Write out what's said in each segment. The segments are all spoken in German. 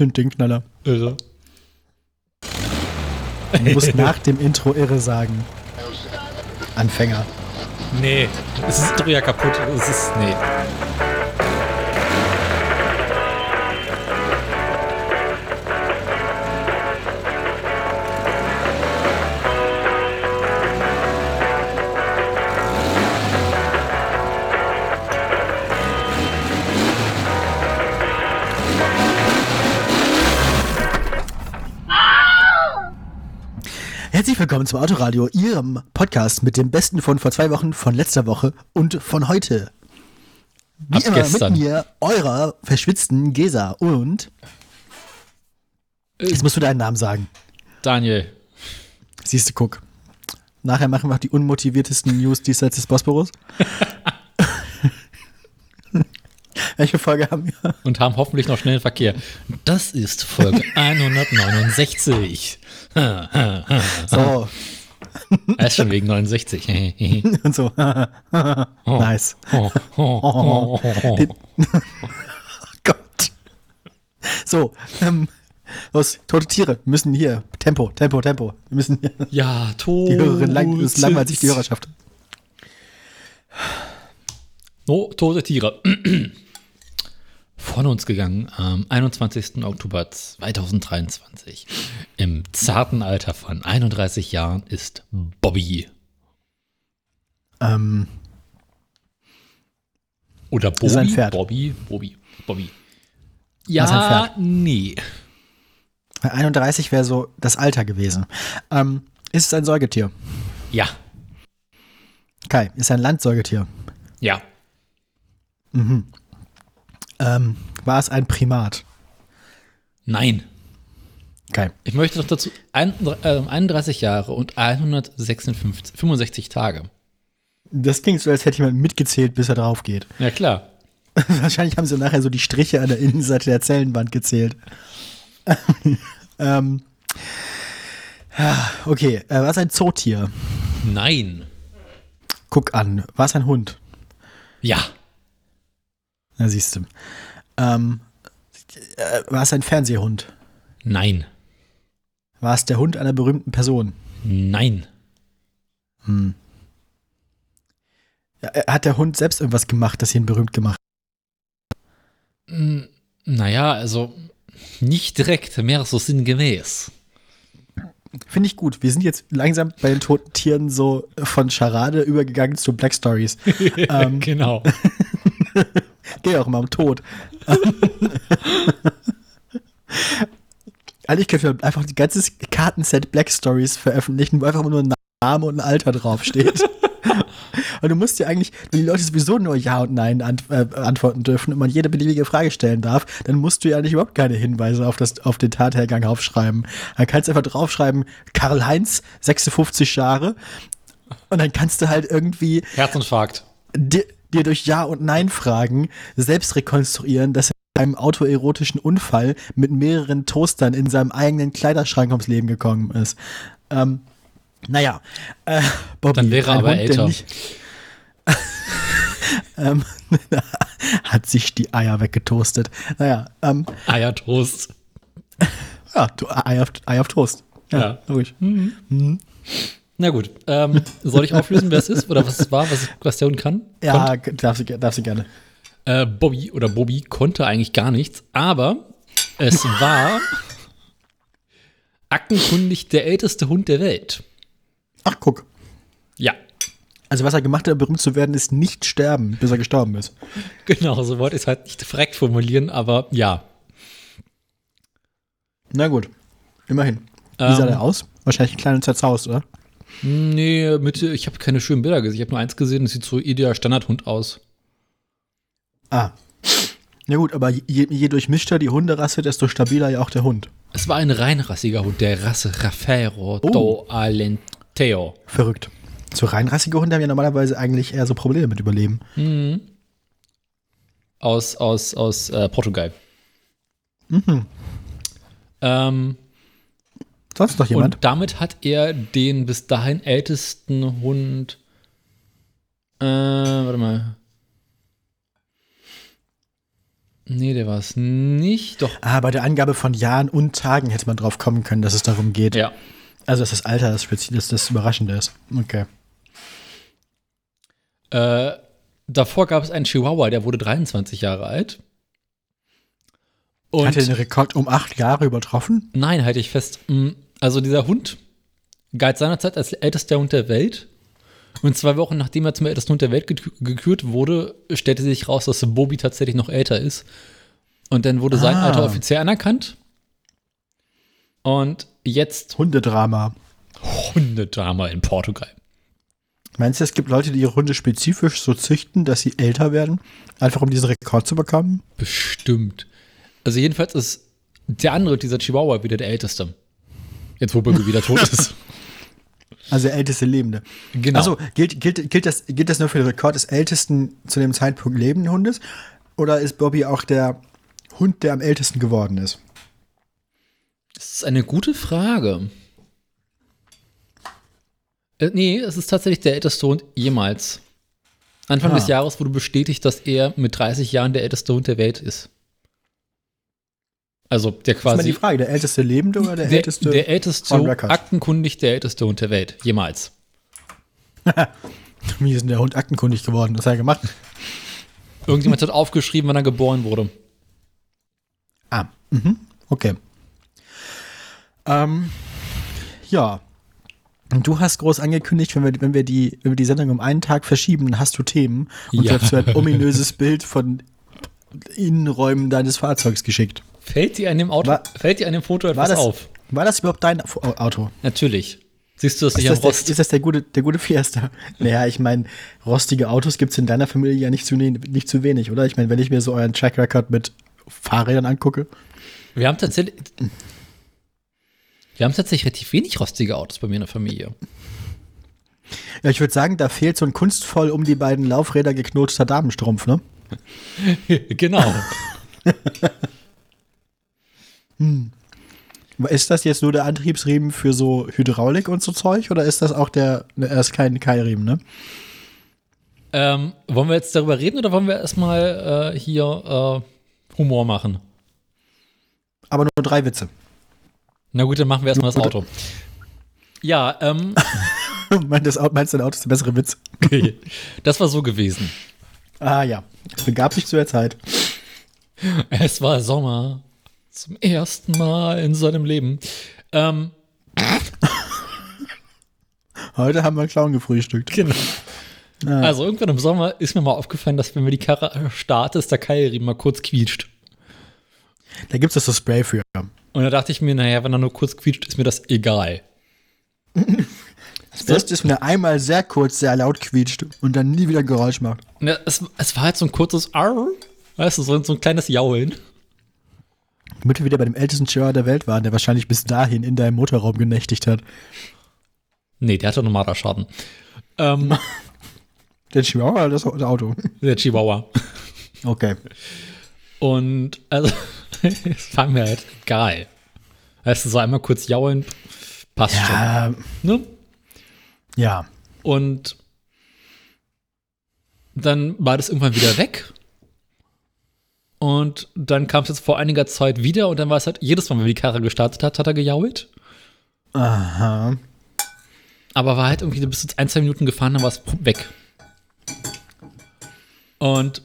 sind den Knaller. Irre. Du musst nach dem Intro irre sagen. Anfänger. Nee, es ist doch ja kaputt. Es ist. Nee. Herzlich willkommen zum Autoradio, Ihrem Podcast mit dem Besten von vor zwei Wochen, von letzter Woche und von heute. Wie Ab immer gestern. mit mir, eurer verschwitzten Gesa und. Jetzt musst du deinen Namen sagen. Daniel. Siehst du, guck. Nachher machen wir auch die unmotiviertesten News diesseits des Bosporus. Welche Folge haben wir? Und haben hoffentlich noch schnellen Verkehr. Das ist Folge 169. So, Er ist schon wegen 69. und so. nice. Oh, oh, oh, oh. Oh Gott. So, ähm, los, tote Tiere müssen hier. Tempo, Tempo, Tempo. Wir müssen hier. Ja, tot. Die Hörerin lang, es langweilt sich die Hörerschaft. No, tote Tiere. Von uns gegangen am 21. Oktober 2023. Im zarten Alter von 31 Jahren ist Bobby. Ähm, Oder Bobby. Ist ein Pferd. Bobby, Bobby, Bobby. Ja, Pferd. nee. 31 wäre so das Alter gewesen. Ähm, ist es ein Säugetier? Ja, Kai, ist ein Landsäugetier? ja, Ähm, war es ein Primat? nein. Kai. Ich möchte noch dazu ein, äh, 31 Jahre und 156, 65 Tage. Das klingt so, als hätte jemand mitgezählt, bis er drauf geht. Ja, klar. Wahrscheinlich haben sie nachher so die Striche an der Innenseite der Zellenwand gezählt. ähm, ja, okay, äh, war es ein Zootier? Nein. Guck an, war es ein Hund? Ja. Na, siehst du. Ähm, äh, war es ein Fernsehhund? Nein. War es der Hund einer berühmten Person? Nein. Ja, äh, hat der Hund selbst irgendwas gemacht, das ihn berühmt gemacht Mm, Naja, also nicht direkt, mehr so sinngemäß. Finde ich gut. Wir sind jetzt langsam bei den toten Tieren so von Charade übergegangen zu Black Stories. ähm, genau. Geht auch immer um Tod. Eigentlich können wir einfach ein ganzes Kartenset Black Stories veröffentlichen, wo einfach nur ein Name und ein Alter draufsteht. und du musst ja eigentlich, wenn die Leute sowieso nur Ja und Nein ant äh, antworten dürfen und man jede beliebige Frage stellen darf, dann musst du ja nicht überhaupt keine Hinweise auf, das, auf den Tathergang aufschreiben. Dann kannst du einfach draufschreiben, Karl-Heinz, 56 Jahre. Und dann kannst du halt irgendwie Herzinfarkt. Dir, durch Ja- und Nein-Fragen selbst rekonstruieren, dass er bei einem autoerotischen Unfall mit mehreren Toastern in seinem eigenen Kleiderschrank ums Leben gekommen ist. Ähm, naja, äh, Bobby, Dann wäre er aber Hund, älter. Nicht, ähm, hat sich die Eier weggetoastet. Naja, ähm, Eiertoast. ja, du, Ei, auf, Ei auf Toast. Ja, Ja. logisch. Na gut, ähm, soll ich auflösen, wer es ist oder was es war, was, der Hund kann? Ja, darf sie, darf sie gerne. Äh, Bobby oder Bobby konnte eigentlich gar nichts, aber es war aktenkundig der älteste Hund der Welt. Ach, guck. Ja, Also, was er gemacht hat, um berühmt zu werden, ist nicht sterben, bis er gestorben ist. genau, so wollte ich es halt nicht direkt formulieren, aber ja. Na gut, immerhin. Wie sah Ähm, der aus? Wahrscheinlich klein und zerzaust, oder? Nee, mit, ich habe keine schönen Bilder gesehen. Ich habe nur eins gesehen, das sieht so ideal Standardhund aus. Ah. Na gut, aber je, je durchmischter die Hunderasse, desto stabiler ja auch der Hund. Es war ein reinrassiger Hund, der Rasse Raffaero Oh. do Alenteo. Verrückt. So reinrassige Hunde haben ja normalerweise eigentlich eher so Probleme mit Überleben. Aus, aus, aus äh, Portugal. Mhm. Ähm, Sonst noch jemand? Und damit hat er den bis dahin ältesten Hund. Äh, warte mal. Nee, der war es nicht. Doch. Ah, bei der Angabe von Jahren und Tagen hätte man drauf kommen können, dass es darum geht. Ja. Also, dass das Alter das, das, das Überraschende ist. Okay. Äh, davor gab es einen Chihuahua, der wurde 23 Jahre alt. Und Hat er den Rekord um acht Jahre übertroffen? nein, halte ich fest. Also dieser Hund galt seinerzeit als ältester Hund der Welt. Und zwei Wochen nachdem er zum ältesten Hund der Welt gekü- gekürt wurde, stellte sich raus, dass Bobby tatsächlich noch älter ist. Und dann wurde sein Ah. Alter offiziell anerkannt. Und jetzt Hundedrama. Hundedrama in Portugal. Meinst du, es gibt Leute, die ihre Hunde spezifisch so züchten, dass sie älter werden? Einfach um diesen Rekord zu bekommen? Bestimmt. Also jedenfalls ist der andere, dieser Chihuahua, wieder der älteste. Jetzt, wo Bobby wieder tot ist. Also der älteste Lebende. Genau. Also gilt, gilt, gilt, das, gilt das nur für den Rekord des ältesten zu dem Zeitpunkt lebenden Hundes? Oder ist Bobby auch der Hund, der am ältesten geworden ist? Das ist eine gute Frage. Äh, nee, es ist tatsächlich der älteste Hund jemals. Anfang Ah. des Jahres wurde bestätigt, dass er mit 30 Jahren der älteste Hund der Welt ist. Also der Das ist mal quasi die Frage, der älteste Lebende oder der, der, älteste? der älteste, aktenkundig der älteste Hund der Welt jemals. Wie ist denn der Hund aktenkundig geworden? Was hat er gemacht? Irgendjemand hat aufgeschrieben, wann er geboren wurde. Ah, mhm. okay. Ähm, ja. Und du hast groß angekündigt, wenn wir, wenn, wir die, wenn wir die Sendung um einen Tag verschieben, dann hast du Themen. Und Ja. dazu ein ominöses Bild von Innenräumen deines Fahrzeugs geschickt. Fällt dir an dem Auto, War- fällt dir an dem Foto War etwas das, auf? war das überhaupt dein Au- Auto? Natürlich. Siehst du das Ist nicht am das, der, Rost? ist das der gute, der gute Fiesta? Naja, ich meine, rostige Autos gibt es in deiner Familie ja nicht zu, ne- nicht zu wenig, oder? Ich meine, wenn ich mir so euren Track Record mit Fahrrädern angucke. Wir haben tatsächlich. Wir haben tatsächlich relativ wenig rostige Autos bei mir in der Familie. Ja, ich würde sagen, da fehlt so ein kunstvoll um die beiden Laufräder geknotster Damenstrumpf, ne? genau. Ist das jetzt nur der Antriebsriemen für so Hydraulik und so Zeug oder ist das auch der, er ist kein Keilriemen, ne? ähm, wollen wir jetzt darüber reden oder wollen wir erstmal äh, hier äh, Humor machen? Aber nur drei Witze. Na gut, dann machen wir erstmal das Auto. Ja, ähm, Meinst du, dein Auto ist der bessere Witz? das war so gewesen. Ah ja, es begab sich zu der Zeit. Es war Sommer. Zum ersten Mal in seinem Leben. Ähm, Heute haben wir einen Clown gefrühstückt. genau. Ah. Also irgendwann im Sommer ist mir mal aufgefallen, dass wenn wir die Karre startet, der Keilriemen mal kurz quietscht. Da gibt es so Spray für. Und da dachte ich mir, naja, wenn er nur kurz quietscht, ist mir das egal. Das Beste ist, wenn er einmal sehr kurz, sehr laut quietscht und dann nie wieder Geräusch macht. Ja, es, es war halt so ein kurzes Arr, weißt du, so, so ein kleines Jaulen. Damit wir wieder bei dem ältesten Chihuahua der Welt waren, der wahrscheinlich bis dahin in deinem Motorraum genächtigt hat. Nee, der hatte normaler Schaden. Ähm, Der Chihuahua oder das Auto? der Chihuahua. Okay. Und also, es war mir halt egal. Weißt du, so einmal kurz jaulen, passt Ja, schon. Ne? ja. Und dann war das irgendwann wieder weg. Und dann kam es jetzt vor einiger Zeit wieder und dann war es halt jedes Mal, wenn die Karre gestartet hat, hat er gejault. Aha. Aber war halt irgendwie, du bist jetzt ein, zwei Minuten gefahren, dann war es weg. Und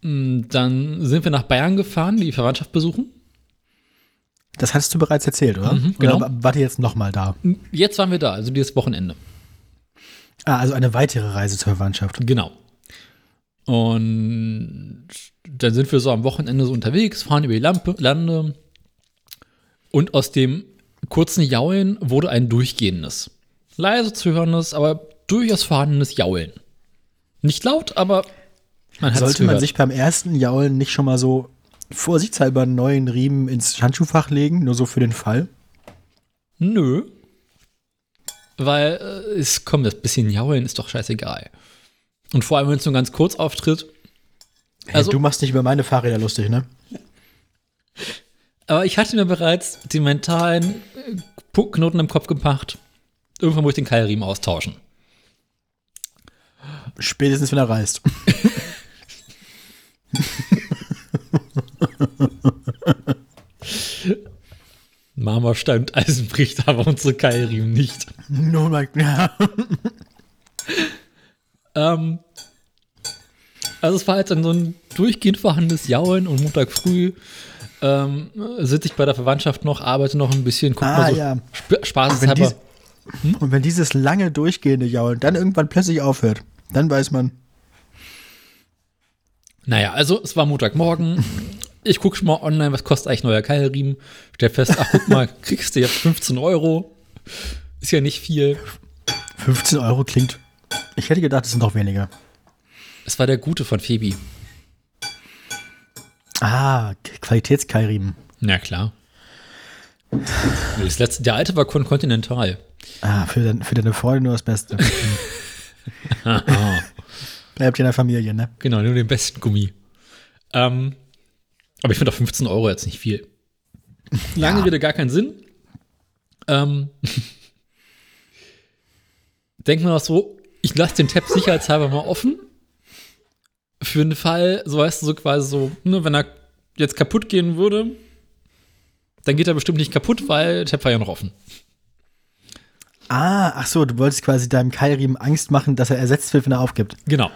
mh, dann sind wir nach Bayern gefahren, die Verwandtschaft besuchen. Das hattest du bereits erzählt, oder? Mhm, genau. Oder wart ihr jetzt nochmal da? Jetzt waren wir da, also dieses Wochenende. Ah, also eine weitere Reise zur Verwandtschaft. Genau. Und dann sind wir so am Wochenende so unterwegs, fahren über die Lampe, Lande. Und aus dem kurzen Jaulen wurde ein durchgehendes, leise zu hörendes, aber durchaus vorhandenes Jaulen. Nicht laut, aber man hat Sollte man sich beim ersten Jaulen nicht schon mal so vorsichtshalber einen neuen Riemen ins Handschuhfach legen, nur so für den Fall? Nö. Weil äh, es kommt, das bisschen Jaulen ist doch scheißegal. Und vor allem, wenn es nur ganz kurz auftritt. Hey, Also- du machst nicht über meine Fahrräder lustig, ne? Aber ich hatte mir bereits die mentalen äh, Knoten im Kopf gemacht. Irgendwann muss ich den Keilriemen austauschen. Spätestens, wenn er reißt. Marmorstein und Eisen bricht, aber unsere Keilriemen nicht. No, like, ja. Ähm, also es war halt dann so ein durchgehend vorhandenes Jaulen und Montag früh ähm, sitze ich bei der Verwandtschaft noch, arbeite noch ein bisschen, guck Ah, mal so ja. Sp Wenn spaßeshalber. dies- Und wenn dieses lange durchgehende Jaulen dann irgendwann plötzlich aufhört, dann weiß man, Naja, also es war Montagmorgen. Ich gucke schon mal online, was kostet eigentlich neuer Keilriemen. Stell fest, ach guck mal, kriegst du jetzt 15 Euro. Ist ja nicht viel. 15 Euro klingt. Ich hätte gedacht, es sind noch weniger. Es war der gute von Phoebe. Ah, Qualitätskairiemen. Na klar. Das letzte, der alte war Con Continental. Ah, für, dein, für deine Freunde nur das Beste. Bleibt in der Familie, ne? Genau, nur den besten Gummi. Ähm, aber ich finde auch 15 Euro jetzt nicht viel. Lange Ja. Rede, gar keinen Sinn. Ähm, denkt man auch so, ich lasse den Tab sicherheitshalber mal offen. Für den Fall, so weißt du, so quasi so, ne, wenn er jetzt kaputt gehen würde, dann geht er bestimmt nicht kaputt, weil der Tab war ja noch offen. Ah, ach so, du wolltest quasi deinem Keilriemen Angst machen, dass er ersetzt wird, wenn er aufgibt. Genau.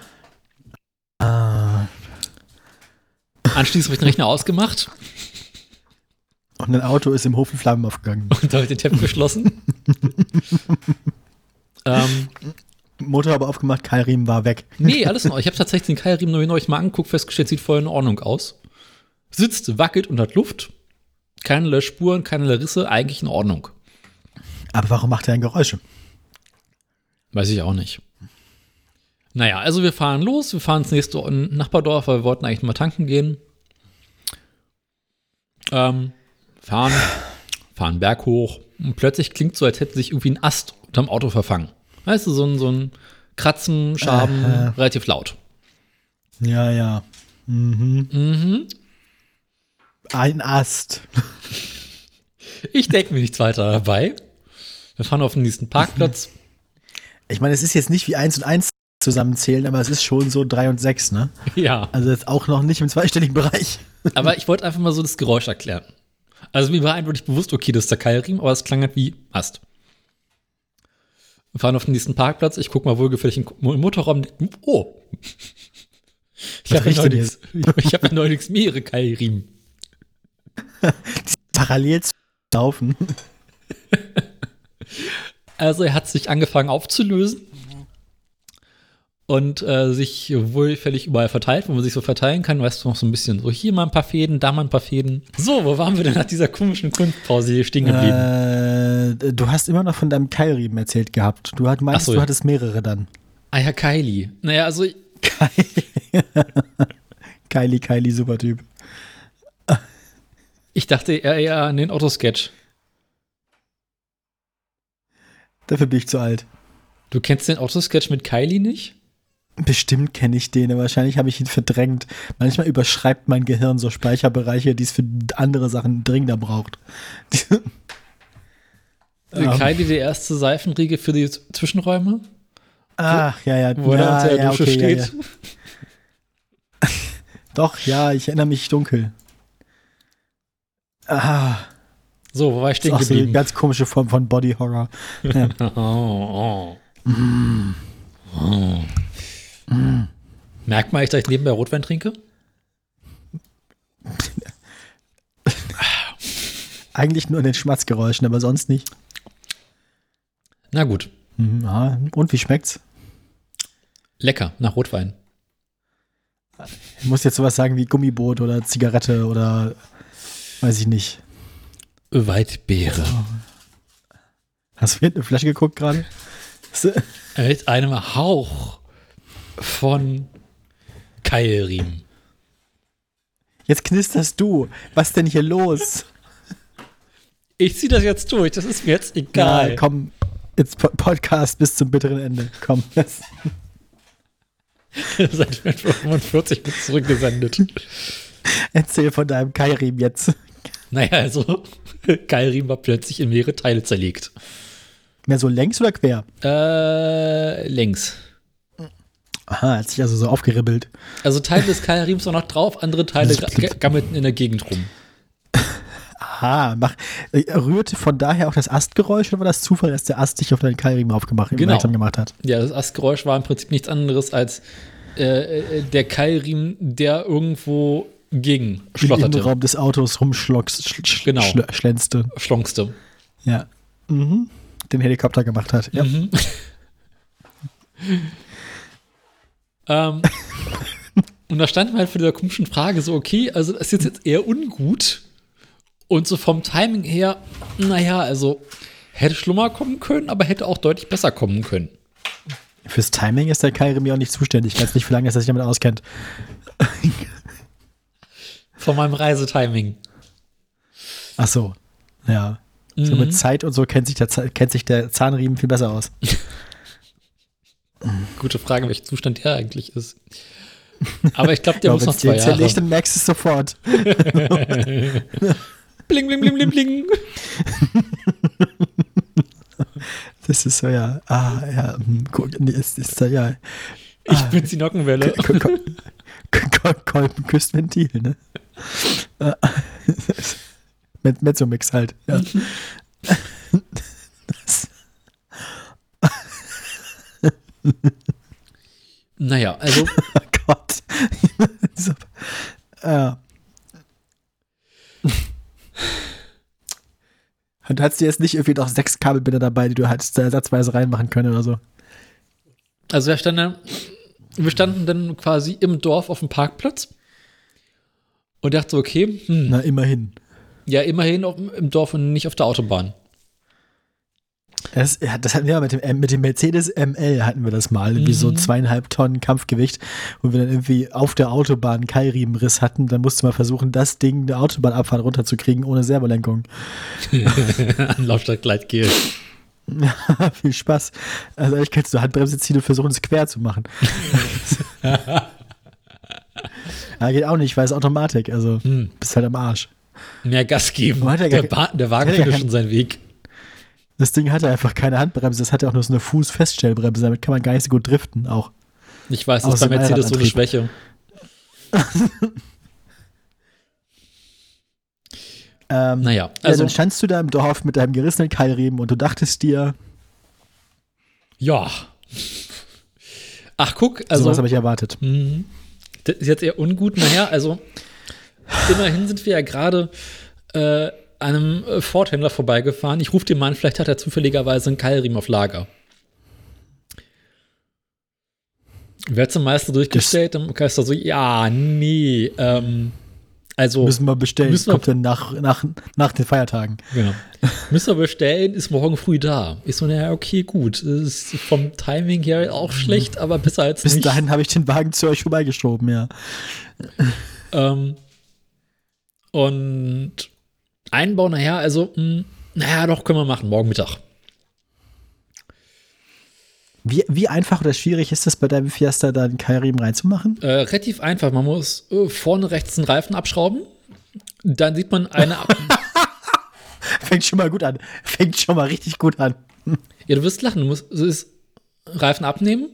Ah. Anschließend habe ich den Rechner ausgemacht Und ein Auto ist im Hof in Flammen aufgegangen. und habe den Tab geschlossen. ähm, Motor aber aufgemacht, Keilriemen war weg. Nee, alles in Ordnung. Ich habe tatsächlich den Keilriemen nur neulich mal angeguckt, festgestellt, sieht voll in Ordnung aus. Sitzt, wackelt und hat Luft. Keinerlei Spuren, keinerlei Risse, eigentlich in Ordnung. Aber warum macht er ein Geräusche? Weiß ich auch nicht. Naja, also wir fahren los, wir fahren ins nächste Nachbardorf, weil wir wollten eigentlich mal tanken gehen. Ähm, fahren, fahren Berg hoch und plötzlich klingt so, als hätte sich irgendwie ein Ast unterm Auto verfangen. Weißt du, so ein, so ein Kratzen, Schaben, Aha. relativ laut. Ja, ja. Mhm. Mhm. Ein Ast. Ich denke mir nichts weiter dabei. Wir fahren auf den nächsten Parkplatz. Ich meine, es ist jetzt nicht wie 1 und 1 zusammenzählen, aber es ist schon so 3 und 6, ne? ja, Also jetzt auch noch nicht im zweistelligen Bereich. aber ich wollte einfach mal so das Geräusch erklären. Also mir war eindeutig bewusst, okay, das ist der Keilriemen, aber es klang halt wie Ast. Wir fahren auf den nächsten Parkplatz. Ich gucke mal wohlgefällig im Motorraum. Oh. Ich habe ja neulich, ich hab neulich mehrere Keilriemen. Parallel zu laufen. Also er hat sich angefangen aufzulösen und äh, sich wohlfällig überall verteilt, wo man sich so verteilen kann. Weißt du, noch so ein bisschen so hier mal ein paar Fäden, da mal ein paar Fäden. So, wo waren wir denn nach dieser komischen Kunstpause hier stehen geblieben? Äh, du hast immer noch von deinem Keilriemen erzählt gehabt. Du hat- meinst, so. du hattest mehrere dann. Ah ja, Kylie. Naja, also Kylie, Kylie, super Typ. ich dachte eher, eher an den Autosketch. Dafür bin ich zu alt. Du kennst den Autosketch mit Kylie nicht? Bestimmt kenne ich den, wahrscheinlich habe ich ihn verdrängt. Manchmal überschreibt mein Gehirn so Speicherbereiche, die es für andere Sachen dringender braucht. Kylie die erste Seifenriege für die Zwischenräume, Ach, ja, ja. wo er unter der ja, Dusche okay, steht. Ja, ja. Doch, ja, ich erinnere mich dunkel. Ah, So, wo war ich stehen auch so eine geblieben? ganz komische Form von Body Horror. Ja. Oh, oh. Oh. Merkt man eigentlich, dass ich nebenbei Rotwein trinke? Eigentlich nur in den Schmatzgeräuschen, aber sonst nicht. Na gut. Mhm. Und wie schmeckt's? Lecker, nach Rotwein. Ich muss jetzt sowas sagen wie Gummiboot oder Zigarette oder weiß ich nicht. Weitbeere. Hast du hier eine Flasche geguckt gerade? Mit einem Hauch von Keilriemen. Jetzt knisterst du. Was denn hier los? Ich ziehe das jetzt durch, das ist mir jetzt egal. Ja, komm, jetzt Po- Podcast bis zum bitteren Ende. Komm. Das, Seit 45 wird zurückgesendet. erzähl von deinem Keilriemen jetzt. naja, also Keilriemen war plötzlich in mehrere Teile zerlegt. Mehr so längs oder quer? Äh, längs. Aha, hat sich also so aufgeribbelt. Also Teile des Keilriems waren noch drauf, andere Teile ga- gammelten in der Gegend rum. Aha, mach, äh, rührte von daher auch das Astgeräusch oder war das Zufall, dass der Ast sich auf deinen Keilriemen aufgemacht Genau. gemacht hat? Ja, das Astgeräusch war im Prinzip nichts anderes als äh, äh, der Keilriemen, der irgendwo gegen Im schlotterte, Innenraum des Autos rumschlocks, sch, sch, Genau. schl- schlänzte. schlonzte. Ja. Mhm. Den Helikopter gemacht hat. Ja. Mhm. ähm, und da stand man halt vor dieser komischen Frage so, okay, also das ist jetzt, jetzt eher ungut. Und so vom Timing her, naja, also hätte schlimmer kommen können, aber hätte auch deutlich besser kommen können. Fürs Timing ist der Keilriemen ja auch nicht zuständig. Ich weiß nicht, wie lange er sich damit auskennt. Von meinem Reisetiming. Ach so. Ja. So Mhm. mit Zeit und so kennt sich, der, kennt sich der Zahnriemen viel besser aus. Gute Frage, welcher Zustand der eigentlich ist. Aber ich glaube, der Ja, muss noch zwei Jahre. nicht, dann merkst du es sofort. Bling, bling, bling, bling, bling. Das ist so, ja. Ah, ja. hm, Guck, nee, ist, ist da, ja. Ich bin's die Nockenwelle. Kol- Kol- Kol- Kolben küsst Ventil, ne? Ah. mit, mit so Mix halt. Ja. Naja, also Oh Gott. so, ja. Und hast du jetzt nicht irgendwie noch sechs Kabelbinder dabei, die du halt ersatzweise reinmachen können oder so? Also wir standen, wir standen dann quasi im Dorf auf dem Parkplatz und dachte so, okay, hm, Na, immerhin. ja, immerhin auf, im Dorf und nicht auf der Autobahn. Das, ja, das hatten wir mal mit dem, M- mit dem Mercedes ML hatten wir das mal, wie so Mhm. zweieinhalb Tonnen Kampfgewicht, wo wir dann irgendwie auf der Autobahn einen Keilriemenriss hatten. Dann musste man versuchen, das Ding der Autobahnabfahrt runterzukriegen ohne Servolenkung. An Lautstärkgleitgel. Viel Spaß. Also ich kannst du Handbremse ziehen und versuchen, es quer zu machen. ja, geht auch nicht, weil es Automatik, also Hm. bist halt am Arsch. Mehr Gas geben. Ja Der, gar- der Wagen hat ja findet schon seinen Weg. Das Ding hatte einfach keine Handbremse, das hatte auch nur so eine Fußfeststellbremse, damit kann man gar nicht so gut driften auch. Ich weiß, das ist bei Mercedes so eine. Schwäche. Ähm, Naja, Also, ja, also dann standst du da im Dorf mit deinem gerissenen Keilriemen und du dachtest dir, ja. Ach, guck, also, also sowas habe ich erwartet. Mhm. Das ist jetzt eher ungut. Naja, also immerhin sind wir ja gerade äh, einem äh, Ford-Händler vorbeigefahren. Ich rufe den Mann, vielleicht hat er zufälligerweise einen Keilriemen auf Lager. Wer zum Meister durchgestellt, dann kannst du so, ja, nee, ähm, also, Müssen wir bestellen, Müssen wir- kommt dann nach, nach, nach den Feiertagen. genau. Müssen wir bestellen, ist morgen früh da. Ich so, naja, okay, gut. Das ist vom Timing her auch schlecht, aber besser als Bis nicht. dahin habe ich den Wagen zu euch vorbeigeschoben, ja. Ähm, und Einbau, naja, also, mh, naja, doch, können wir machen, morgen Mittag. Wie, wie einfach oder schwierig ist es bei deinem Fiesta, da den Keilriemen reinzumachen? Äh, relativ einfach, man muss äh, vorne rechts den Reifen abschrauben. Dann sieht man eine. Ab Fängt schon mal gut an. Fängt schon mal richtig gut an. ja, du wirst lachen, du musst ist Reifen abnehmen.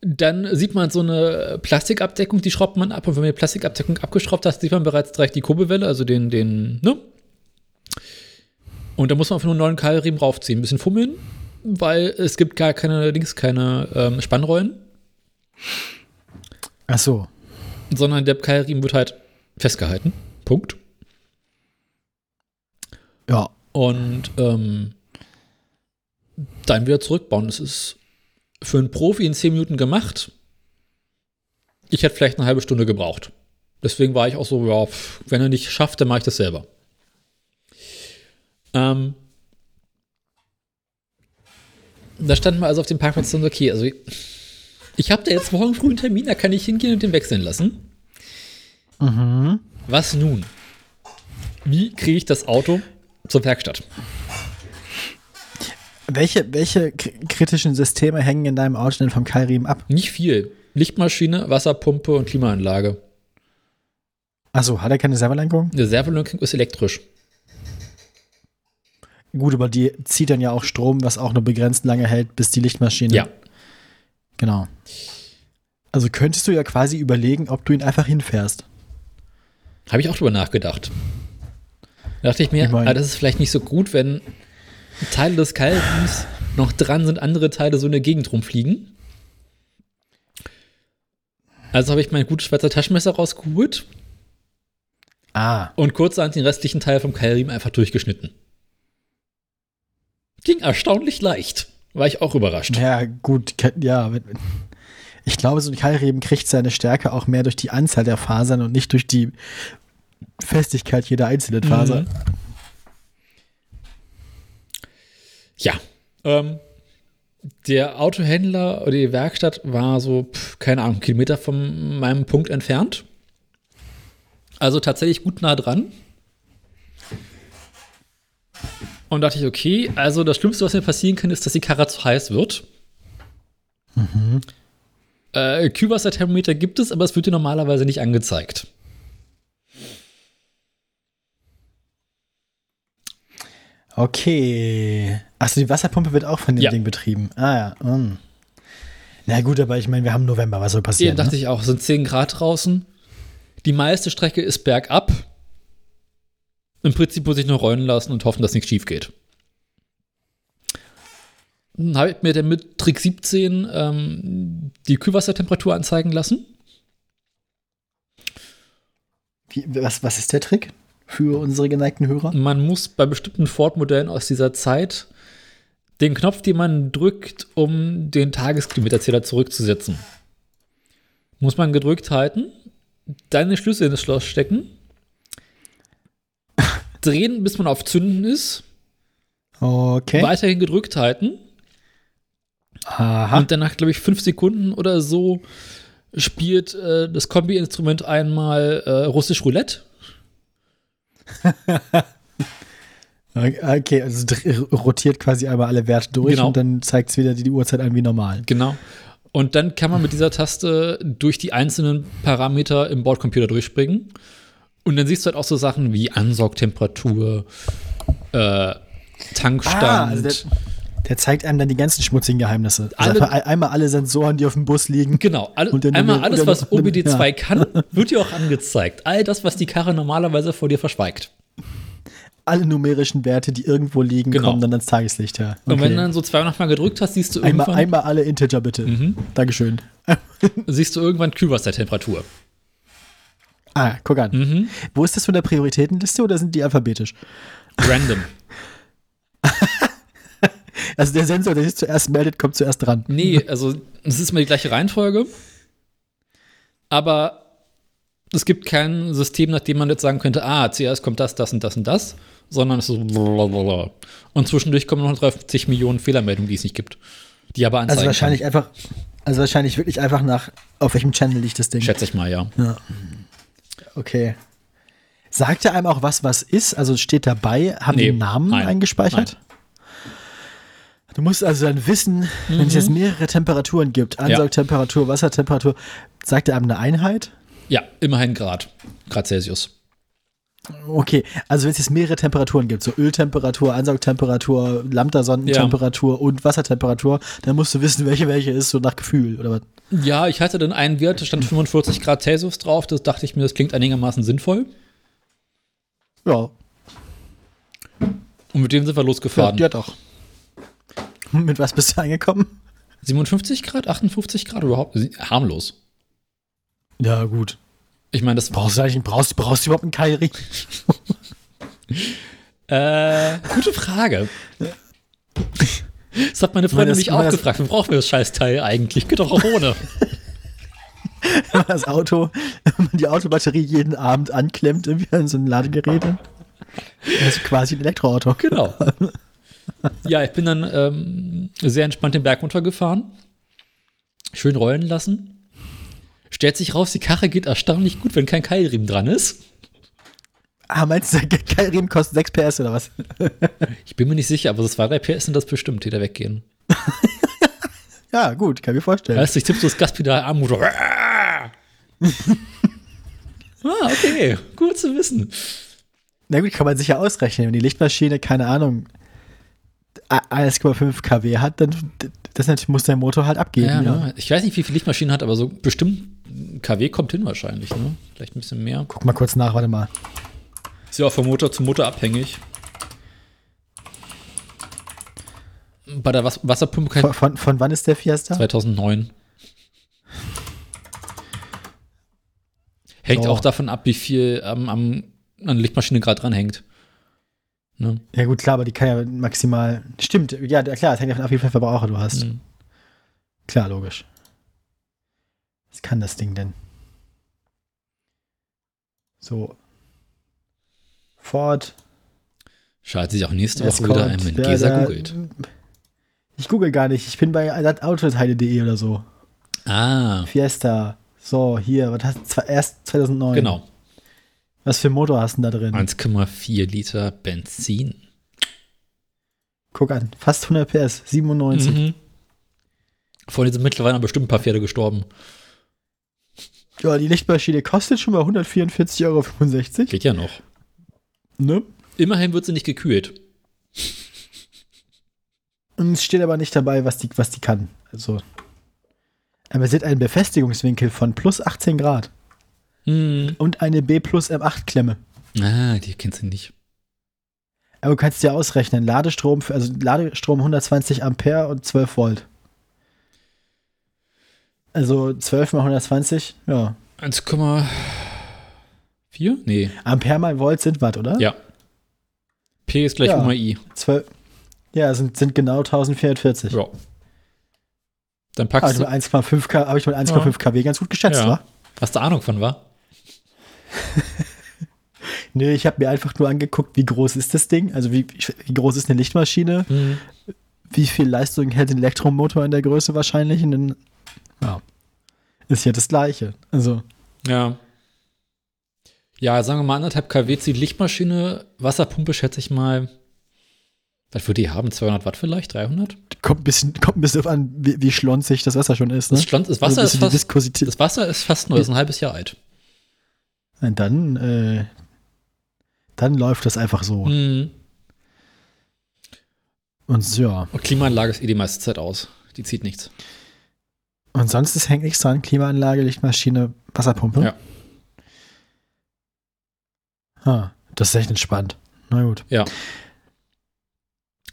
Dann sieht man so eine Plastikabdeckung, die schraubt man ab. Und wenn man die Plastikabdeckung abgeschraubt hat, sieht man bereits direkt die Kurbelwelle, also den, den, ne? Und da muss man einfach nur einen neuen Keilriemen raufziehen. Ein bisschen fummeln, weil es gibt gar keine, links keine ähm, Spannrollen. Ach so. sondern der Keilriemen wird halt festgehalten. Punkt. Ja. Und ähm, dann wieder zurückbauen. Das ist für einen Profi in 10 Minuten gemacht. Ich hätte vielleicht eine halbe Stunde gebraucht. Deswegen war ich auch so, ja, wenn er nicht schafft, dann mache ich das selber. Ähm, da standen wir also auf dem Parkplatz und so, okay, also ich habe da jetzt morgen früh einen Termin, da kann ich hingehen und den wechseln lassen. Mhm. Was nun? Wie kriege ich das Auto zur Werkstatt? Welche, welche kritischen Systeme hängen in deinem Auto denn vom Keilriemen ab? Nicht viel. Lichtmaschine, Wasserpumpe und Klimaanlage. Achso, hat er keine Servolenkung? Eine Servolenkung ist elektrisch. Gut, aber die zieht dann ja auch Strom, was auch nur begrenzt lange hält, bis die Lichtmaschine. Ja. Genau. Also könntest du ja quasi überlegen, ob du ihn einfach hinfährst. Habe ich auch drüber nachgedacht. Da dachte ich mir, Ich mein- ah, das ist vielleicht nicht so gut, wenn Teile des Keilriems noch dran sind, andere Teile so in der Gegend rumfliegen. Also habe ich mein gutes Schweizer Taschenmesser rausgeholt Ah. und kurzerhand den restlichen Teil vom Keilriemen einfach durchgeschnitten. Ging erstaunlich leicht. War ich auch überrascht. Ja, gut, ja. Ich glaube, so ein Keilriemen kriegt seine Stärke auch mehr durch die Anzahl der Fasern und nicht durch die Festigkeit jeder einzelnen Faser. Mhm. Ja. Ähm, der Autohändler oder die Werkstatt war so, pf, keine Ahnung, Kilometer von meinem Punkt entfernt. Also tatsächlich gut nah dran. Und dachte ich, okay, also das Schlimmste, was mir passieren kann, ist, dass die Karre zu heiß wird. Äh, Kühlwasserthermometer gibt es, aber es wird dir normalerweise nicht angezeigt. Okay. Achso, die Wasserpumpe wird auch von dem Ja. Ding betrieben. Ah ja. mm. Na gut, aber ich meine, wir haben November, was soll Ja, passieren? dachte ne? ich auch, es sind 10 Grad draußen. Die meiste Strecke ist bergab. Im Prinzip muss ich nur rollen lassen und hoffen, dass nichts schief geht. Dann habe ich mir dann mit Trick 17 ähm, die Kühlwassertemperatur anzeigen lassen. Wie, was, was ist der Trick für unsere geneigten Hörer? Man muss bei bestimmten Ford-Modellen aus dieser Zeit den Knopf, den man drückt, um den Tageskilometerzähler zurückzusetzen, muss man gedrückt halten, dann den Schlüssel in das Schloss stecken, drehen, bis man auf Zünden ist, Okay. weiterhin gedrückt halten Aha. und dann nach, glaube ich, fünf Sekunden oder so spielt äh, das Kombi-Instrument einmal äh, russisch Roulette. Okay, also rotiert quasi einmal alle Werte durch Genau. und dann zeigt es wieder die Uhrzeit an wie normal. Genau. Und dann kann man mit dieser Taste durch die einzelnen Parameter im Bordcomputer durchspringen. Und dann siehst du halt auch so Sachen wie Ansaugtemperatur, äh, Tankstand. Ah, also der, der zeigt einem dann die ganzen schmutzigen Geheimnisse. Also Alle- ein- einmal alle Sensoren, die auf dem Bus liegen. genau, all, Und dann- einmal alles, was und dann- OBD2 ja. kann, wird dir auch angezeigt. All das, was die Karre normalerweise vor dir verschweigt. Alle numerischen Werte, die irgendwo liegen, Genau. kommen dann ans Tageslicht, ja. Und wenn Okay. du dann so zwei nochmal gedrückt hast, siehst du einmal, irgendwann, einmal alle Integer bitte. Mhm. Dankeschön. siehst du irgendwann Kühlwassertemperatur. Ah, guck an. Mhm. Wo ist das von der Prioritätenliste oder sind die alphabetisch? Random. Also der Sensor, der sich zuerst meldet, kommt zuerst dran. Nee, also es ist immer die gleiche Reihenfolge. Aber es gibt kein System, nach dem man jetzt sagen könnte, ah, zuerst kommt das, das und das und das, sondern es ist so blablabla. Und zwischendurch kommen noch 30 Millionen Fehlermeldungen, die es nicht gibt. Die aber anzeigen Also wahrscheinlich kann. einfach, also wahrscheinlich wirklich einfach nach, auf welchem Channel liegt das Ding. Schätze ich mal, ja. Okay. Sagt er einem auch was, was ist? Also steht dabei, haben Nee, die einen Namen nein, eingespeichert? Du musst also dann wissen, wenn es Mhm. jetzt mehrere Temperaturen gibt, Ansaugtemperatur, Wassertemperatur, sagt er einem eine Einheit? Ja, immerhin Grad. Grad Celsius. Okay, also wenn es jetzt mehrere Temperaturen gibt, so Öltemperatur, Ansaugtemperatur, Lambda-Sonnentemperatur und Wassertemperatur, dann musst du wissen, welche welche ist, so nach Gefühl, oder was? Ja, ich hatte dann einen Wert, da stand 45 Grad Celsius drauf. Das dachte ich mir, das klingt einigermaßen sinnvoll. Ja, Und mit dem sind wir ja, losgefahren. ja doch. Mit was bist du angekommen? 57 Grad, 58 Grad überhaupt? Harmlos. Ja, gut. Ich meine, das Brauchst du eigentlich, brauchst, brauchst du überhaupt einen Keilring? Äh, gute Frage. Das hat meine Freundin das- mich man auch gefragt. Wir brauchen das Scheißteil eigentlich. Geht doch auch ohne. das Auto, wenn man die Autobatterie jeden Abend anklemmt, irgendwie an so ein Ladegerät. Das ist quasi ein Elektroauto. genau. Ja, ich bin dann ähm, sehr entspannt den Berg runtergefahren. Schön rollen lassen. Stellt sich raus, die Karre geht erstaunlich gut, wenn kein Keilriemen dran ist. Ah, meinst du, der Keilriemen kostet 6 PS oder was? Ich bin mir nicht sicher, aber so zwei, drei PS sind das bestimmt, die da weggehen. Ja, gut, kann ich mir vorstellen. Weißt du, ich tippe so das Gaspedal am Motor. ah, okay. Gut zu wissen. Na gut, kann man sicher ausrechnen. Wenn die Lichtmaschine, keine Ahnung, 1,5 kW hat, dann das muss der Motor halt abgeben. Ja, Ja, ne? Ich weiß nicht, wie viel Lichtmaschinen hat, aber so bestimmt KW kommt hin wahrscheinlich. Ne? Vielleicht ein bisschen mehr. Guck mal kurz nach, warte mal. Ist ja auch von Motor zu Motor abhängig. Bei der Was Wasserpumpe kein Von, von, von wann ist der Fiesta? 2009. Hängt So. auch davon ab, wie viel am, am, an der Lichtmaschine gerade dran hängt. Ne? Ja gut, klar, aber die kann ja maximal. Stimmt, ja, klar, es hängt davon ab, wie viel Verbraucher du hast. Mhm. Klar, logisch. Was kann das Ding denn? So. Ford. Schaltet sich auch nächste Woche wieder ein, wenn Gesa googelt. Ich google gar nicht. Ich bin bei autoteile.de oder so. Ah, Fiesta. So, hier, was hast du? Erst 2009. genau. Was für ein Motor hast du denn da drin? 1,4 Liter Benzin. Guck an, fast 100 PS, 97. Mhm. Vorhin sind mittlerweile bestimmt ein paar Pferde gestorben. Ja, die Lichtmaschine kostet schon mal 144,65 Euro. Geht ja noch. Ne? Immerhin wird sie nicht gekühlt. Und es steht aber nicht dabei, was die, was die kann. Also. Aber sie hat einen Befestigungswinkel von plus 18 Grad Hm. und eine B plus M8 Klemme. Ah, die kennst du nicht. Aber du kannst dir ausrechnen, Ladestrom, für, also Ladestrom 120 Ampere und 12 Volt. Also 12 mal 120, ja. 1,4? Nee. Ampere mal Volt sind Watt, oder? Ja. P ist gleich Ja. U mal I. 12, ja, sind, sind genau 1440. Ja. Dann Habe packst ich du. mit 1,5 K- hab ich mit 1,5 kW ganz gut geschätzt, Ja. wa? Hast du Ahnung von, wa? Nee, ich habe mir einfach nur angeguckt, wie groß ist das Ding? Also wie, wie groß ist eine Lichtmaschine? Hm. Wie viel Leistung hält ein Elektromotor in der Größe wahrscheinlich? Und dann, ja, ist ja das Gleiche. Also, Ja. Ja, sagen wir mal anderthalb kW zieht Lichtmaschine, Wasserpumpe schätze ich mal. Was würde die haben? 200 Watt vielleicht? 300? kommt ein bisschen, kommt ein bisschen an, wie, wie schlonzig das Wasser schon ist. Ne? Das, Schland, das, Also Wasser ein ist fast, das Wasser ist fast neu, ist ein halbes Jahr alt. Und dann, äh, dann läuft das einfach so. Hm. Und ja. Und Klimaanlage ist eh die meiste Zeit aus. Die zieht nichts. Und sonst ist hängt nichts dran. Klimaanlage, Lichtmaschine, Wasserpumpe. Ja. Ah, das ist echt entspannt. Na gut.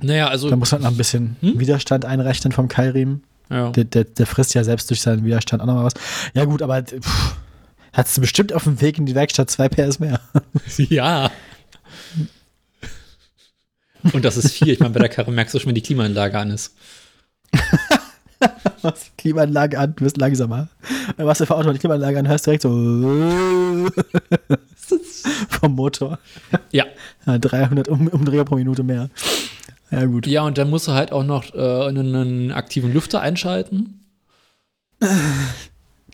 Naja, also. Da muss man noch ein bisschen Hm? Widerstand einrechnen vom Keilriemen. ja. Der, der, der frisst ja selbst durch seinen Widerstand auch nochmal was. Ja, gut, aber pff, hast du bestimmt auf dem Weg in die Werkstatt zwei PS mehr. Ja. Und das ist viel. Ich meine, bei der Karre merkst du schon, wenn die Klimaanlage an ist. Machst die Klimaanlage an, du wirst langsamer. Dann machst du für Auto die Klimaanlage an, hörst direkt so vom Motor. Ja. Ja, 300 um, Umdrehungen pro Minute mehr. Ja, gut. Ja, und dann musst du halt auch noch äh, einen, einen aktiven Lüfter einschalten.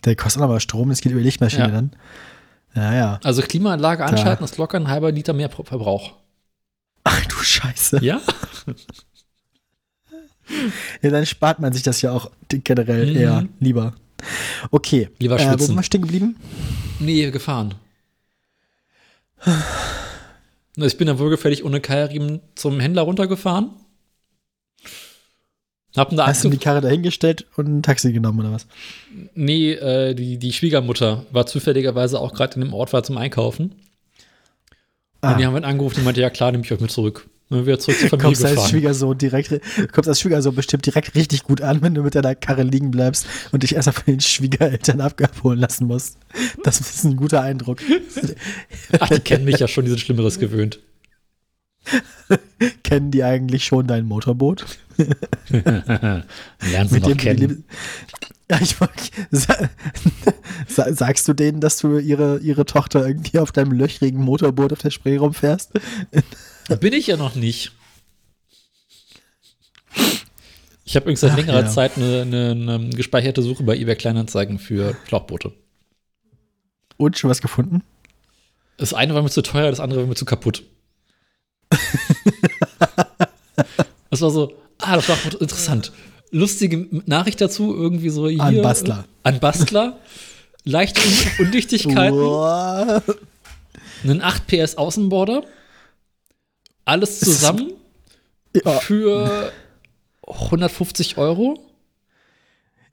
Der kostet aber Strom, das geht über Lichtmaschine Ja. dann. Ja, ja. Also Klimaanlage anschalten ist locker ein halber Liter mehr Verbrauch. Ach du Scheiße. Ja? Ja, dann spart man sich das ja auch generell Mhm. eher lieber. Okay. Lieber äh, wo sind wir stehen geblieben? Nee, gefahren. Ich bin dann wohlgefällig ohne Keilriemen zum Händler runtergefahren. Hab da Hast du die Karre dahingestellt und ein Taxi genommen oder was? Nee, äh, die, die Schwiegermutter war zufälligerweise auch gerade in dem Ort war zum Einkaufen. Ah. Und die haben dann angerufen, die meinte, ja klar, nehme ich euch mit zurück. Wir wieder zurück zur Familie kommst als gefahren. Schwiegersohn direkt, kommst als Schwiegersohn bestimmt direkt richtig gut an, wenn du mit deiner Karre liegen bleibst und dich erstmal von den Schwiegereltern abholen lassen musst. Das ist ein guter Eindruck. Ach, die kennen mich ja schon, die sind Schlimmeres gewöhnt. Kennen die eigentlich schon dein Motorboot? Lernen sie Mit noch kennen. ich sagst du denen, dass du ihre, ihre Tochter irgendwie auf deinem löchrigen Motorboot auf der Spree rumfährst? Bin ich ja noch nicht. Ich habe übrigens seit Ach, längerer ja. Zeit eine, eine, eine gespeicherte Suche bei eBay Kleinanzeigen für Schlauchboote. Und schon was gefunden? Das eine war mir zu teuer, das andere war mir zu kaputt. das war so, ah, das Schlauchboot, interessant. Lustige Nachricht dazu, irgendwie so hier. An Bastler. An Bastler. Leichte Un Undichtigkeiten. Einen 8 PS Außenborder, alles zusammen Ja, für 150 Euro?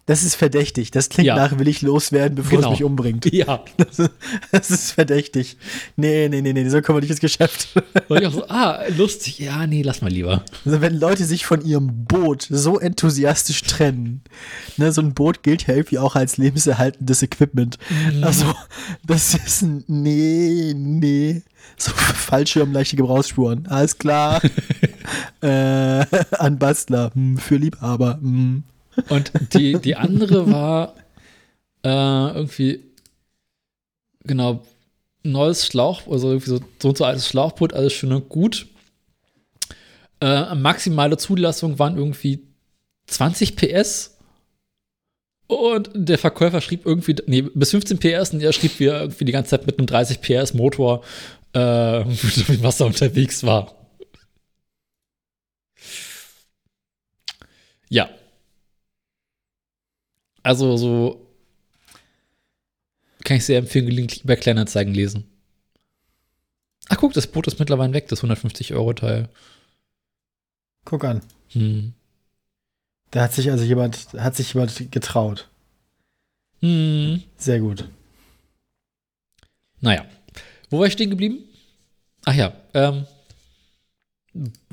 Das ist verdächtig. Das klingt Ja. nach, will ich loswerden, bevor Genau. es mich umbringt. Ja. Das ist, das ist verdächtig. Nee, nee, nee, nee, so kommen wir nicht ins Geschäft. Und ich auch so, ah, lustig. Ja, nee, lass mal lieber. Also wenn Leute sich von ihrem Boot so enthusiastisch trennen, ne, so ein Boot gilt ja irgendwie auch als lebenserhaltendes Equipment. Also, das ist ein, nee, nee. So Fallschirm, leichte Gebrauchsspuren. Alles klar. äh, an Bastler, hm, für Liebhaber. Hm. Und die, die andere war äh, irgendwie, genau, neues Schlauch, also irgendwie so, so und so altes Schlauchboot, alles schön und gut. Äh, maximale Zulassung waren irgendwie 20 PS. Und der Verkäufer schrieb irgendwie, nee, bis 15 PS und er schrieb, wie irgendwie die ganze Zeit mit einem 30 PS Motor äh, dem Wasser unterwegs war. Ja. Also so kann ich sehr empfehlen, gelegentlich bei Kleinanzeigen lesen. Ach guck, das Boot ist mittlerweile weg, das 150-Euro-Teil. Guck an. Hm. Da hat sich also jemand, hat sich jemand getraut. Hm. Sehr gut. Naja. Wo war ich stehen geblieben? Ach ja, ähm,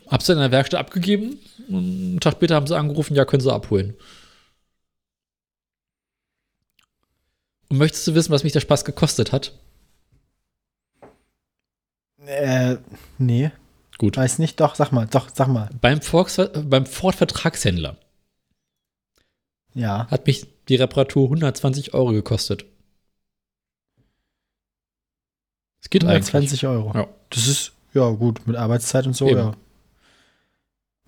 hab's in der Werkstatt abgegeben. Einen Tag später haben sie angerufen, ja, können sie abholen. Und möchtest du wissen, was mich der Spaß gekostet hat? Äh, nee, Gut. weiß nicht. Doch, sag mal, doch, sag mal. Beim, Volksver beim Ford-Vertragshändler Ja. hat mich die Reparatur 120 Euro gekostet. Es geht eigentlich. 120 Euro. Ja. Das ist, ja, gut, mit Arbeitszeit und so, Eben. ja.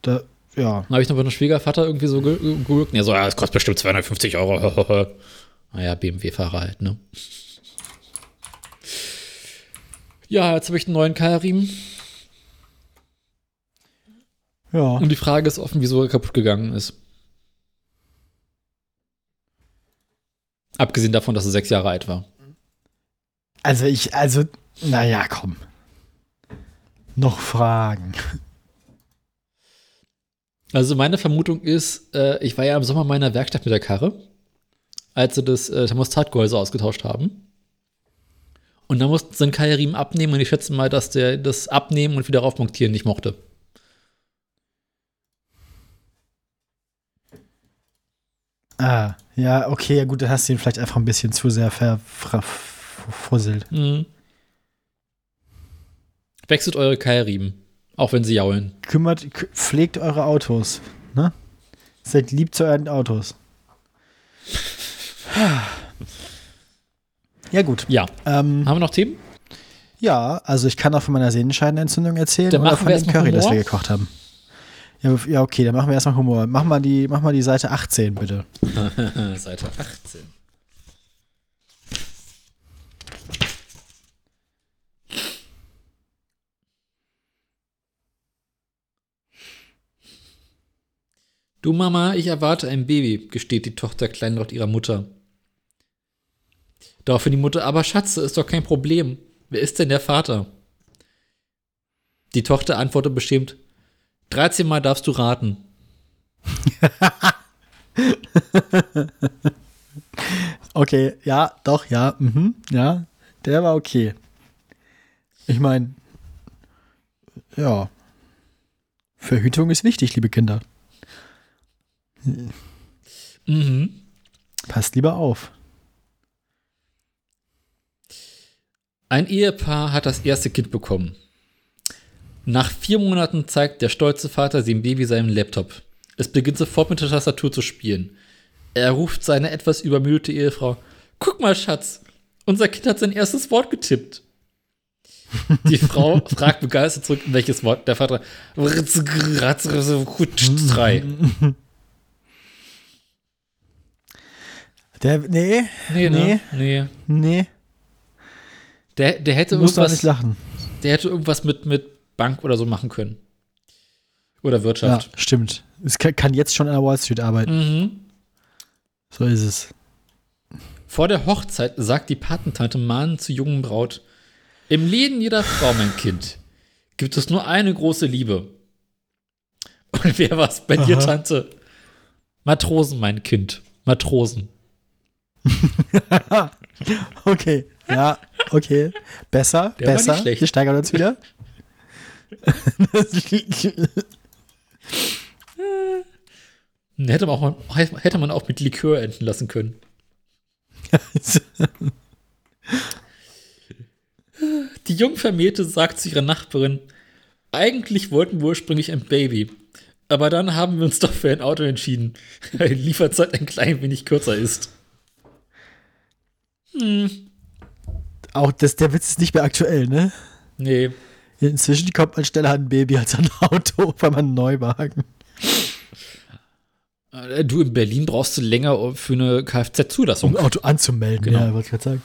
Da, ja. Dann habe ich noch bei einem Schwiegervater irgendwie so ge- ge- geguckt. Ja, so, ja, es kostet bestimmt 250 Euro. naja, BMW-Fahrer halt, ne? Ja, jetzt habe ich einen neuen Keilriemen. Ja. Und die Frage ist offen, wieso er kaputt gegangen ist. Abgesehen davon, dass er sechs Jahre alt war. Also ich, also, naja, komm. Noch Fragen. Also meine Vermutung ist, äh, ich war ja im Sommer in meiner Werkstatt mit der Karre, als sie das äh, Thermostatgehäuse ausgetauscht haben. Und dann mussten sie einen Keilriemen abnehmen und ich schätze mal, dass der das Abnehmen und wieder raufmontieren nicht mochte. Ah, ja, okay, ja gut, dann hast du ihn vielleicht einfach ein bisschen zu sehr verfusselt. Mhm. Wechselt eure Keilriemen, auch wenn sie jaulen. Kümmert, pflegt eure Autos, ne? Seid lieb zu euren Autos. Ja, gut. Ja. Ähm, Haben wir noch Themen? ja, also ich kann auch von meiner Sehnenscheidenentzündung erzählen Dann oder machen von dem Curry, das wir Humor. gekocht haben. Ja, ja, okay, dann machen wir erstmal Humor. Mach mal die, mach mal die Seite 18, bitte. Seite 18. Du Mama, ich erwarte ein Baby, gesteht die Tochter kleinlaut ihrer Mutter. Daraufhin die Mutter, aber Schatze, ist doch kein Problem. Wer ist denn der Vater? Die Tochter antwortet bestimmt, 13 Mal darfst du raten. Okay, ja, doch, ja, mhm, ja, der war okay. Ich meine, ja, Verhütung ist wichtig, liebe Kinder. Mhm. Passt lieber auf. Ein Ehepaar hat das erste Kind bekommen. Nach vier Monaten zeigt der stolze Vater dem Baby seinen Laptop. Es beginnt sofort mit der Tastatur zu spielen. Er ruft seine etwas übermüdete Ehefrau. Guck mal, Schatz, unser Kind hat sein erstes Wort getippt. Die Frau fragt begeistert zurück, welches Wort der Vater. Drei. Der, nee, Nee, Nee. ne? Nee. nee, Der, der hätte doch irgendwas, nicht lachen. der hätte irgendwas mit, mit Bank oder so machen können. Oder Ja, Wirtschaft. stimmt. Es kann, kann jetzt schon an der Wall Street arbeiten. Mhm. So ist es. Vor der Hochzeit sagt die Patentante mahnend zur jungen Braut: Im Leben jeder Frau, mein Kind, gibt es nur eine große Liebe. Und wer war's bei dir, Aha. Tante? Matrosen, mein Kind. Matrosen. Okay, ja, okay. Besser, Der besser. nicht schlecht. Wir steigern uns wieder. Hätte man auch, hätte man auch mit Likör enden lassen können. Die Jungvermählte sagt zu ihrer Nachbarin, eigentlich wollten wir ursprünglich ein Baby. Aber dann haben wir uns doch für ein Auto entschieden, weil die Lieferzeit ein klein wenig kürzer ist. Auch das, der Witz ist nicht mehr aktuell, ne? Nee, Inzwischen kommt man schneller an ein Baby als an ein Auto, weil man einen Neuwagen. Äh, du in Berlin brauchst du länger für eine Um Kfz-Zulassung. ein Auto anzumelden, Genau. ja, wollte ich gerade sagen.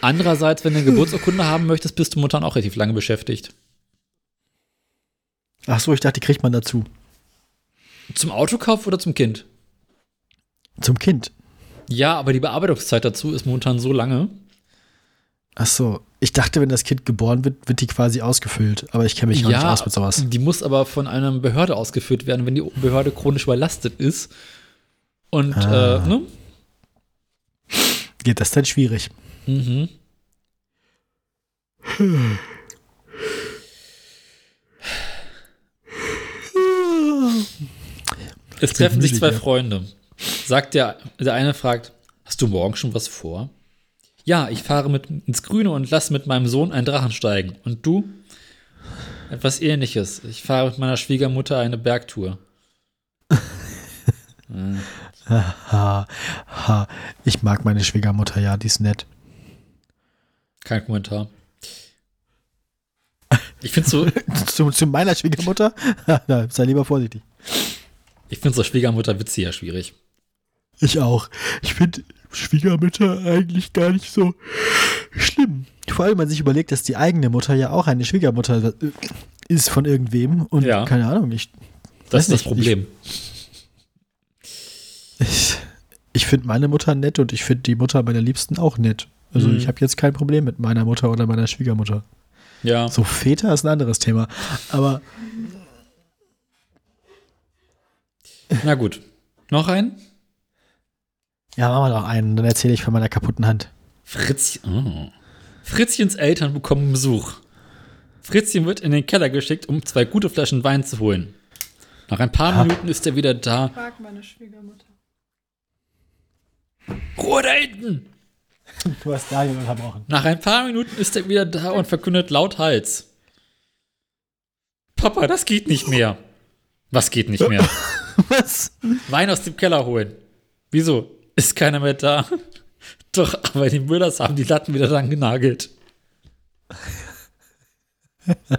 Andererseits, wenn du eine Geburtsurkunde haben möchtest, bist du momentan auch relativ lange beschäftigt. Ach so, ich dachte, die kriegt man dazu. Zum Autokauf oder zum Kind? Zum Kind. Ja, aber die Bearbeitungszeit dazu ist momentan so lange. Ach so, ich dachte, wenn das Kind geboren wird, wird die quasi ausgefüllt. Aber ich kenne mich noch nicht aus mit sowas. Die muss aber von einer Behörde ausgeführt werden, wenn die Behörde chronisch überlastet ist. Und, Ah. äh, ne? Geht das dann schwierig? Mhm. Es treffen sich zwei. Freunde. Sagt der, der eine fragt, hast du morgen schon was vor? Ja, ich fahre mit ins Grüne und lasse mit meinem Sohn einen Drachen steigen. Und du? Etwas ähnliches. Ich fahre mit meiner Schwiegermutter eine Bergtour. Ha, ha. Ich mag meine Schwiegermutter, ja, die ist nett. Kein Kommentar. Ich finde so, zu, zu meiner Schwiegermutter? Sei lieber vorsichtig. ich finde so Schwiegermutter-Witze ja schwierig. Ich auch. Ich finde Schwiegermütter eigentlich gar nicht so schlimm. Vor allem, wenn man sich überlegt, dass die eigene Mutter ja auch eine Schwiegermutter äh, ist von irgendwem. Und Ja. keine Ahnung, ich, Das ist das nicht, Problem. ich, ich finde meine Mutter nett und ich finde die Mutter meiner Liebsten auch nett. Also Mhm. ich habe jetzt kein Problem mit meiner Mutter oder meiner Schwiegermutter. ja. So Väter ist ein anderes Thema. Aber Na gut. Noch ein? Ja, machen wir noch einen, dann erzähle ich von meiner kaputten Hand. Fritz, oh. Fritzchens Eltern bekommen Besuch. Fritzchen wird in den Keller geschickt, um zwei gute Flaschen Wein zu holen. Nach ein paar Ha. Minuten ist er wieder da. Frag meine Schwiegermutter. Ruhe da hinten! Du hast Daniel unterbrochen. Nach ein paar Minuten ist er wieder da und verkündet lauthals. Papa, das geht nicht mehr. Was geht nicht mehr? Was? Wein aus dem Keller holen. Wieso? Ist keiner mehr da? Doch, aber die Müllers haben die Latten wieder dran genagelt.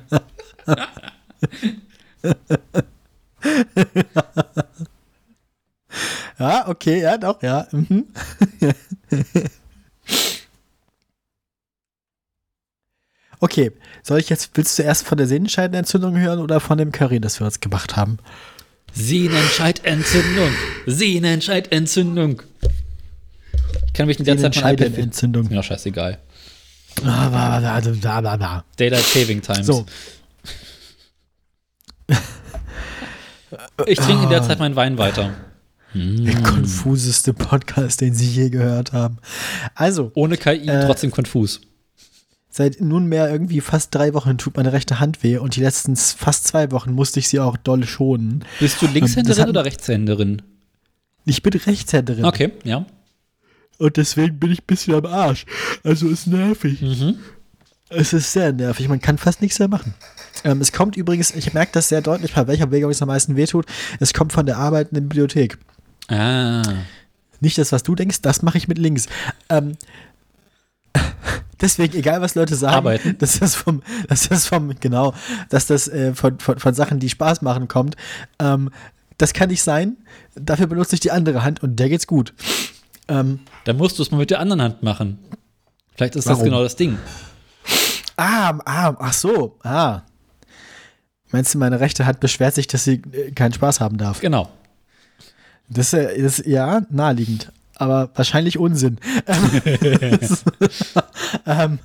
Ja, okay, ja, doch, ja. Mhm. okay, soll ich jetzt, willst du erst von der Sehnenscheidenentzündung hören oder von dem Curry, das wir uns gemacht haben? Sehnenscheidentzündung. Sehnenscheidentzündung. Ich kann mich in der Zeit mein iPad. Sehnenscheidenentzündung. Ist mir doch scheißegal. Ah, bla. Daylight Saving Times. So, Ich trinke in der Zeit meinen Wein weiter. der konfuseste Podcast, den Sie je gehört haben. Also, Ohne KI, Äh, trotzdem konfus. seit nunmehr irgendwie fast drei Wochen tut meine rechte Hand weh und die letzten fast zwei Wochen musste ich sie auch doll schonen. Bist du das Linkshänderin hat- oder Rechtshänderin? Ich bin Rechtshänderin Okay, ja. Und deswegen bin ich ein bisschen am Arsch. Also ist nervig. Mhm. Es ist sehr nervig, man kann fast nichts mehr machen. Ähm, es kommt übrigens, ich merke das sehr deutlich, bei welcher Bewegung es am meisten wehtut. Es kommt von der Arbeit in der Bibliothek. Ah. Nicht das, was du denkst, das mache ich mit links. Ähm, deswegen, egal was Leute sagen, Arbeiten. dass das vom, dass das vom, genau, dass das äh, von, von, von Sachen, die Spaß machen, kommt. Ähm, das kann nicht sein. Dafür benutze ich die andere Hand und der geht's gut. Ähm, Dann musst du es mal mit der anderen Hand machen. Vielleicht ist das Warum? genau das Ding. ah, ah, ach so, ah. Meinst du, meine rechte Hand beschwert sich, dass sie äh, keinen Spaß haben darf? Genau. Das ist ja naheliegend, aber wahrscheinlich Unsinn. ähm,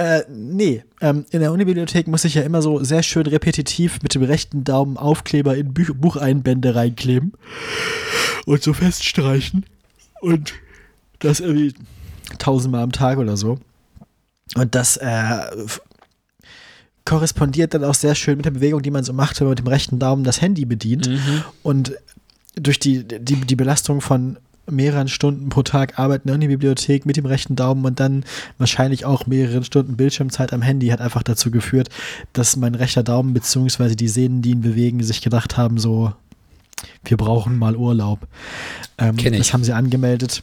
Äh, nee, ähm, in der Unibibliothek muss ich ja immer so sehr schön repetitiv mit dem rechten Daumen Aufkleber in Buch Bucheinbände reinkleben und so feststreichen. Und das irgendwie tausendmal am Tag oder so. Und das äh, korrespondiert dann auch sehr schön mit der Bewegung, die man so macht, wenn man mit dem rechten Daumen das Handy bedient. Mhm. Und durch die, die, die Belastung von mehreren Stunden pro Tag Arbeiten in der Bibliothek mit dem rechten Daumen und dann wahrscheinlich auch mehreren Stunden Bildschirmzeit am Handy hat einfach dazu geführt, dass mein rechter Daumen bzw. die Sehnen, die ihn bewegen, sich gedacht haben, so, wir brauchen mal Urlaub. Ähm. Das haben sie angemeldet.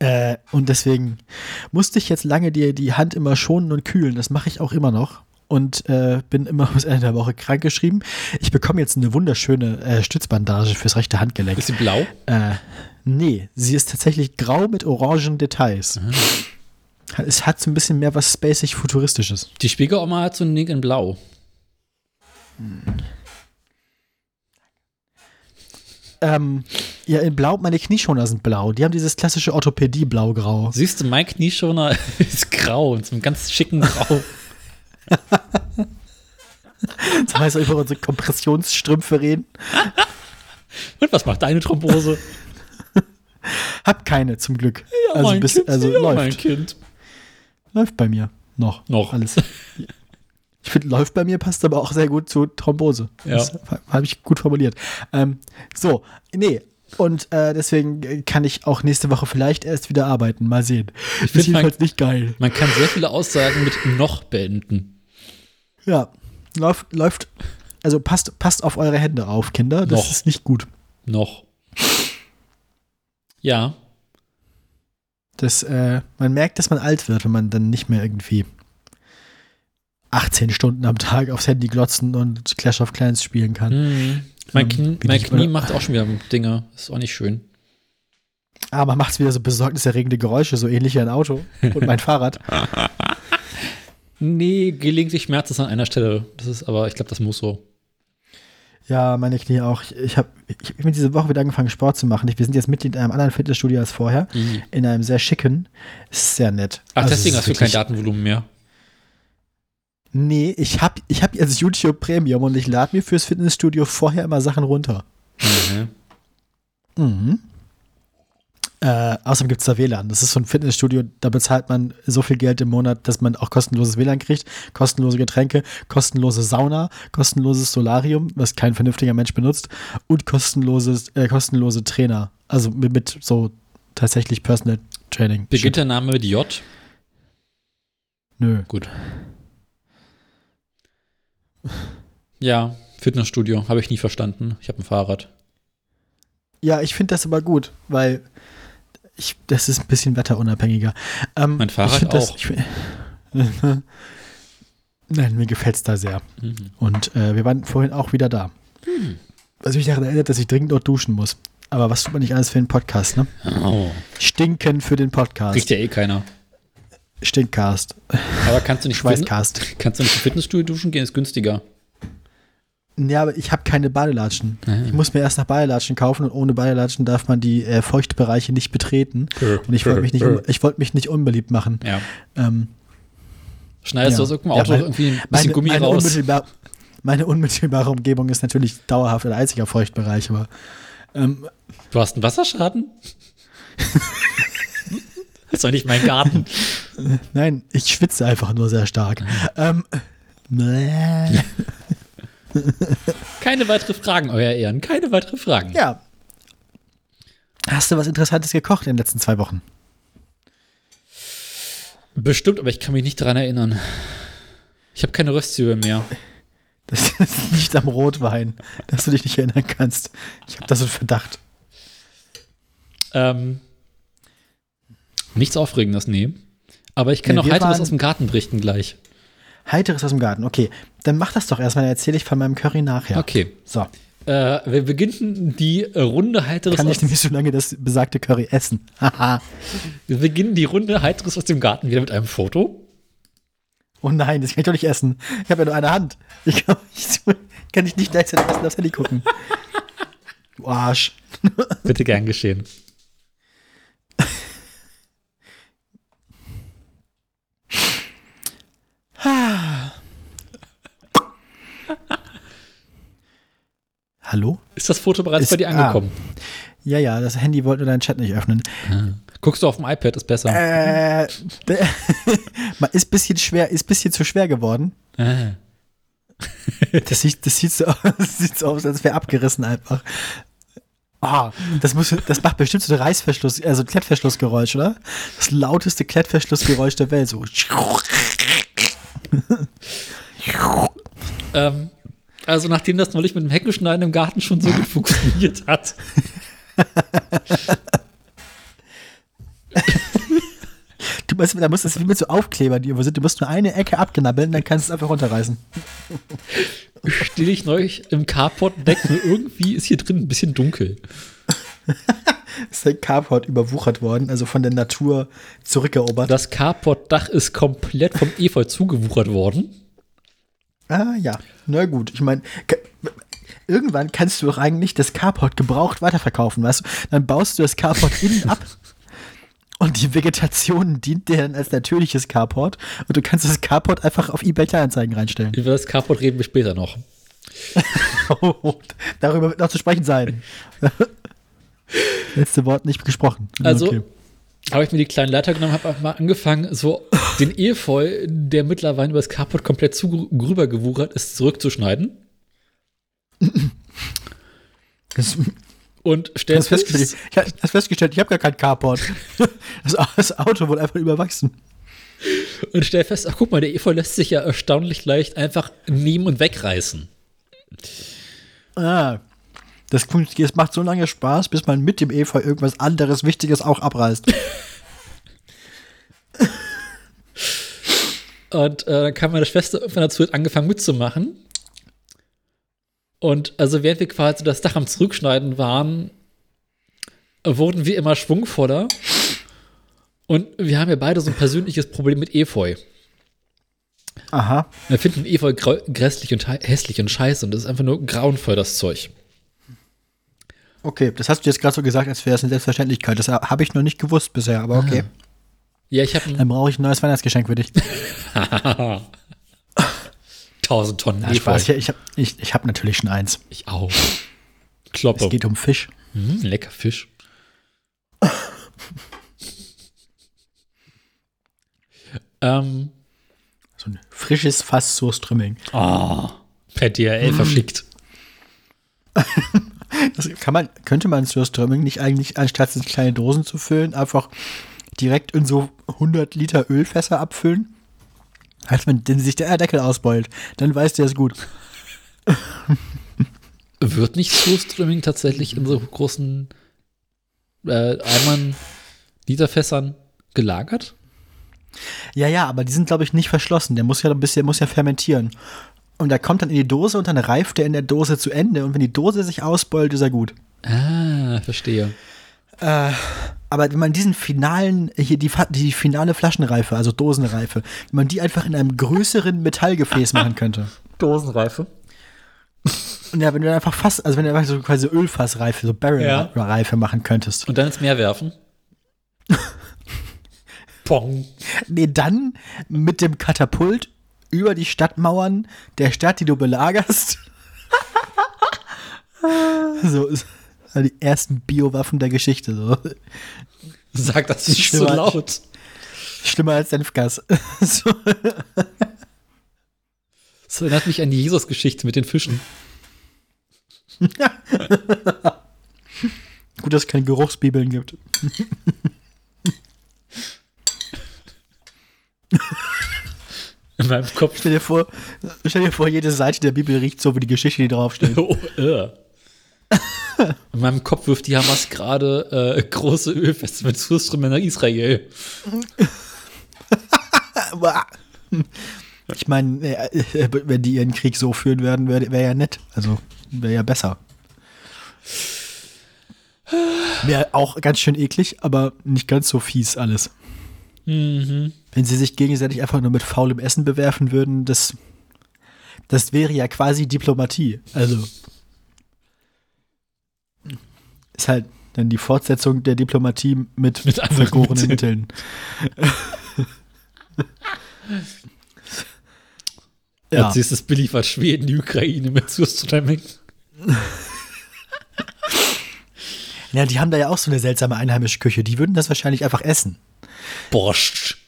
Äh, und deswegen musste ich jetzt lange die, die Hand immer schonen und kühlen. Das mache ich auch immer noch. Und äh, bin immer bis Ende der Woche krankgeschrieben. Ich bekomme jetzt eine wunderschöne äh, Stützbandage fürs rechte Handgelenk. Ist sie blau? Äh, nee, sie ist tatsächlich grau mit orangen Details. Es hat so ein bisschen mehr was spacig futuristisches. Die Schwiegeroma hat so ein Ding in blau. Ähm, ja, in Blau, meine Knieschoner sind blau. Die haben dieses klassische Orthopädie-Blau-Grau. Siehst du, mein Knieschoner ist grau und so einem ganz schicken Grau. Das heißt, über unsere Kompressionsstrümpfe reden. Und was macht deine Thrombose? Hab keine, zum Glück. also mein bis, Kind, also ja, läuft. mein Kind. Läuft bei mir. Noch. Noch. Alles. Ich finde, läuft bei mir passt aber auch sehr gut zu Thrombose. Ja. Das habe ich gut formuliert. Ähm, so, nee. Und äh, deswegen kann ich auch nächste Woche vielleicht erst wieder arbeiten. Mal sehen. Ich find ist mein- jedenfalls nicht geil. Man kann sehr viele Aussagen mit noch beenden. Ja. Läuft, läuft. Also passt, passt auf eure Hände auf, Kinder. Das Noch. ist nicht gut. Noch. Ja, Das, äh, man merkt, dass man alt wird, wenn man dann nicht mehr irgendwie 18 Stunden am Tag aufs Handy glotzen und Clash of Clans spielen kann. Mhm. Mein, Ähm, Knie, wie mein Knie macht auch schon wieder Dinge. Ist auch nicht schön. Aber macht wieder so besorgniserregende Geräusche, so ähnlich wie ein Auto und mein Fahrrad. Nee, gelegentlich Schmerz ist an einer Stelle. Das ist aber, ich glaube, das muss so. Ja, meine Knie auch. Ich, ich habe ich hab diese Woche wieder angefangen, Sport zu machen. Ich, wir sind jetzt Mitglied in einem anderen Fitnessstudio als vorher. I. In einem sehr schicken. Ist sehr nett. Ach, Also, deswegen es hast du kein Datenvolumen mehr. Nee, ich habe ich hab jetzt YouTube Premium und ich lade mir fürs Fitnessstudio vorher immer Sachen runter. Mhm. Mhm. Äh, außerdem gibt es da WLAN. Das ist so ein Fitnessstudio, da bezahlt man so viel Geld im Monat, dass man auch kostenloses WLAN kriegt, kostenlose Getränke, kostenlose Sauna, kostenloses Solarium, was kein vernünftiger Mensch benutzt, und kostenloses, äh, kostenlose Trainer. Also mit, mit so tatsächlich Personal Training. Beginnt der Name mit J? Nö. Gut. Ja, Fitnessstudio. Habe ich nie verstanden. Ich habe ein Fahrrad. Ja, ich finde das aber gut, weil ich, das ist ein bisschen wetterunabhängiger. Ähm, Mein Fahrrad das- auch. ich Nein, mir gefällt es da sehr. Mhm. Und äh, wir waren vorhin auch wieder da. Was mich daran erinnert, dass ich dringend dort duschen muss. Aber was tut man nicht alles für den Podcast, ne? Oh. Stinken für den Podcast. Kriegt ja eh keiner. Stinkcast. Aber kannst du nicht Schweißcast. Kannst du nicht im Fitnessstudio duschen gehen? Ist günstiger. Ja, aber ich habe keine Badelatschen. Ah. Ich muss mir erst nach Badelatschen kaufen und ohne Badelatschen darf man die äh, Feuchtbereiche nicht betreten. Und ich wollte mich, nicht un- ich wollt mich nicht unbeliebt machen. Ja. Ähm, Schneidest Ja. du aus irgendeinem Ja, Auto mein- irgendwie ein bisschen meine, Gummi meine, raus? unmittelbar, meine unmittelbare Umgebung ist natürlich dauerhaft ein einziger Feuchtbereich, aber ähm, Du hast einen Wasserschaden? das ist doch nicht mein Garten. nein, ich schwitze einfach nur sehr stark. Ähm, bläh. Keine weitere Fragen, euer Ehren. Keine weitere Fragen. ja. Hast du was Interessantes gekocht in den letzten zwei Wochen? Bestimmt, aber ich kann mich nicht daran erinnern. Ich habe keine Röstzwiebeln mehr. Das ist nicht am Rotwein, dass du dich nicht erinnern kannst. Ich habe da so einen Verdacht. Ähm, nichts Aufregendes, nee. Aber ich kann Nee, noch Heiteres aus dem Garten berichten gleich. Heiteres aus dem Garten. Okay, dann mach das doch erstmal, dann erzähle ich von meinem Curry nachher. Okay. So, Äh, wir beginnen die Runde Heiteres kann ich nämlich so lange das besagte Curry essen. Wir beginnen die Runde Heiteres aus dem Garten wieder mit einem Foto. oh nein, das kann ich doch nicht essen. Ich habe ja nur eine Hand. Ich kann, ich, kann ich nicht gleichzeitig essen aufs Handy gucken. Du Arsch. Bitte gern geschehen. Hallo? Ist das Foto bereits ist, bei dir angekommen? Ah, ja, ja, das Handy wollte nur deinen Chat nicht öffnen. Ah. Guckst du auf dem iPad, ist besser. Äh, ist ein bisschen schwer, ist bisschen zu schwer geworden. Ah. das, sieht, das, sieht so aus, das sieht so aus, als wäre abgerissen einfach. Oh, das, muss, das macht bestimmt so äh, ein Reißverschluss, also Klettverschlussgeräusch, oder? Das lauteste Klettverschlussgeräusch der Welt. So. Ähm, also nachdem das neulich mit dem Heckenschneiden im Garten schon so gut funktioniert hat, Du musst, da musst das wie mit so Aufklebern, die irgendwo sind. Du musst nur eine Ecke abknabbeln, dann kannst du es einfach runterreißen. stehe ich neulich im Carport und irgendwie ist hier drin ein bisschen dunkel. Ist der Carport überwuchert worden, also von der Natur zurückerobert. Das Carport-Dach ist komplett vom Efeu zugewuchert worden. Ah ja, na gut. Ich meine, irgendwann kannst du doch eigentlich das Carport gebraucht weiterverkaufen, weißt du? Dann baust du das Carport innen ab und die Vegetation dient dir dann als natürliches Carport und du kannst das Carport einfach auf eBay Kleinanzeigen reinstellen. Über das Carport reden wir später noch. Darüber wird noch zu sprechen sein. Letzte Wort nicht gesprochen. Also Okay. habe ich mir die kleinen Leiter genommen, habe mal angefangen, so den Efeu, der mittlerweile über das Carport komplett zu rüber gewuchert ist, zurückzuschneiden. Das, Und stell das festgestellt, fest, ich habe festgestellt, ich habe gar kein Carport. Das, das Auto wurde einfach überwachsen. und stell fest, ach guck mal, der Efeu lässt sich ja erstaunlich leicht einfach nehmen und wegreißen. Ah, das, das macht so lange Spaß, bis man mit dem Efeu irgendwas anderes Wichtiges auch abreißt. Und äh, dann kam meine Schwester irgendwann dazu, hat angefangen mitzumachen. Und also während wir quasi das Dach am Zurückschneiden waren, wurden wir immer schwungvoller. Und wir haben ja beide so ein persönliches Problem mit Efeu. Aha. Wir finden Efeu grässlich und hässlich und scheiße und das ist einfach nur grauenvoll, das Zeug. Okay, das hast du jetzt gerade so gesagt, als wäre es eine Selbstverständlichkeit. Das habe ich noch nicht gewusst bisher, aber okay. Ja, ich habe Dann brauche ich ein neues Weihnachtsgeschenk für dich. 1000 Tonnen Efeu. Spaß, ja, ich habe ich, ich hab natürlich schon eins. Ich auch. Kloppe. Es geht um Fisch. Hm, lecker Fisch. ähm, So ein frisches Fass Surströmming. oh, per DRL verschickt. Das kann man, könnte man Surströmming nicht eigentlich, anstatt in kleine Dosen zu füllen, einfach direkt in so 100 Liter Ölfässer abfüllen? Als man den sich der Deckel ausbeult, dann weißt du, es gut. Wird nicht Surströmming tatsächlich in so großen äh, Eimern, Literfässern gelagert? Ja, ja, aber die sind, glaube ich, nicht verschlossen. Der muss ja ein bisschen, muss ja fermentieren. Und der kommt dann in die Dose und dann reift er in der Dose zu Ende. Und wenn die Dose sich ausbeult, ist er gut. Ah, verstehe. Aber wenn man diesen finalen, hier die, die finale Flaschenreife, also Dosenreife, wenn man die einfach in einem größeren Metallgefäß machen könnte. Dosenreife. Und ja, wenn du einfach fast, also wenn du einfach so quasi Ölfassreife, so Barrel-Reife machen könntest. Und dann ins Meer werfen. Pong. Nee, dann mit dem Katapult über die Stadtmauern der Stadt, die du belagerst. so, so die ersten Biowaffen der Geschichte. So. Sag das nicht so Schlimmer- laut. Schlimmer als Senfgas. so. Das erinnert mich an die Jesus-Geschichte mit den Fischen. Gut, dass es keine Geruchsbibeln gibt. In meinem Kopf. Stell dir vor, stell dir vor, jede Seite der Bibel riecht so wie die Geschichte, die draufsteht. Oh, äh. In meinem Kopf wirft die Hamas gerade äh, große Ölfeste mit Surströmming nach Israel. Ich meine, äh, wenn die ihren Krieg so führen würden, wäre wär ja nett. Also wäre ja besser. Wäre auch ganz schön eklig, aber nicht ganz so fies alles. Mhm. Wenn sie sich gegenseitig einfach nur mit faulem Essen bewerfen würden, das, das wäre ja quasi Diplomatie. Also ist halt dann die Fortsetzung der Diplomatie mit, Mit vergorenen Mitteln. Als nächstes beliefert Schweden die Ukraine mit Surströmming. Ja, die haben da ja auch so eine seltsame einheimische Küche. Die würden das wahrscheinlich einfach essen. Borscht.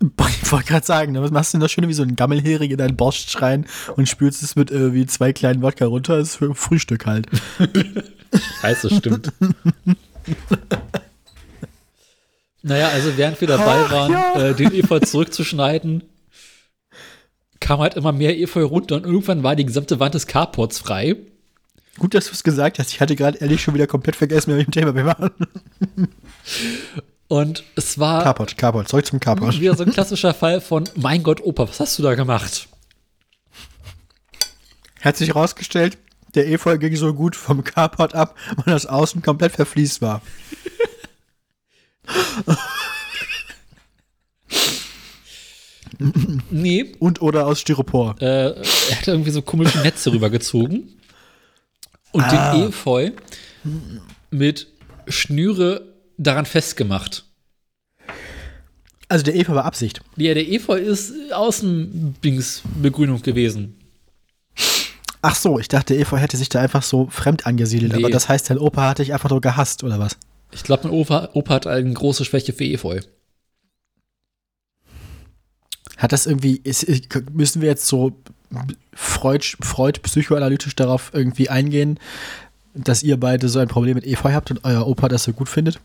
Ich wollte gerade sagen, ne, was machst du denn da schön wie so ein Gammelhering in deinen Borscht rein und spülst es mit irgendwie zwei kleinen Wodka runter? Das ist für Frühstück halt. Scheiße, stimmt. naja, also während wir dabei Ach, waren, ja. äh, den Efeu zurückzuschneiden, kam halt immer mehr Efeu runter und irgendwann war die gesamte Wand des Carports frei. Gut, dass du es gesagt hast. Ich hatte gerade ehrlich schon wieder komplett vergessen, mit welchem Thema wir waren. Und es war Carport, Carport, zurück zum Carport. wieder so ein klassischer Fall von, mein Gott, Opa, was hast du da gemacht? Hat sich herausgestellt, der Efeu ging so gut vom Carport ab, weil das Außen komplett verfließt war. Nee, Und oder aus Styropor. äh, er hat irgendwie so komische Netze rübergezogen und Ah. den Efeu mit Schnüre daran festgemacht. Also der Efeu war Absicht. Ja, der Efeu ist Außendingsbegrünung gewesen. Ach so, ich dachte, der Efeu hätte sich da einfach so fremd angesiedelt. Nee. Aber das heißt, dein Opa hat dich einfach nur gehasst, oder was? Ich glaube, mein Opa, Opa hat eine große Schwäche für Efeu. Hat das irgendwie, ist, müssen wir jetzt so Freud, Freud psychoanalytisch darauf irgendwie eingehen, dass ihr beide so ein Problem mit Efeu habt und euer Opa das so gut findet?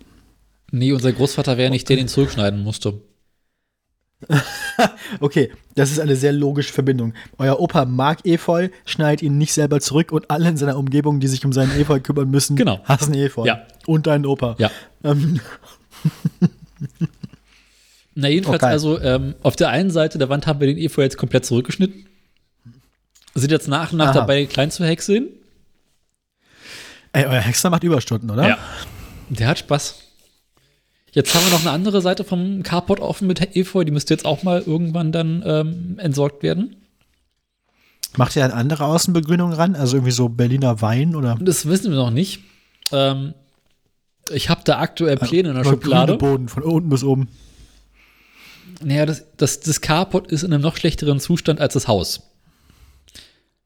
Nee, unser Großvater wäre nicht der, den ihn zurückschneiden musste. Okay, das ist eine sehr logische Verbindung. Euer Opa mag Efeu, schneidet ihn nicht selber zurück und alle in seiner Umgebung, die sich um seinen Efeu kümmern müssen, Genau. hassen Efeu. Ja. Und deinen Opa. Ja. Ähm, Na, jedenfalls, Okay. also ähm, auf der einen Seite der Wand haben wir den Efeu jetzt komplett zurückgeschnitten. Sind jetzt nach und nach Aha. dabei, klein zu häckseln. ey, euer Hexer macht Überstunden, oder? Der hat Spaß. Jetzt haben wir noch eine andere Seite vom Carport offen mit Efeu. Die müsste jetzt auch mal irgendwann dann ähm, entsorgt werden. Macht ihr eine andere Außenbegrünung ran? Also irgendwie so Berliner Wein oder? Das wissen wir noch nicht. Ähm, ich habe da aktuell Pläne in der Schublade. Boden, von unten bis oben. Naja, das, das, das Carport ist in einem noch schlechteren Zustand als das Haus.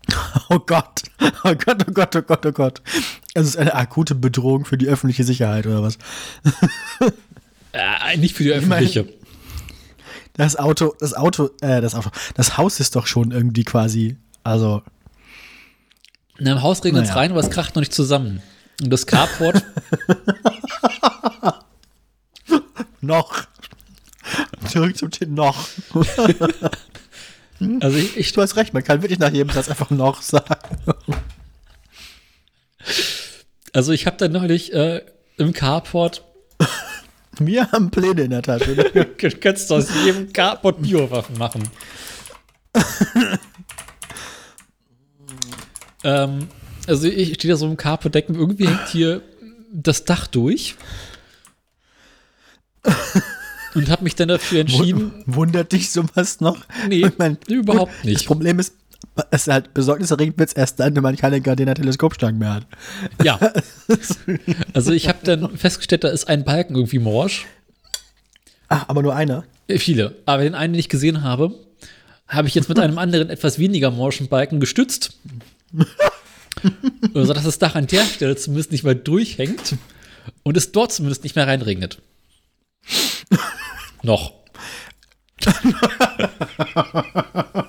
Oh Gott. Oh Gott, oh Gott, oh Gott, oh Gott. Es ist eine akute Bedrohung für die öffentliche Sicherheit oder was? Äh, nicht für die öffentliche. Das Auto, das Auto, äh, das Auto, das Haus ist doch schon irgendwie quasi, also, In einem Haus regnet es Naja. rein, aber es kracht noch nicht zusammen. Und das Carport, noch. Zurück zum Thema noch. also ich, ich Du hast recht, man kann wirklich nach jedem Satz einfach noch sagen. also ich habe da neulich äh, im Carport, Wir haben Pläne in der Tasche. du kannst aus jedem Carport Biowaffen machen. ähm, also ich stehe da so im Carport, denke mir, irgendwie hängt hier das Dach durch. Und habe mich dann dafür entschieden, Wundert dich sowas noch? Nee, Ich mein, überhaupt Das nicht. Problem ist, ist halt besorgniserregend wird es erst dann, wenn man keine Gardena Teleskopstangen mehr hat. Ja. Also ich habe dann festgestellt, da ist ein Balken irgendwie morsch. Ah, aber nur einer. Äh, Viele. Aber den einen, den ich gesehen habe, habe ich jetzt mit einem anderen etwas weniger morschen Balken gestützt. so dass das Dach an der Stelle zumindest nicht mehr durchhängt und es dort zumindest nicht mehr reinregnet. Noch.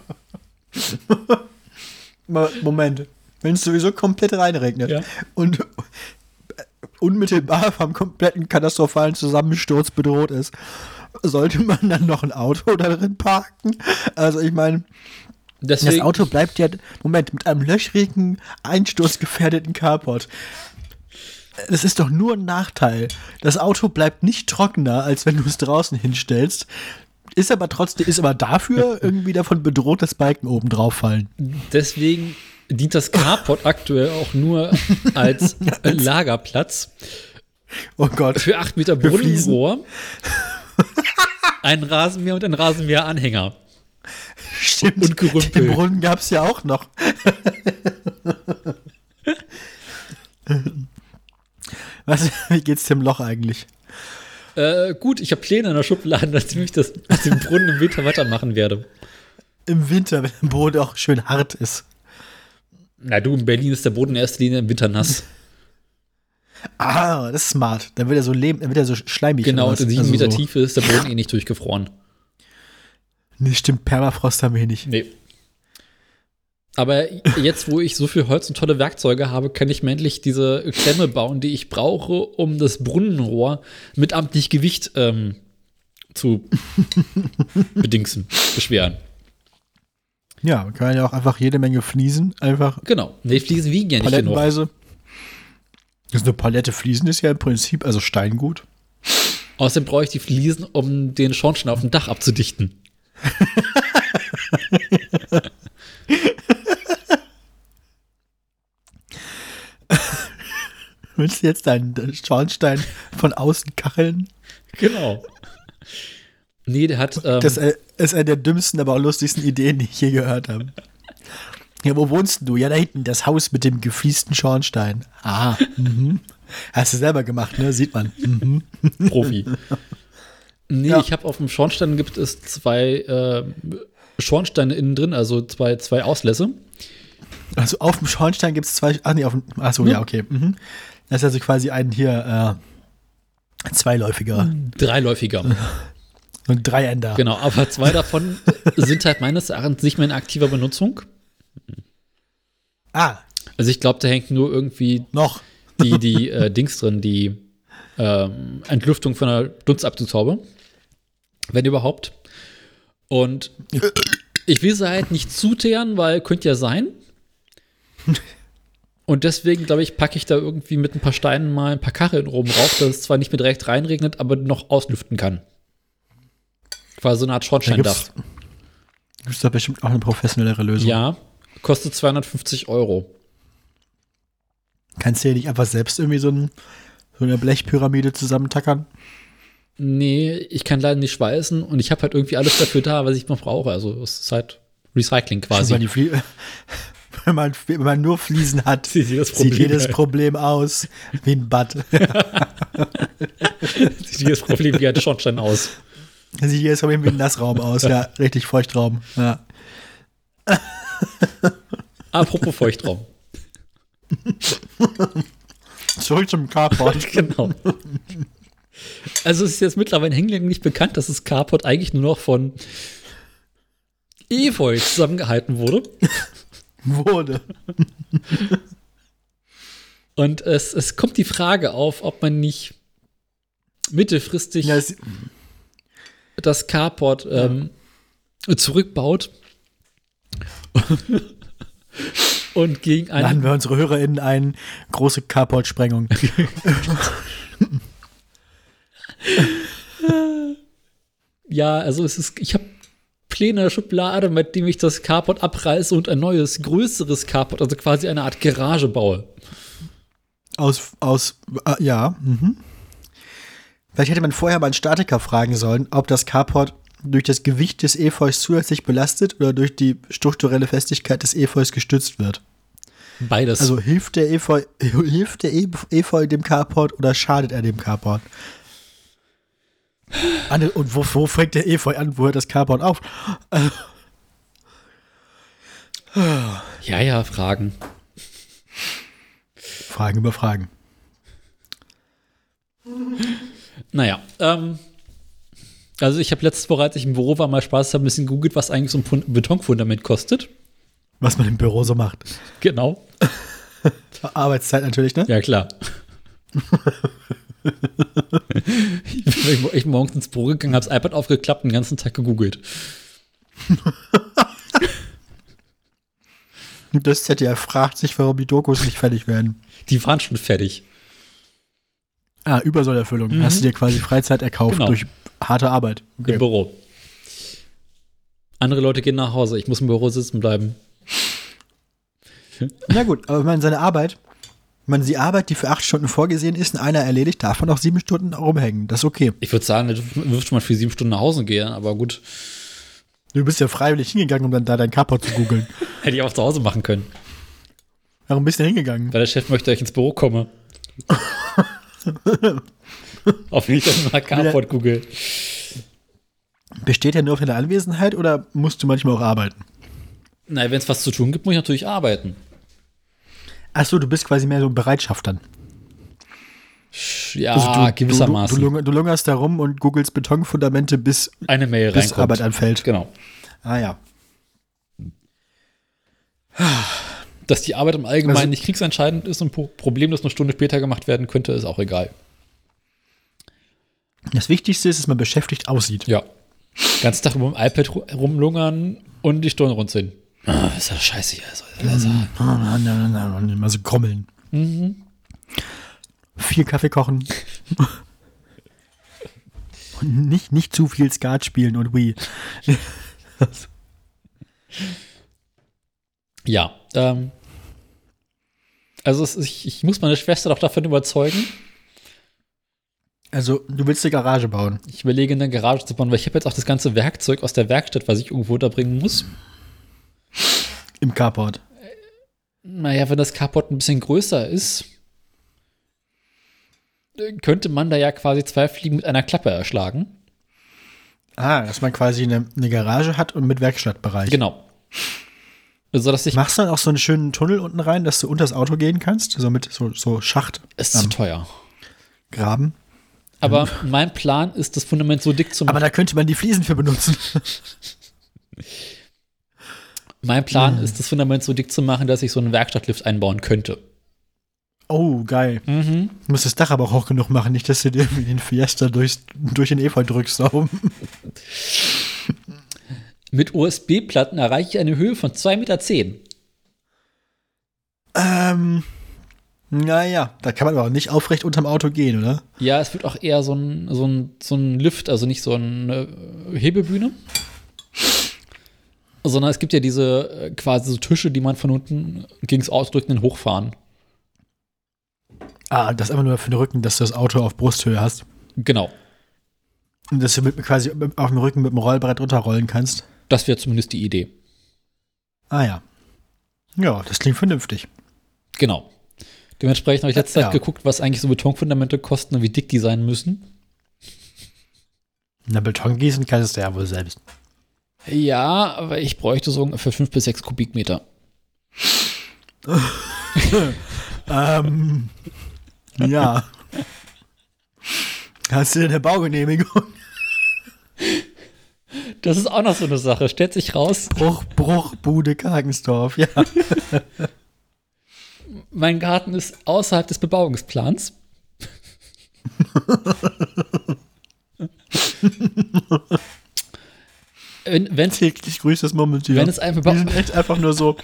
Mo- Moment. Wenn es sowieso komplett reinregnet Ja. und unmittelbar vom kompletten katastrophalen Zusammensturz bedroht ist, sollte man dann noch ein Auto da drin parken? Also ich meine, das Auto bleibt ja, Moment, mit einem löchrigen, einsturzgefährdeten Carport. Das ist doch nur ein Nachteil. Das Auto bleibt nicht trockener, als wenn du es draußen hinstellst. Ist aber trotzdem, ist aber dafür irgendwie davon bedroht, dass Balken oben drauf fallen. deswegen dient das Carport aktuell auch nur als Lagerplatz Oh Gott. für 8 Meter. Brunnenrohr, ein Rasenmäher und ein Rasenmäheranhänger. Stimmt. und Gerümpel. Den Brunnen gab es ja auch noch. Was, wie geht's dem Loch eigentlich? Äh, gut, ich habe Pläne in der Schublade, dass ich das mit dem Brunnen im Winter weitermachen werde. Im Winter, wenn der Boden auch schön hart ist. Na du, in Berlin ist der Boden in erster Linie im Winter nass. Ah, das ist smart. Dann wird er so leben, dann wird er so schleimig. Genau, in sieben Also Meter so. Tiefe ist der Boden eh nicht durchgefroren. Nee, stimmt, Permafrost haben wir hier nicht. Nee. Aber jetzt, wo ich so viel Holz und tolle Werkzeuge habe, kann ich mir endlich diese Klemme bauen, die ich brauche, um das Brunnenrohr mit amtlich Gewicht ähm, zu bedingsen, beschweren. Ja, man kann ja auch einfach jede Menge Fliesen, einfach Genau. Nee, Fliesen wiegen ja nicht genug. palettenweise. Das ist eine Palette Fliesen ist ja im Prinzip, also Steingut. Außerdem brauche ich die Fliesen, um den Schornstein auf dem Dach abzudichten. Willst du jetzt deinen Schornstein von außen kacheln? Genau. Nee, der hat. Ähm, Das äh, ist eine der dümmsten, aber auch lustigsten Ideen, die ich je gehört habe. Ja, wo wohnst du? Ja, da hinten, das Haus mit dem gefliesten Schornstein. Ah, mhm. Hast du selber gemacht, ne? Sieht man. Mhm. Profi. Nee, Ja. ich habe auf dem Schornstein gibt es zwei äh, Schornsteine innen drin, also zwei, zwei Auslässe. Also auf dem Schornstein gibt es zwei. Ach nee, auf dem. Achso, ja, okay. Mhm. Das ist also quasi ein hier äh, zweiläufiger. Dreiläufiger. So ein Dreiender. genau, aber zwei davon sind halt meines Erachtens nicht mehr in aktiver Benutzung. Ah, Also ich glaube, da hängt nur irgendwie noch. die, die äh, Dings drin, die ähm, Entlüftung von der Dunstabzugshaube. Wenn überhaupt. Und ich will sie halt nicht zuteeren, weil könnte ja sein. Und deswegen, glaube ich, packe ich da irgendwie mit ein paar Steinen mal ein paar Kacheln oben rauf, dass es zwar nicht mehr direkt reinregnet, aber noch auslüften kann. Quasi so eine Art Da Schornsteindach. gibt's, gibt's da bestimmt auch eine professionellere Lösung. Ja, kostet 250 Euro. Kannst du ja nicht einfach selbst irgendwie so, ein, so eine Blechpyramide zusammentackern? Nee, ich kann leider nicht schweißen und ich habe halt irgendwie alles dafür da, was ich noch brauche. Also es ist halt Recycling Schon mal quasi. die Flie wenn, man, wenn man nur Fliesen hat, Sieht jedes sieht Problem, jedes halt. Problem aus wie ein Bad. Sieht jedes Problem wie ein Schornstein aus. sieht jedes Problem wie ein Nassraum aus. Ja, richtig Feuchtraum. Ja. Apropos Feuchtraum. Zurück zum Carport. genau. Also es ist jetzt mittlerweile hinlänglich bekannt, dass das Carport eigentlich nur noch von Efeu zusammengehalten wurde. Wurde. Und es, es kommt die Frage auf, ob man nicht mittelfristig Ja, das Carport ähm, zurückbaut und gegen laden eine wir unsere HörerInnen ein. Große Carport-Sprengung. ja, also es ist ich habe Pläne in der Schublade, mit dem ich das Carport abreiße und ein neues, größeres Carport, also quasi eine Art Garage baue. Aus, aus, äh, ja. Mhm. Vielleicht hätte man vorher mal einen Statiker fragen sollen, ob das Carport durch das Gewicht des Efeus zusätzlich belastet oder durch die strukturelle Festigkeit des Efeus gestützt wird. Beides. Also hilft der Efeu, hilft der E- Efeu dem Carport oder schadet er dem Carport? Und wo, wo fängt der Efeu an? Wo hört das Carport auf? ja, ja, Fragen. Fragen über Fragen. Naja, ähm, also ich habe letzte Woche, als ich im Büro war, mal Spaß, habe ein bisschen googelt, was eigentlich so ein Betonfundament kostet. Was man im Büro so macht. Genau. Arbeitszeit natürlich, ne? Ja, klar. ich bin echt morgens ins Büro gegangen, habe das iPad aufgeklappt und den ganzen Tag gegoogelt. Das ZDF fragt sich, warum die Dokus nicht fertig werden. Die waren schon fertig. Ah, Übersollerfüllung. Hast du dir quasi Freizeit erkauft Genau. durch harte Arbeit. Im Büro. Andere Leute gehen nach Hause. Ich muss im Büro sitzen bleiben. Na gut, aber wenn man seine Arbeit, man die Arbeit, die für acht Stunden vorgesehen ist, in einer erledigt, darf man auch sieben Stunden rumhängen. Das ist okay. Ich würde sagen, da dürfte man für sieben Stunden nach Hause gehen, aber gut. Du bist ja freiwillig hingegangen, um dann da dein Carport zu googeln. Hätte ich auch zu Hause machen können. Warum bist du denn hingegangen? Weil der Chef möchte, dass ich ins Büro komme. Auf jeden Fall mal Carport google. Besteht er nur auf deine Anwesenheit oder musst du manchmal auch arbeiten? Nein, wenn es was zu tun gibt, muss ich natürlich arbeiten. Ach so, du bist quasi mehr so Bereitschaft dann. Ja, Also du, gewissermaßen. Du, du, lungerst da rum und googelst Betonfundamente, bis, eine Mail bis reinkommt. Arbeit anfällt. Genau. Ah ja. Dass die Arbeit im Allgemeinen Also- nicht kriegsentscheidend ist und pro Problem, das eine Stunde später gemacht werden könnte, ist auch egal. Das Wichtigste ist, dass man beschäftigt aussieht. Ja. Ganz Tag über dem iPad ru- rumlungern und die Stirn runzeln. Ah, ist das scheiße hier. Also, also, Mal so grummeln. Viel Kaffee kochen. und nicht, nicht zu viel Skat spielen und Wii. Ja. Ähm, also es, ich, ich muss meine Schwester doch davon überzeugen. Also, du willst eine Garage bauen. Ich überlege, eine Garage zu bauen, weil ich habe jetzt auch das ganze Werkzeug aus der Werkstatt, was ich irgendwo unterbringen muss. Im Carport. Naja, wenn das Carport ein bisschen größer ist, könnte man da ja quasi zwei Fliegen mit einer Klappe erschlagen. Ah, dass man quasi eine, eine Garage hat und mit Werkstattbereich. Genau. So dass ich. Machst du dann auch so einen schönen Tunnel unten rein, dass du unter das Auto gehen kannst? So mit so, so Schacht ist zu teuer. graben. Aber mein Plan ist, das Fundament so dick zu Aber machen. da könnte man die Fliesen für benutzen. Mein Plan ist, das Fundament so dick zu machen, dass ich so einen Werkstattlift einbauen könnte. Oh, geil. Mhm. Du musst das Dach aber auch hoch genug machen, nicht, dass du dir irgendwie den Fiesta durchs, durch den Efeu drückst. Mit USB-Platten erreiche ich eine Höhe von 2,10 Meter. Ähm, naja, da kann man aber auch nicht aufrecht unterm Auto gehen, oder? Ja, es wird auch eher so ein, so ein, so ein Lift, also nicht so eine Hebebühne. Sondern es gibt ja diese äh, quasi so Tische, die man von unten gegens Ausdrücken hochfahren. Ah, das einfach nur für den Rücken, dass du das Auto auf Brusthöhe hast. Genau. Und dass du mit, quasi auf dem Rücken mit dem Rollbrett runterrollen kannst. Das wäre zumindest die Idee. Ah ja. Ja, das klingt vernünftig. Genau. Dementsprechend habe ich letzte Ja. Zeit geguckt, was eigentlich so Betonfundamente kosten und wie dick die sein müssen. Na, Beton gießen kannst du ja wohl selbst. Ja, aber ich bräuchte so ungefähr 5 bis 6 Kubikmeter. Ähm, ja. Hast du denn eine Baugenehmigung? Das ist auch noch so eine Sache. Stellt sich raus, Bruch, Bruch, Bude, Kagensdorf, ja. mein Garten ist außerhalb des Bebauungsplans. Wenn, wenn, Täglich grüßt das Murmeltier. wenn es ein Die sind echt einfach nur so.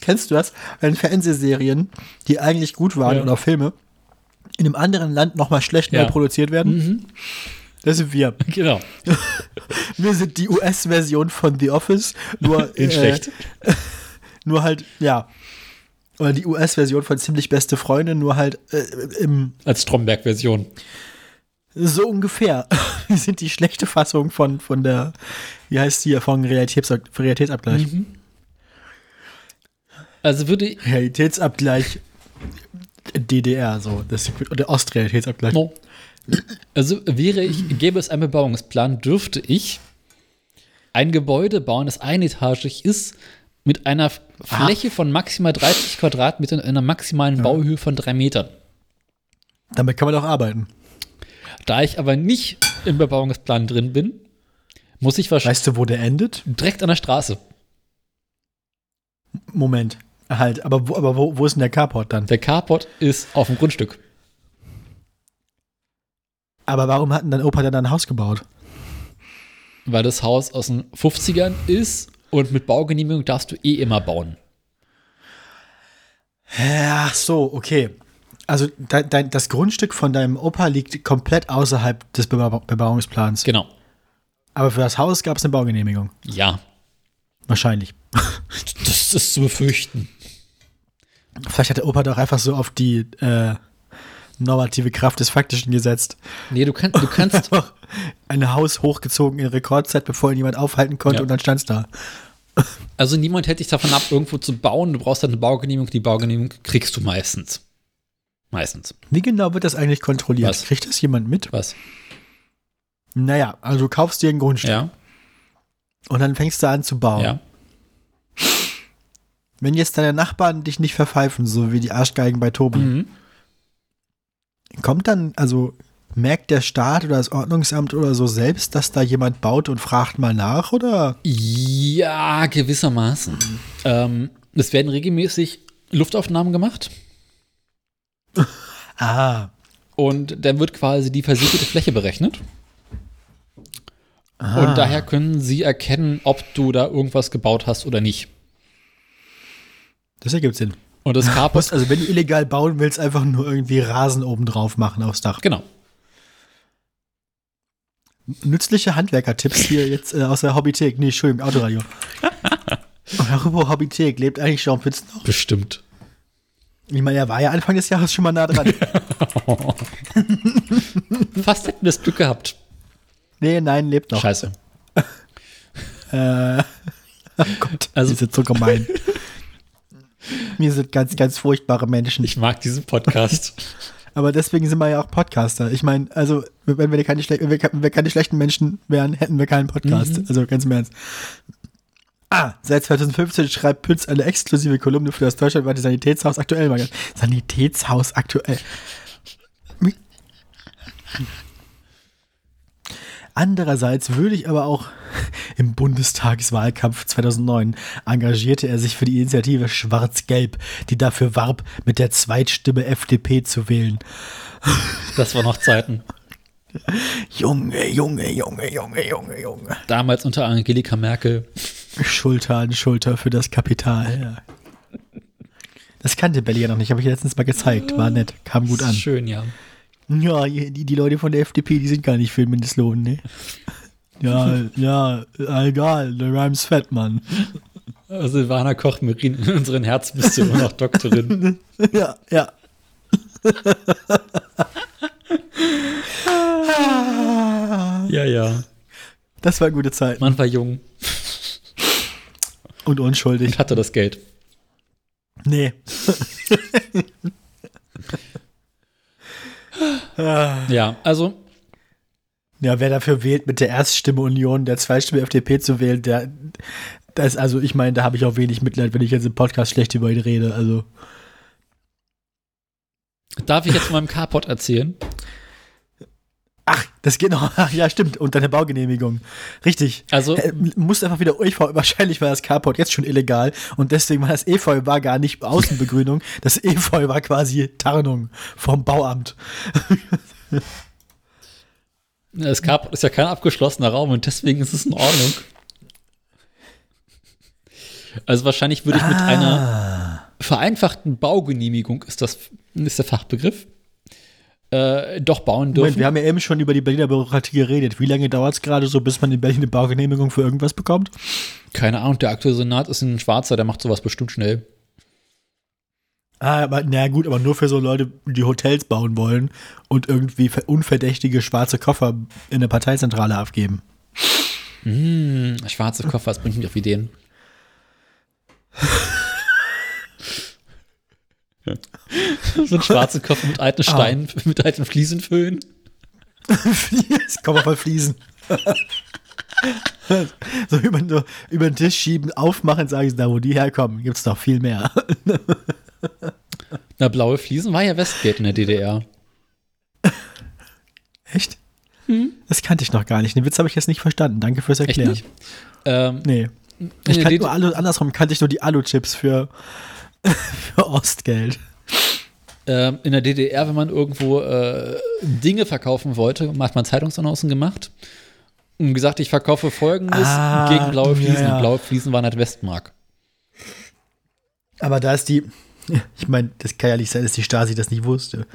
Kennst du das? Wenn Fernsehserien, die eigentlich gut waren Ja. oder Filme, in einem anderen Land nochmal schlecht Ja. neu produziert werden? Das sind wir. Genau. Wir sind die US-Version von The Office, nur In schlecht. Nur halt, ja. Oder die US-Version von Ziemlich Beste Freunde, nur halt äh, im Als Stromberg-Version. so ungefähr. Die sind die schlechte Fassung von, von der, wie heißt die, von Realitäts Realitätsabgleich. Mhm. Also würde ich. Realitätsabgleich DDR, so. Das, der Ostrealitätsabgleich. No. Also wäre ich, gäbe es einen Bebauungsplan, dürfte ich ein Gebäude bauen, das einetagig ist, mit einer Fläche von maximal 30 Quadratmetern und einer maximalen Bauhöhe von drei Metern. Damit kann man auch arbeiten. Da ich aber nicht im Bebauungsplan drin bin, muss ich wahrscheinlich Weißt du, wo der endet? direkt an der Straße. Moment. Halt, aber wo, aber wo, wo ist denn der Carport dann? Der Carport ist auf dem Grundstück. Aber warum hat denn dein Opa dann ein Haus gebaut? Weil das Haus aus den 50ern ist und mit Baugenehmigung darfst du eh immer bauen. Ach so, okay. Also dein, dein, das Grundstück von deinem Opa liegt komplett außerhalb des Beba Bebauungsplans. Genau. Aber für das Haus gab es eine Baugenehmigung. Ja, Wahrscheinlich. das ist zu befürchten. Vielleicht hat der Opa doch einfach so auf die äh, normative Kraft des Faktischen gesetzt. Nee, du, kann, du kannst ein Haus hochgezogen in Rekordzeit, bevor ihn jemand aufhalten konnte Ja. und dann stand es da. Also niemand hält dich davon ab, irgendwo zu bauen. Du brauchst halt eine Baugenehmigung. Die Baugenehmigung kriegst du meistens. Meistens. Wie genau wird das eigentlich kontrolliert? Was? Kriegt das jemand mit? Was? Naja, also du kaufst dir ein Grundstück Ja, und dann fängst du an zu bauen. ja. Wenn jetzt deine Nachbarn dich nicht verpfeifen, so wie die Arschgeigen bei Tobi, Mhm. Kommt dann, also merkt der Staat oder das Ordnungsamt oder so selbst, dass da jemand baut und fragt mal nach, oder? Ja, gewissermaßen. Ähm, es werden regelmäßig Luftaufnahmen gemacht Ah. und dann wird quasi die versiegelte Fläche berechnet. Und daher können sie erkennen, ob du da irgendwas gebaut hast oder nicht. Das ergibt Sinn. Und das Carport, also wenn du illegal bauen willst, einfach nur irgendwie Rasen oben drauf machen aufs Dach. genau. Nützliche Handwerker-Tipps hier jetzt äh, aus der Hobbythek. Nee, Entschuldigung, Autoradio. Apropos Hobbythek, lebt eigentlich Jean Pütz noch? Bestimmt. Ich meine, er war ja Anfang des Jahres schon mal nah dran. Fast hätten wir das Glück gehabt. Nee, nein, lebt noch. Scheiße. Äh, oh Gott, Also- die sind so gemein. Wir sind ganz, ganz furchtbare Menschen. Ich mag diesen Podcast. Aber deswegen sind wir ja auch Podcaster. Ich meine, also, wenn wir, keine, wenn wir, wenn wir keine schlechten Menschen wären, hätten wir keinen Podcast. Also ganz im Ernst. Ah, seit 2015 schreibt Pütz eine exklusive Kolumne für das deutschlandweite Sanitätshaus aktuell. Sanitätshaus aktuell. Andererseits würde ich aber auch im Bundestagswahlkampf 2009 engagierte er sich für die Initiative Schwarz-Gelb, die dafür warb, mit der Zweitstimme FDP zu wählen. Das war noch Zeiten. Junge, Junge, Junge, Junge, Junge, Junge. Damals unter Angelika Merkel. Schulter an Schulter für das Kapital. Ja. Das kannte Belly ja noch nicht, habe ich letztens mal gezeigt. War nett, kam gut an. Schön, ja. Ja, die, die Leute von der FDP, die sind gar nicht für den Mindestlohn, ne? Ja, ja, egal, der Rhymes fett, Mann. Silvana Koch-Merin, in unseren Herzen bist du immer noch Doktorin. Ja, ja. Ja, ja. Das war eine gute Zeit. Man war jung Und unschuldig. und hatte das Geld. Nee. Ja, also Ja, wer dafür wählt, mit der Erststimme Union, der Zweitstimme FDP zu wählen, der, das, also ich meine, da habe ich auch wenig Mitleid, wenn ich jetzt im Podcast schlecht über ihn rede. Also, darf ich jetzt von meinem Carport erzählen? Ach, das geht noch. Ach, ja, stimmt. Und deine Baugenehmigung. Richtig. Also, muss einfach wieder EV, wahrscheinlich war das Carport jetzt schon illegal und deswegen war das EV war gar nicht Außenbegrünung, das EV war quasi Tarnung vom Bauamt. das Carport ist ja kein abgeschlossener Raum und deswegen ist es in Ordnung. Also wahrscheinlich würde ich mit einer vereinfachten Baugenehmigung, ist das ist der Fachbegriff, äh, doch bauen dürfen. Moment, wir haben ja eben schon über die Berliner Bürokratie geredet. Wie lange dauert es gerade so, bis man in Berlin eine Baugenehmigung für irgendwas bekommt? Keine Ahnung, der aktuelle Senat ist ein Schwarzer, der macht sowas bestimmt schnell. Ah, aber na gut, aber nur für so Leute, die Hotels bauen wollen und irgendwie ver- unverdächtige schwarze Koffer in der Parteizentrale abgeben. Hm, schwarze Koffer, das bringt mich auf Ideen. so ein schwarzer Koffer mit alten Steinen, mit alten Fliesenföhn. Das Koffer voll Fliesen. so über, so über den Tisch schieben, aufmachen, sagen sie, da wo die herkommen, gibt es noch viel mehr. Na, blaue Fliesen war ja Westgate in der DDR. Echt? Das kannte ich noch gar nicht. Den Witz habe ich jetzt nicht verstanden. Danke fürs Echt Erklären. nicht? Ähm, Nee. Ich kannte nur Alu, andersrum kannte ich nur die Alu-Chips für, für Ostgeld. ähm, in der DDR, wenn man irgendwo äh, Dinge verkaufen wollte, hat man Zeitungsannoncen gemacht und gesagt, ich verkaufe folgendes Ah, gegen blaue Fliesen. ja. Und blaue Fliesen waren halt Westmark. Aber da ist die, ich meine, das kann ja nicht sein, dass die Stasi das nicht wusste.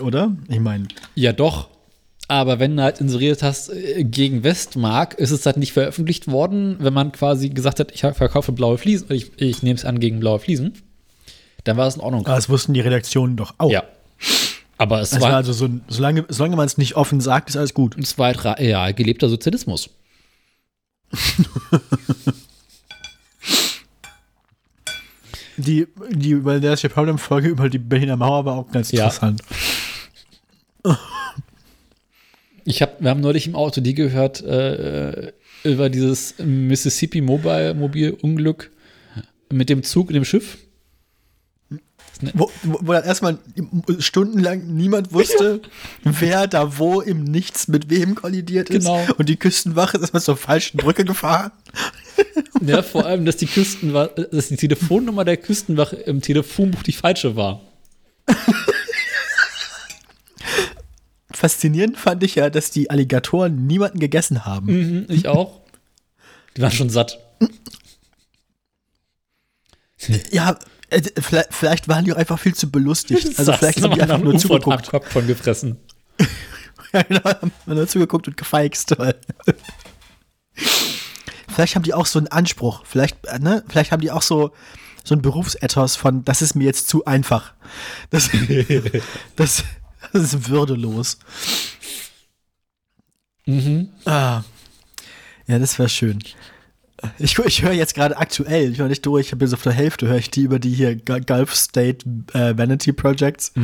Oder? Ich meine, Ja, doch. Aber wenn du halt inseriert hast äh, gegen Westmark, ist es halt nicht veröffentlicht worden, wenn man quasi gesagt hat, ich verkaufe blaue Fliesen, ich, ich nehme es an gegen blaue Fliesen, dann war es in Ordnung. das wussten die Redaktionen doch auch. Ja. Aber es Es war war, also so, ein- solange, solange man es nicht offen sagt, ist alles gut. es war halt ja, gelebter Sozialismus. Die, die über der Problem-Folge über die Berliner Mauer war auch ganz Ja. interessant. Ich hab, wir haben neulich im Auto die gehört äh, über dieses Mississippi Mobile Mobil Unglück mit dem Zug und dem Schiff. Wo, wo, wo dann erstmal stundenlang niemand wusste, wer da wo im Nichts mit wem kollidiert ist. Genau. Und die Küstenwache ist erstmal zur falschen Brücke gefahren. Ja, vor allem, dass die Küstenwache, dass die Telefonnummer der Küstenwache im Telefonbuch die falsche war. Faszinierend fand ich ja, dass die Alligatoren niemanden gegessen haben. Mhm, ich auch. Die waren schon satt. Ja, äh, vielleicht, vielleicht waren die auch einfach viel zu belustigt. Also vielleicht haben die einfach nur zugeguckt. Kopf von gefressen. Ja, genau, haben nur zugeguckt und gefeixt. Vielleicht haben die auch so einen Anspruch. Vielleicht, äh, ne? Vielleicht haben die auch so, so ein Berufsethos von, das ist mir jetzt zu einfach. Das, das, das ist würdelos. Mhm. Ah. Ja, das wäre schön. Ich, ich höre jetzt gerade aktuell, ich höre nicht durch, ich bin so auf der Hälfte, höre ich die über die hier Gu- Gulf State äh, Vanity Projects.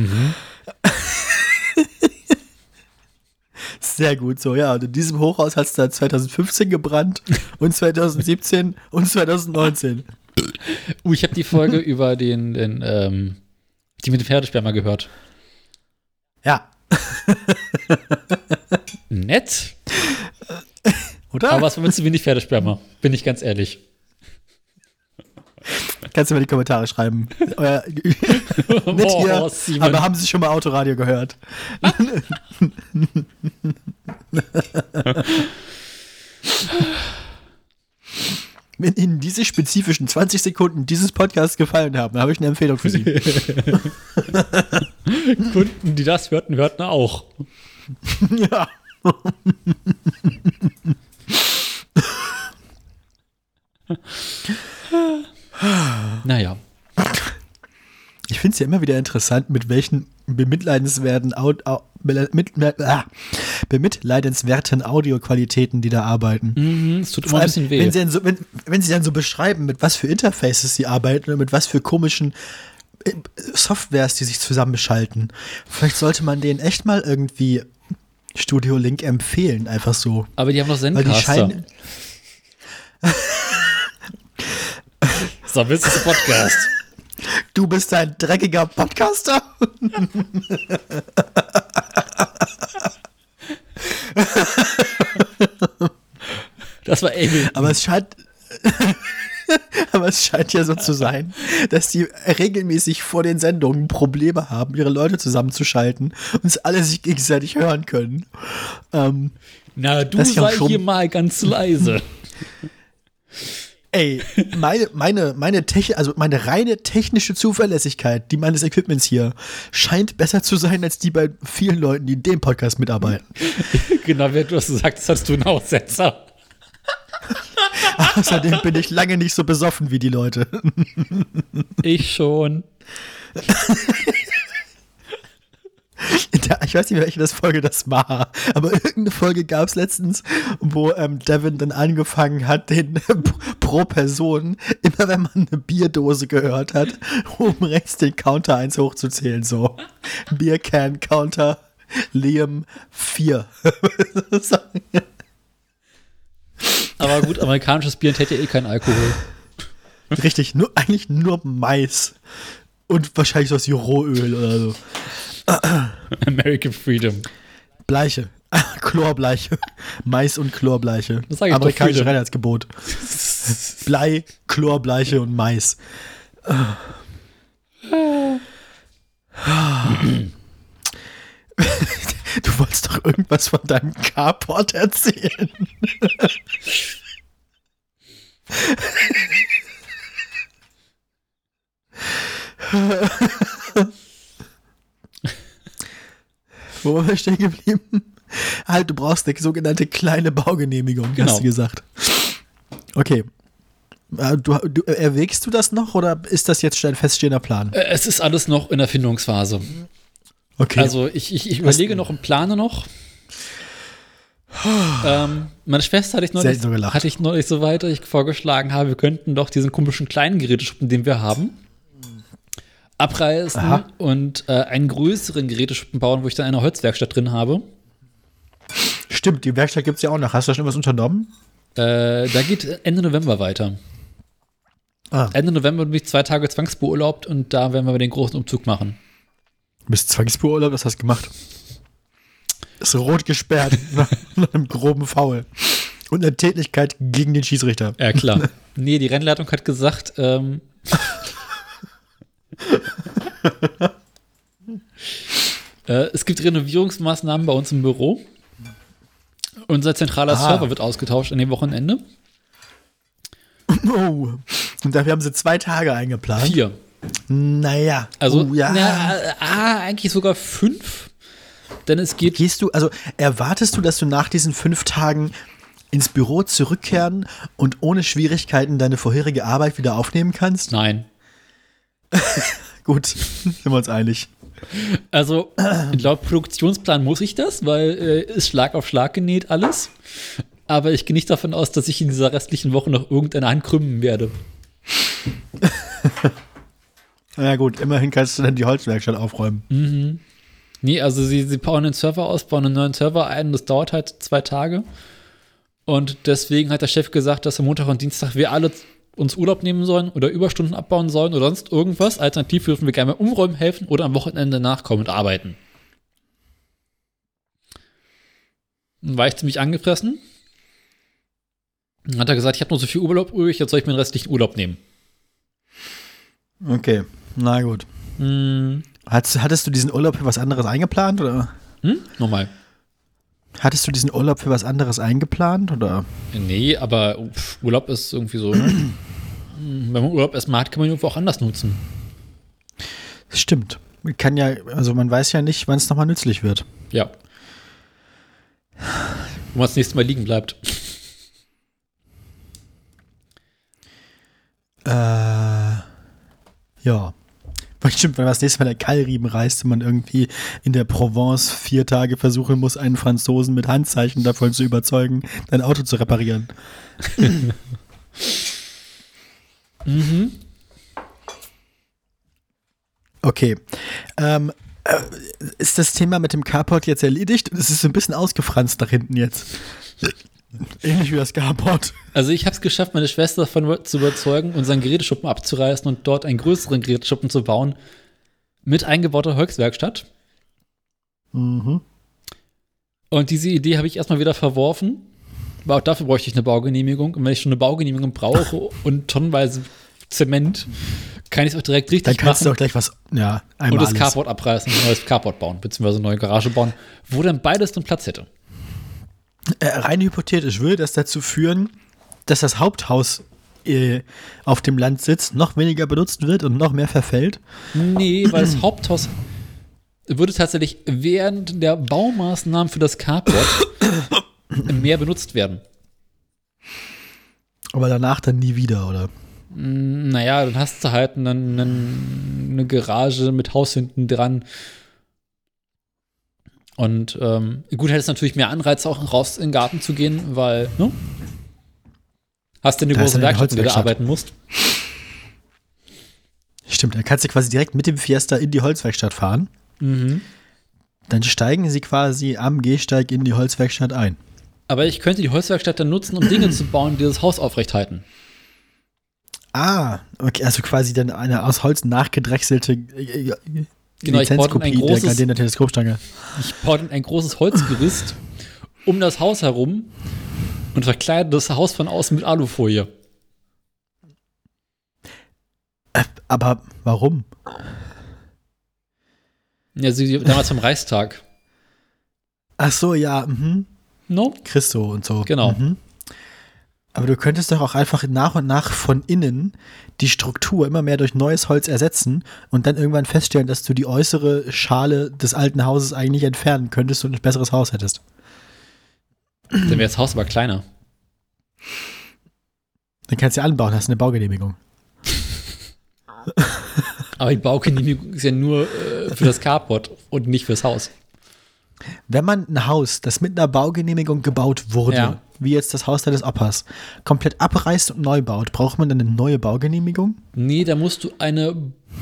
Sehr gut, so, ja. Und in diesem Hochhaus hat es dann 2015 gebrannt und 2017 und 2019. Uh, ich habe die Folge über den, den ähm, die mit dem Pferdesperma gehört. Ja, Nett, oder? aber es war mir zu wenig Pferdesperma, bin ich ganz ehrlich. Kannst du mal die Kommentare schreiben. Euer, nicht hier, Simon. aber haben Sie schon mal Autoradio gehört? Wenn Ihnen diese spezifischen 20 Sekunden dieses Podcasts gefallen haben, habe ich eine Empfehlung für Sie. Kunden, die das hörten, hörten auch. ja. Naja. Ich finde es ja immer wieder interessant, mit welchen bemitleidenswerten, Au Au mit, mit, ah, bemitleidenswerten Audioqualitäten die da arbeiten. Mhm, es tut immer ein bisschen weh. Wenn sie, dann so, wenn, wenn sie dann so beschreiben, mit was für Interfaces sie arbeiten oder mit was für komischen äh, Softwares die sich zusammenschalten. Vielleicht sollte man denen echt mal irgendwie Studio Link empfehlen, einfach so. aber die haben noch Weil die Zencaster. scheinen. So, willst du Podcast? Du bist ein dreckiger Podcaster? Das war Amy. Aber es scheint. Aber es scheint ja so zu sein, dass die regelmäßig vor den Sendungen Probleme haben, ihre Leute zusammenzuschalten und es alle sich gegenseitig hören können. Ähm, Na, du sei hier mal ganz leise. ey, meine, meine, meine, Techn also meine reine technische Zuverlässigkeit, die meines Equipments hier, scheint besser zu sein als die bei vielen Leuten, die in dem Podcast mitarbeiten. genau, wie du das gesagt hast, hast du einen Aussetzer. Außerdem bin ich lange nicht so besoffen wie die Leute. Ich schon. Der, ich weiß nicht welche das Folge das war, aber irgendeine Folge gab es letztens, wo ähm, Devin dann angefangen hat, den pro Person, immer wenn man eine Bierdose gehört hat, oben rechts den Counter 1 hochzuzählen. So. Biercan Counter Liam 4. Aber gut, amerikanisches Bier enthält ja eh keinen Alkohol. Richtig, nur, eigentlich nur Mais. Und wahrscheinlich sowas wie Rohöl oder so. American Freedom. Bleiche. Chlorbleiche. Mais und Chlorbleiche. Das sag ich Amerikanisches. Reinheitsgebot. Blei, Chlorbleiche und Mais. Du wolltest doch irgendwas von deinem Carport erzählen. Wo waren wir stehen geblieben? Halt, du brauchst eine sogenannte kleine Baugenehmigung, Genau. hast du gesagt. Okay. Äh, Du, du, erwägst du das noch oder ist das jetzt schon ein feststehender Plan? Äh, Es ist alles noch in der Findungsphase. Okay. Also ich, ich, ich überlege noch und plane noch. ähm, meine Schwester hatte ich, neulich, hatte ich neulich so weiter, ich vorgeschlagen habe, wir könnten doch diesen komischen kleinen Geräteschuppen, den wir haben, abreißen Aha. und äh, einen größeren Geräteschuppen bauen, wo ich dann eine Holzwerkstatt drin habe. Stimmt, die Werkstatt gibt es ja auch noch. Hast du da schon was unternommen? Äh, da geht Ende November weiter. Ah. Ende November bin ich zwei Tage zwangsbeurlaubt und da werden wir den großen Umzug machen. Du bist Zwangsbeurlaub, was hast du gemacht? Ist rot gesperrt nach, nach einem groben Foul. Und eine Tätigkeit gegen den Schiedsrichter. Ja, klar. nee, die Rennleitung hat gesagt, ähm, äh, es gibt Renovierungsmaßnahmen bei uns im Büro. Unser zentraler Ah. Server wird ausgetauscht an dem Wochenende. Oh. Und dafür haben sie zwei Tage eingeplant. Vier. Naja. Also, oh, ja. na, ah, eigentlich sogar fünf. Denn es geht Gehst du, also erwartest du, dass du nach diesen fünf Tagen ins Büro zurückkehren und ohne Schwierigkeiten deine vorherige Arbeit wieder aufnehmen kannst? Nein. Gut, sind wir uns einig. Also, laut Produktionsplan muss ich das, weil äh, ist Schlag auf Schlag genäht alles. Aber ich gehe nicht davon aus, dass ich in dieser restlichen Woche noch irgendeine Hand krümmen werde. Na ja, gut, immerhin kannst du dann die Holzwerkstatt aufräumen. Nee, also sie, sie bauen den Server aus, bauen einen neuen Server ein, das dauert halt zwei Tage. Und deswegen hat der Chef gesagt, dass am Montag und Dienstag wir alle uns Urlaub nehmen sollen oder Überstunden abbauen sollen oder sonst irgendwas. Alternativ dürfen wir gerne umräumen helfen oder am Wochenende nachkommen und arbeiten. Dann war ich ziemlich angefressen. Dann hat er gesagt, ich habe noch so viel Urlaub übrig, jetzt soll ich mir den restlichen Urlaub nehmen. Okay, na gut. Hm, Hattest, hattest du diesen Urlaub für was anderes eingeplant? Oder? hm? Nochmal. Hattest du diesen Urlaub für was anderes eingeplant? Oder? Nee, aber pff, Urlaub ist irgendwie so, ne? Wenn man Urlaub erstmal hat, kann man ihn irgendwo auch anders nutzen. Stimmt. Man Kann ja, also man weiß ja nicht, wann es nochmal nützlich wird. Ja. Wo man das nächste Mal liegen bleibt. Äh, ja. Weil Stimmt, wenn man das nächste Mal der Keilriemen reißt und man irgendwie in der Provence vier Tage versuchen muss, einen Franzosen mit Handzeichen davon zu überzeugen, dein Auto zu reparieren. Mhm. Okay. Ähm, äh, ist das Thema mit dem Carport jetzt erledigt? Es ist so ein bisschen ausgefranst nach hinten jetzt. Ähnlich wie das Carport. Also ich habe es geschafft, meine Schwester davon zu überzeugen, unseren Geräteschuppen abzureißen und dort einen größeren Geräteschuppen zu bauen mit eingebauter Holzwerkstatt. Mhm. Und diese Idee habe ich erstmal wieder verworfen. Aber auch dafür bräuchte ich eine Baugenehmigung. Und wenn ich schon eine Baugenehmigung brauche und tonnenweise Zement, kann ich es auch direkt richtig Dann kannst machen. du auch gleich was, ja, einmal und das. Carport abreißen, ein neues Carport bauen, beziehungsweise eine neue Garage bauen, wo dann beides dann Platz hätte. Äh, rein hypothetisch würde das dazu führen, dass das Haupthaus äh, auf dem Land sitzt, noch weniger benutzt wird und noch mehr verfällt. Nee, weil das Haupthaus würde tatsächlich während der Baumaßnahmen für das Carport mehr benutzt werden. Aber danach dann nie wieder, oder? Naja, dann hast du halt einen, eine Garage mit Haus hinten dran. Und ähm, gut, hättest natürlich mehr Anreiz, auch raus in den Garten zu gehen, weil, ne? Hast du eine Da große Werkstatt, der du arbeiten musst? Stimmt, dann kannst du quasi direkt mit dem Fiesta in die Holzwerkstatt fahren. Mhm. Dann steigen sie quasi am Gehsteig in die Holzwerkstatt ein. Aber ich könnte die Holzwerkstatt dann nutzen, um Dinge zu bauen, die das Haus aufrechthalten. Ah, okay, also quasi dann eine aus Holz nachgedrechselte Genau, ich Lizenzkopie der großes- Gardiner Teleskopstange. Ich baue ein großes Holzgerüst um das Haus herum und verkleide das Haus von außen mit Alufolie. Äh, aber warum? Ja, sie damals vom Reichstag. Ach so, ja, mhm. No? Christo und so. Genau. Mhm. Aber du könntest doch auch einfach nach und nach von innen die Struktur immer mehr durch neues Holz ersetzen und dann irgendwann feststellen, dass du die äußere Schale des alten Hauses eigentlich entfernen könntest und ein besseres Haus hättest. Dann wäre das Haus aber kleiner. Dann kannst du ja anbauen, hast eine Baugenehmigung. Aber die Baugenehmigung ist ja nur äh, für das Carport und nicht fürs Haus. Wenn man ein Haus, das mit einer Baugenehmigung gebaut wurde, Ja. wie jetzt das Haus deines Opas, komplett abreißt und neu baut, braucht man dann eine neue Baugenehmigung? Nee, da musst du eine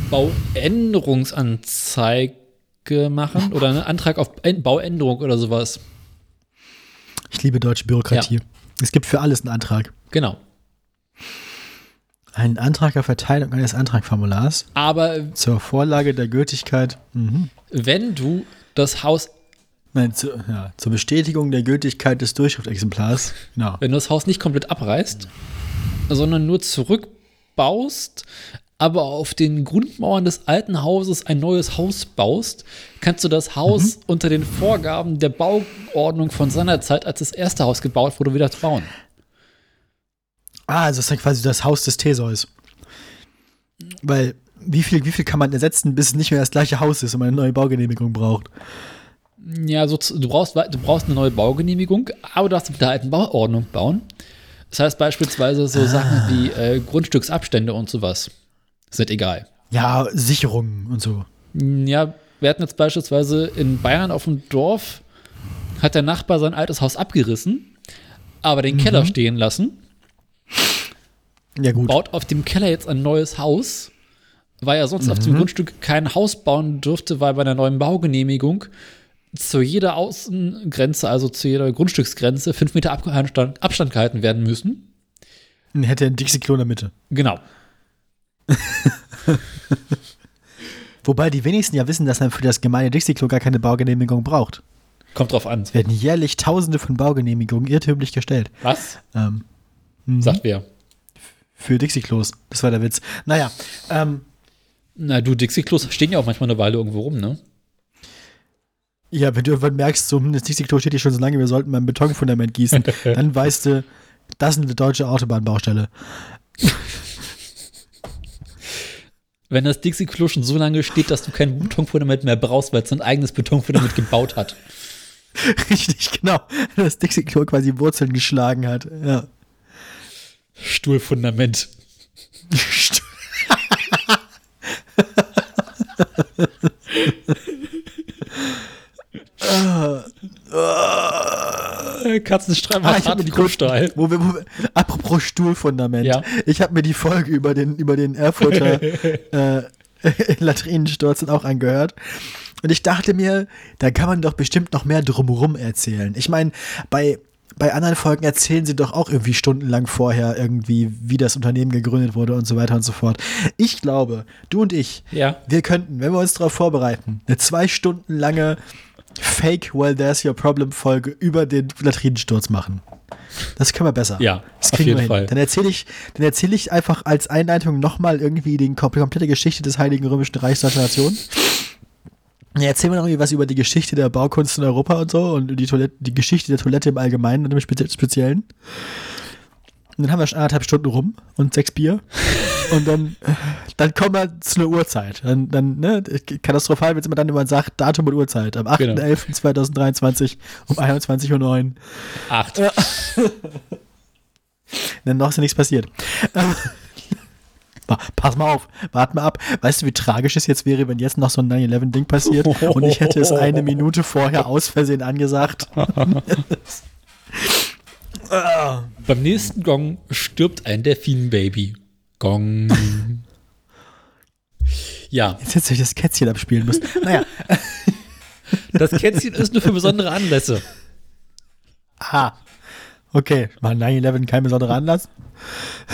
Bauänderungsanzeige machen oder einen Antrag auf Än- Bauänderung oder sowas. Ich liebe deutsche Bürokratie. Es gibt für alles einen Antrag. Genau. Einen Antrag auf Verteilung eines Antragformulars Aber zur Vorlage der Gültigkeit. Mhm. wenn du das Haus, Nein, zu, ja, zur Bestätigung der Gültigkeit des Durchschriftexemplars. Genau. wenn du das Haus nicht komplett abreißt, sondern nur zurückbaust, aber auf den Grundmauern des alten Hauses ein neues Haus baust, kannst du das Haus unter den Vorgaben der Bauordnung von seiner Zeit, als das erste Haus gebaut wurde, wieder bauen. Ah, also das ist dann quasi das Haus des Theseus. Weil, wie viel, wie viel kann man ersetzen, bis es nicht mehr das gleiche Haus ist und man eine neue Baugenehmigung braucht? Ja, so, du, brauchst, du brauchst eine neue Baugenehmigung, aber du darfst mit der alten Bauordnung bauen. Das heißt beispielsweise so Sachen wie äh, Grundstücksabstände und sowas. Sind egal. Ja, Sicherungen und so. Ja, wir hatten jetzt beispielsweise in Bayern auf dem Dorf, hat der Nachbar sein altes Haus abgerissen, aber den Keller stehen lassen, Ja, gut. baut auf dem Keller jetzt ein neues Haus, weil er sonst auf dem Grundstück kein Haus bauen dürfte, weil bei einer neuen Baugenehmigung zu jeder Außengrenze, also zu jeder Grundstücksgrenze, fünf Meter Ab- Abstand, Abstand gehalten werden müssen. Dann hätte er ein Dixie-Klo in der Mitte. Genau. Wobei die wenigsten ja wissen, dass man für das gemeine Dixie-Klo gar keine Baugenehmigung braucht. Kommt drauf an. Es werden jährlich tausende von Baugenehmigungen irrtümlich gestellt. Was? Ähm, Sagt wer? für Dixie-Klos. Das war der Witz. Naja, ähm, Na, du, Dixie-Klos stehen ja auch manchmal eine Weile irgendwo rum, ne? Ja, wenn du irgendwann merkst, so, das Dixie-Klo steht hier schon so lange, wir sollten mal ein Betonfundament gießen, dann weißt du, das ist eine deutsche Autobahnbaustelle. Wenn das Dixie-Klo schon so lange steht, dass du kein Betonfundament mehr brauchst, weil es ein eigenes Betonfundament gebaut hat. Richtig, genau. Das Dixie-Klo quasi Wurzeln geschlagen hat. Ja. Stuhlfundament. Äh, Katzenstrahl Ah, mir die Kuhstahl. Wo wir, wo wir, apropos Stuhlfundament. Ja. Ich habe mir die Folge über den, über den Erfurter äh, Latrinensturz auch angehört. Und ich dachte mir, da kann man doch bestimmt noch mehr drumherum erzählen. Ich meine, bei, bei anderen Folgen erzählen sie doch auch irgendwie stundenlang vorher irgendwie, wie das Unternehmen gegründet wurde und so weiter und so fort. Ich glaube, du und ich, Ja. wir könnten, wenn wir uns darauf vorbereiten, eine zwei Stunden lange Fake Well There's Your Problem Folge über den Latrinensturz machen. Das können wir besser. Ja, das auf kriegen jeden wir hin. Fall. Dann erzähle ich, dann erzähle ich einfach als Einleitung nochmal irgendwie die kom- komplette Geschichte des Heiligen Römischen Reichs Deutscher Nation. Ja, erzählen wir noch irgendwie was über die Geschichte der Baukunst in Europa und so und die, Toilette, die Geschichte der Toilette im Allgemeinen und im Spezi- Speziellen. Und dann haben wir schon anderthalb Stunden rum und sechs Bier. Und dann, äh, dann kommen wir zu einer Uhrzeit. Dann, dann ne, katastrophal wird es immer dann, wenn man sagt, Datum und Uhrzeit. Am Genau. 8.11.2023 um 21.09 Uhr. Acht. Dann noch ist ja nichts passiert. Ähm, Pass mal auf, warte mal ab. Weißt du, wie tragisch es jetzt wäre, wenn jetzt noch so ein 9-11-Ding passiert und ich hätte es eine Minute vorher aus Versehen angesagt? Beim nächsten Gong stirbt ein Delfin-Baby. Gong. Ja, Jetzt hätte ich das Kätzchen abspielen müssen. Naja, das Kätzchen ist nur für besondere Anlässe. aha. Okay, war 9-11 kein besonderer Anlass?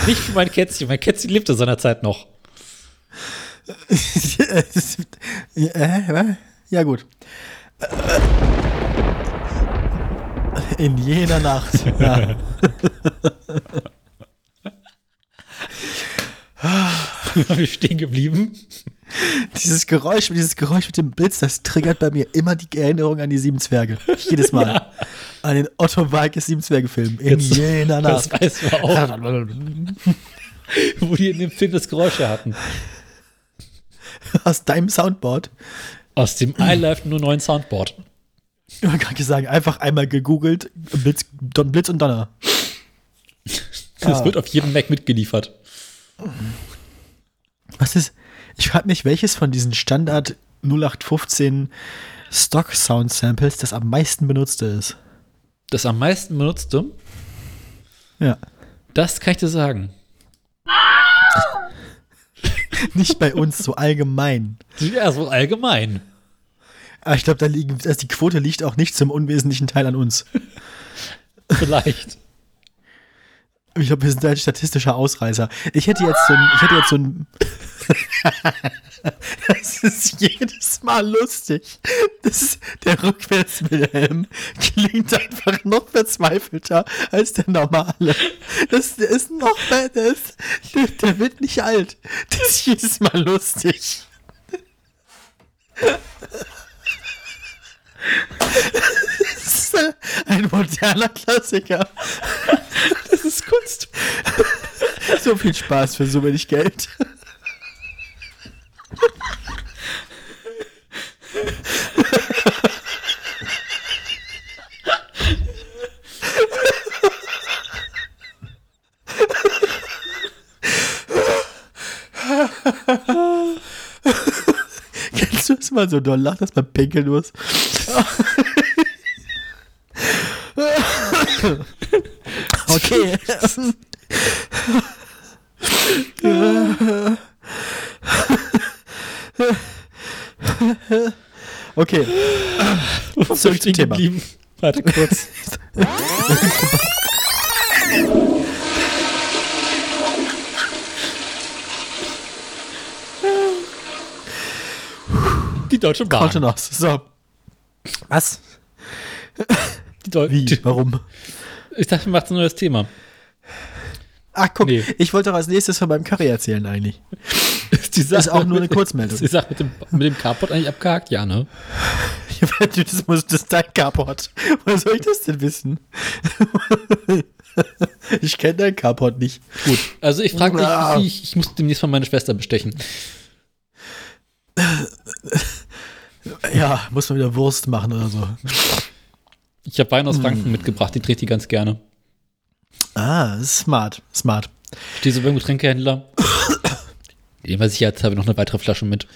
Nicht für mein Kätzchen. Mein Kätzchen lebte seinerzeit noch. äh, was? ja, gut. In jener Nacht. Ja. Wir stehen geblieben. Dieses Geräusch, dieses Geräusch mit dem Blitz, das triggert bei mir immer die Erinnerung an die Sieben Zwerge. Jedes Mal. An den Otto Walkes Sieben Zwerge-Film. In Jetzt- jener Das Nacht. weiß man auch, wo die in dem Film das Geräusch hatten. Aus deinem Soundboard. Aus dem iLife nur neuen Soundboard. Man kann ich sagen, einfach einmal gegoogelt, Blitz, Don, Blitz und Donner. Das wird auf jedem Mac mitgeliefert. Was ist, ich frage mich, welches von diesen Standard 0815 Stock Sound Samples das am meisten benutzte ist. Das am meisten benutzte, Ja. das kann ich dir sagen. Nicht bei uns, so allgemein. Ja, so allgemein. Aber ich glaube, da liegen, also die Quote liegt auch nicht zum unwesentlichen Teil an uns. Vielleicht. Ich glaube, wir sind ein statistischer Ausreißer. Ich hätte jetzt so ein, ich hätte jetzt so ein. das ist jedes Mal lustig. Das ist, der Rückwärts-Wilhelm klingt einfach noch verzweifelter als der normale. Das der ist noch, der, ist, der, der wird nicht alt. Das ist jedes Mal lustig. Das ist ein moderner Klassiker. Das ist Kunst. So viel Spaß für so wenig Geld. Kennst du das mal so doll lacht, dass man pinkeln muss? Okay. Okay. Zurück zum Thema. geblieben. Warte kurz. Die Deutsche Bahn. Kaute noch. So. Was? Die Deu Wie? Warum? ich dachte, wir machen ein neues Thema. Ach, guck, Nee. ich wollte doch als nächstes von meinem Curry erzählen eigentlich. Die Sache Ist auch nur eine Kurzmeldung. Ist die Sache mit dem, mit dem Carport eigentlich abgehakt? Ja, ne? Das, muss, das ist dein Carport. Woher soll ich das denn wissen? Ich kenne dein Carport nicht. Gut. Also ich frage Ah. dich, ich, ich muss demnächst mal meine Schwester bestechen. Ja, muss man wieder Wurst machen oder so. Ich habe. Wein aus Franken mitgebracht, den trägt die ganz gerne. Ah, smart. Smart. Stehe so beim Getränkehändler. Dem weiß ich jetzt habe ich noch eine weitere Flasche mit.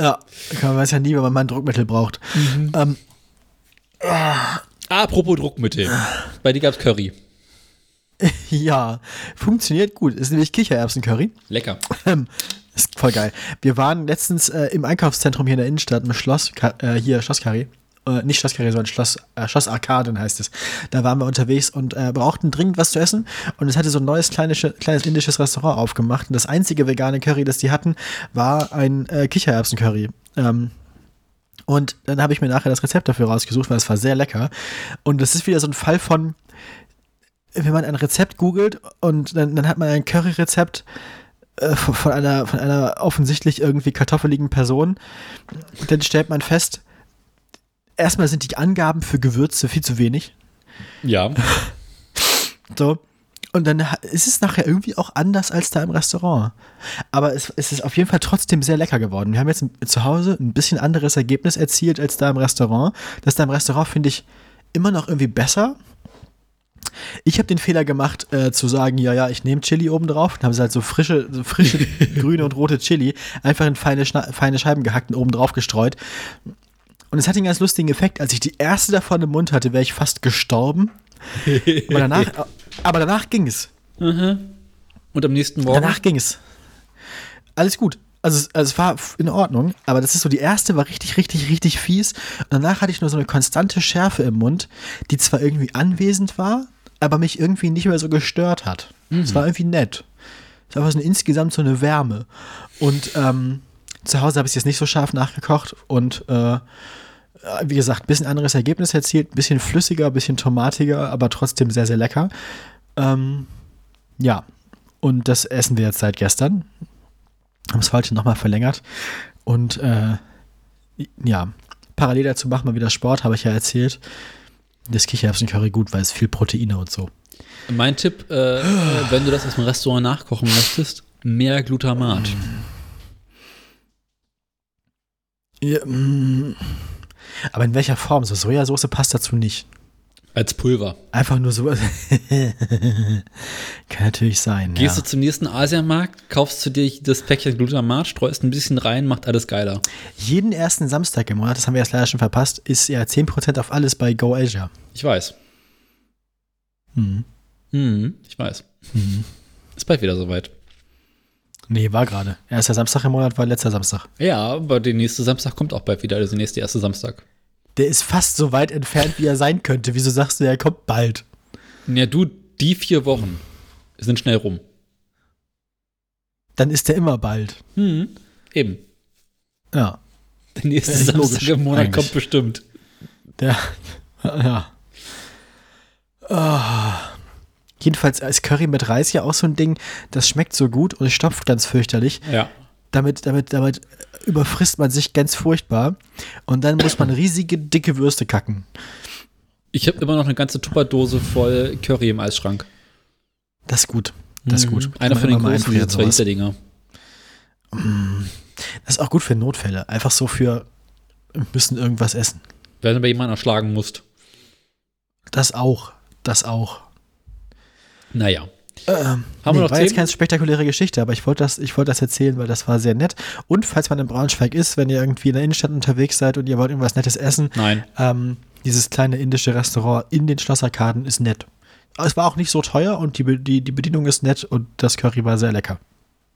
Ja, man weiß ja nie, wenn man mal ein Druckmittel braucht. Ähm, Apropos Druckmittel. Bei dir gab's Curry. ja, funktioniert gut. Ist nämlich Kichererbsen-Curry. Lecker. Ähm, ist voll geil. Wir waren letztens äh, im Einkaufszentrum hier in der Innenstadt im Schloss, äh, hier Schlosskarree. Äh, nicht Schlosskarree, sondern Schloss, äh, Schloss Arkaden heißt es. Da waren wir unterwegs und äh, brauchten dringend was zu essen. Und es hatte so ein neues kleines, kleines indisches Restaurant aufgemacht. Und das einzige vegane Curry, das die hatten, war ein äh, Kichererbsen-Curry. Ähm, und dann habe ich mir nachher das Rezept dafür rausgesucht, weil es war sehr lecker. Und das ist wieder so ein Fall von, wenn man ein Rezept googelt und dann, dann hat man ein Curry-Rezept von von einer, von einer offensichtlich irgendwie kartoffeligen Person. Und dann stellt man fest, erstmal sind die Angaben für Gewürze viel zu wenig. Ja. So. Und dann ist es nachher irgendwie auch anders als da im Restaurant. Aber es, es ist auf jeden Fall trotzdem sehr lecker geworden. Wir haben jetzt zu Hause ein bisschen anderes Ergebnis erzielt als da im Restaurant. Das da im Restaurant finde ich immer noch irgendwie besser. Ich habe den Fehler gemacht, äh, zu sagen, ja, ja, ich nehme Chili oben drauf. Dann haben sie halt so frische, so frische grüne und rote Chili einfach in feine, Schna feine Scheiben gehackt und oben drauf gestreut. Und es hatte einen ganz lustigen Effekt. Als ich die erste davon im Mund hatte, wäre ich fast gestorben. Aber danach, aber danach ging es. Und am nächsten Morgen. Danach ging es. Alles gut. Also, es- also es war in Ordnung, aber das ist so, die erste war richtig, richtig, richtig fies. Und danach hatte ich nur so eine konstante Schärfe im Mund, die zwar irgendwie anwesend war, aber mich irgendwie nicht mehr so gestört hat. Es war irgendwie nett. Es war so eine, insgesamt so eine Wärme. Und ähm, zu Hause habe ich es jetzt nicht so scharf nachgekocht und äh, wie gesagt, ein bisschen anderes Ergebnis erzielt, ein bisschen flüssiger, ein bisschen tomatiger, aber trotzdem sehr, sehr lecker. Ähm, ja, und das essen wir jetzt seit gestern. Haben es heute nochmal verlängert. Und äh, ja, parallel dazu machen wir wieder Sport, habe ich ja erzählt. Das Kichererbsen-Curry gut, weil es viel Proteine und so. Mein Tipp, äh, wenn du das aus dem Restaurant nachkochen möchtest, mehr Glutamat. Ja, mm. aber in welcher Form? So Sojasauce passt dazu nicht. Als Pulver. Einfach nur so. Kann natürlich sein. Gehst ja. du zum nächsten Asiamarkt, kaufst du dir das Päckchen Glutamat, streust ein bisschen rein, macht alles geiler. Jeden ersten Samstag im Monat, das haben wir jetzt leider schon verpasst, ist ja 10% auf alles bei Go Asia. Ich weiß. Mhm. Mhm, ich weiß. Ist bald wieder soweit. Nee, war gerade. Erster Samstag im Monat war letzter Samstag. Ja, aber der nächste Samstag kommt auch bald wieder, also der nächste erste Samstag. Der ist fast so weit entfernt, wie er sein könnte. Wieso sagst du, er kommt bald? Ja, du, Die vier Wochen sind schnell rum. Dann ist der immer bald. Hm, eben. Ja. Der nächste Samstag logisch, im Monat eigentlich. kommt bestimmt. Der, ja. Ah. Jedenfalls ist Curry mit Reis ja auch so ein Ding, das schmeckt so gut und es stopft ganz fürchterlich. Ja. Damit, damit, damit überfrisst man sich ganz furchtbar und dann muss man riesige, dicke Würste kacken. Ich habe immer noch eine ganze Tupperdose voll Curry im Eisschrank. Das ist gut. Das ist gut. Mhm. Einer von den großen, diese einfrieren, 2 sowas. Liter Dinger. Das ist auch gut für Notfälle. Einfach so für, müssen irgendwas essen. Wenn du bei jemandem erschlagen musst. Das auch. Das auch. Naja. Ähm, Haben wir noch war jetzt Themen? keine spektakuläre Geschichte, aber ich wollte das, ich wollte das erzählen, weil das war sehr nett. Und falls man in Braunschweig ist, wenn ihr irgendwie in der Innenstadt unterwegs seid und ihr wollt irgendwas Nettes essen, Nein. ähm, dieses kleine indische Restaurant in den Schlossarkaden ist nett. Aber Es war auch nicht so teuer und die, die, die Bedienung ist nett und das Curry war sehr lecker.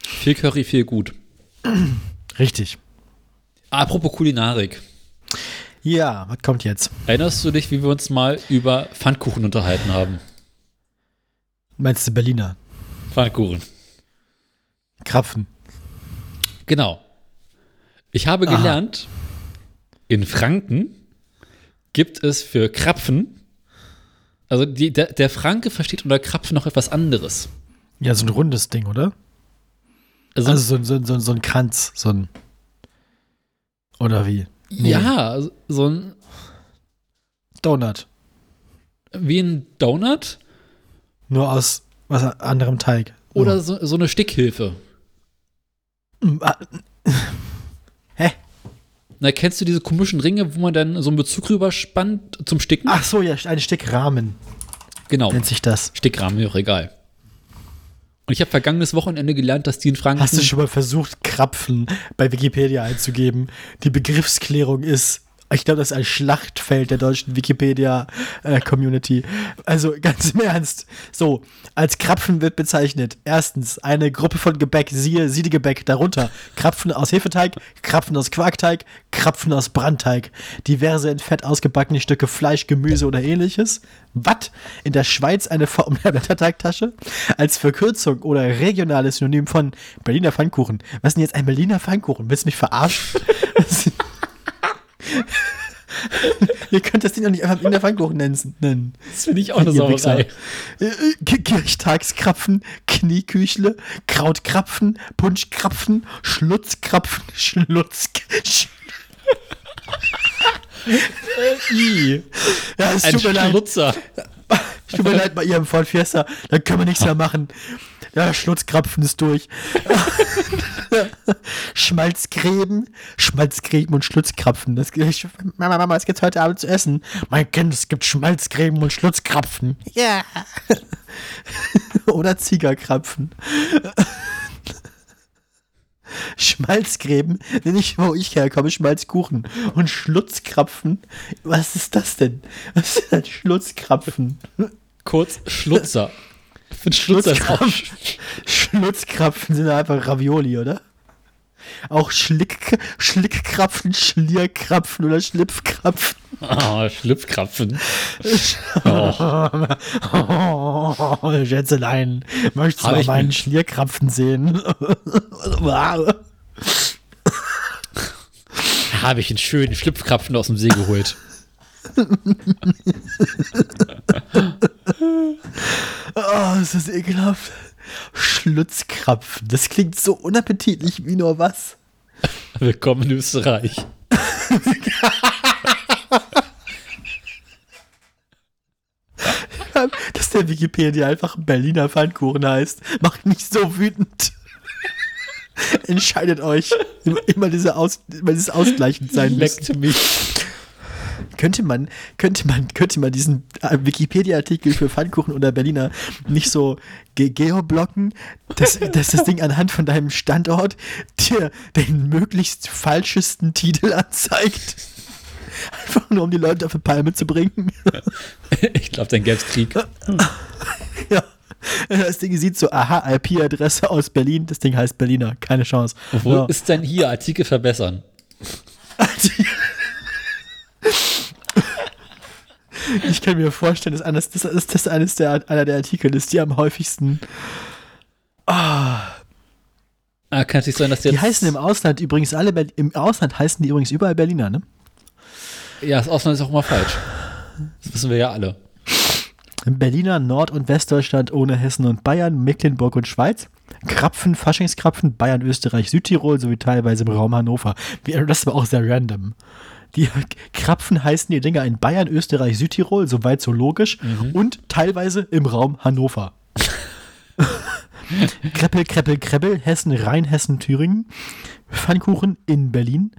Viel Curry, viel gut. Richtig. Apropos Kulinarik. Ja, was kommt jetzt? Erinnerst du dich, wie wir uns mal über Pfannkuchen unterhalten haben? Meinst du Berliner? Pfannkuchen. Krapfen. Genau. Ich habe Aha. gelernt, in Franken gibt es für Krapfen, also die, der, der Franke versteht unter Krapfen noch etwas anderes. Ja, so ein rundes Ding, oder? Also, Also so, so, so, so ein Kranz, so ein. Oder wie? nee. ja, so ein, Donut. wie ein Donut Nur aus was anderem Teig. oder so, so eine Stickhilfe. Mm, ah, Hä? Na, kennst du diese komischen Ringe, wo man dann so einen Bezug rüberspannt zum Sticken? Ach so, ja, ein Stück Rahmen genau. nennt sich das. Stickrahmen, mir auch egal. Und ich habe vergangenes Wochenende gelernt, dass die in Franken. Hast du schon mal versucht, Krapfen bei Wikipedia einzugeben? Die Begriffsklärung ist, ich glaube, das ist ein Schlachtfeld der deutschen Wikipedia-Community. also ganz im Ernst. So, als Krapfen wird bezeichnet. Erstens, eine Gruppe von Gebäck, siehe Siedegebäck, darunter Krapfen aus Hefeteig, Krapfen aus Quarkteig, Krapfen aus Brandteig, diverse in Fett ausgebackene Stücke Fleisch, Gemüse oder ähnliches. Watt, in der Schweiz eine Form der Blätterteigtasche, als Verkürzung oder regionales Synonym von Berliner Pfannkuchen. Was ist denn jetzt ein Berliner Pfannkuchen? Willst du mich verarschen? Ihr könnt das Ding doch nicht einfach Berliner Pfannkuchen nennen. nennen. Das finde ich auch eine Sauerei. Äh, äh, Kirchtagskrapfen, Knieküchle, Krautkrapfen, Punschkrapfen, Schlutzkrapfen, Schlutz. Sch I. Ja, es Ein tut mir leid. Schlutzer. Tut mir leid bei ihrem Ford Fiesta. Da können wir nichts mehr machen. Ja, Schlutzkrapfen ist durch. Schmalzgräben, Schmalzgräben und Schlutzkrapfen. Das, ich, Mama, Mama, was gibt's heute Abend zu essen? Mein Kind, es gibt Schmalzgräben und Schlutzkrapfen. Ja. Oder Ziegerkrapfen. Schmalzgräben, nicht wo ich herkomme, Schmalzkuchen. Und Schlutzkrapfen, was ist das denn? Was ist denn Schlutzkrapfen? Kurz Schlutzer. Finde auch. Schlutzkrapfen, sind einfach Ravioli, oder? Auch Schlick, Schlickkrapfen, Schlierkrapfen oder Schlipfkrapfen. Ah, Schlüpfkrapfen. Oh. Oh, Schätzelein, möchtest du mal meinen Schlierkrapfen sehen? Habe ich einen schönen Schlüpfkrapfen aus dem See geholt. Oh, ist das ekelhaft. Schlutzkrapfen, das klingt so unappetitlich wie nur was. Willkommen in Österreich. Dass der Wikipedia einfach Berliner Pfannkuchen heißt, macht mich so wütend. Entscheidet euch. Immer, diese Aus, dieses Ausgleichend sein müssen. Leckt mich. Könnte man, könnte man, könnte man diesen äh, Wikipedia-Artikel für Pfannkuchen oder Berliner nicht so ge geoblocken, dass, dass das Ding anhand von deinem Standort dir den möglichst falschesten Titel anzeigt? Einfach nur, um die Leute auf die Palme zu bringen. Ich glaube, dann gäbe es Krieg. ja. Das Ding sieht so, aha, IP-Adresse aus Berlin. Das Ding heißt Berliner. Keine Chance. Wo Ja. ist denn hier Artikel verbessern? Ich kann mir vorstellen, dass eines, das, das, das eines der, einer der Artikel ist, die am häufigsten. Ah, kann es nicht sein, dass die. Die heißen im Ausland übrigens alle. Im Ausland heißen die übrigens überall Berliner, ne? Ja, das Ausland ist auch immer falsch. Das wissen wir ja alle. Berliner, Nord- und Westdeutschland ohne Hessen und Bayern, Mecklenburg und Schweiz. Krapfen, Faschingskrapfen, Bayern, Österreich, Südtirol sowie teilweise im Raum Hannover. Das war auch sehr random. Die Krapfen heißen die Dinger in Bayern, Österreich, Südtirol, soweit so logisch, mhm. und teilweise im Raum Hannover. Kreppel, Kreppel, Kreppel, Hessen, Rheinhessen, Thüringen. Pfannkuchen in Berlin.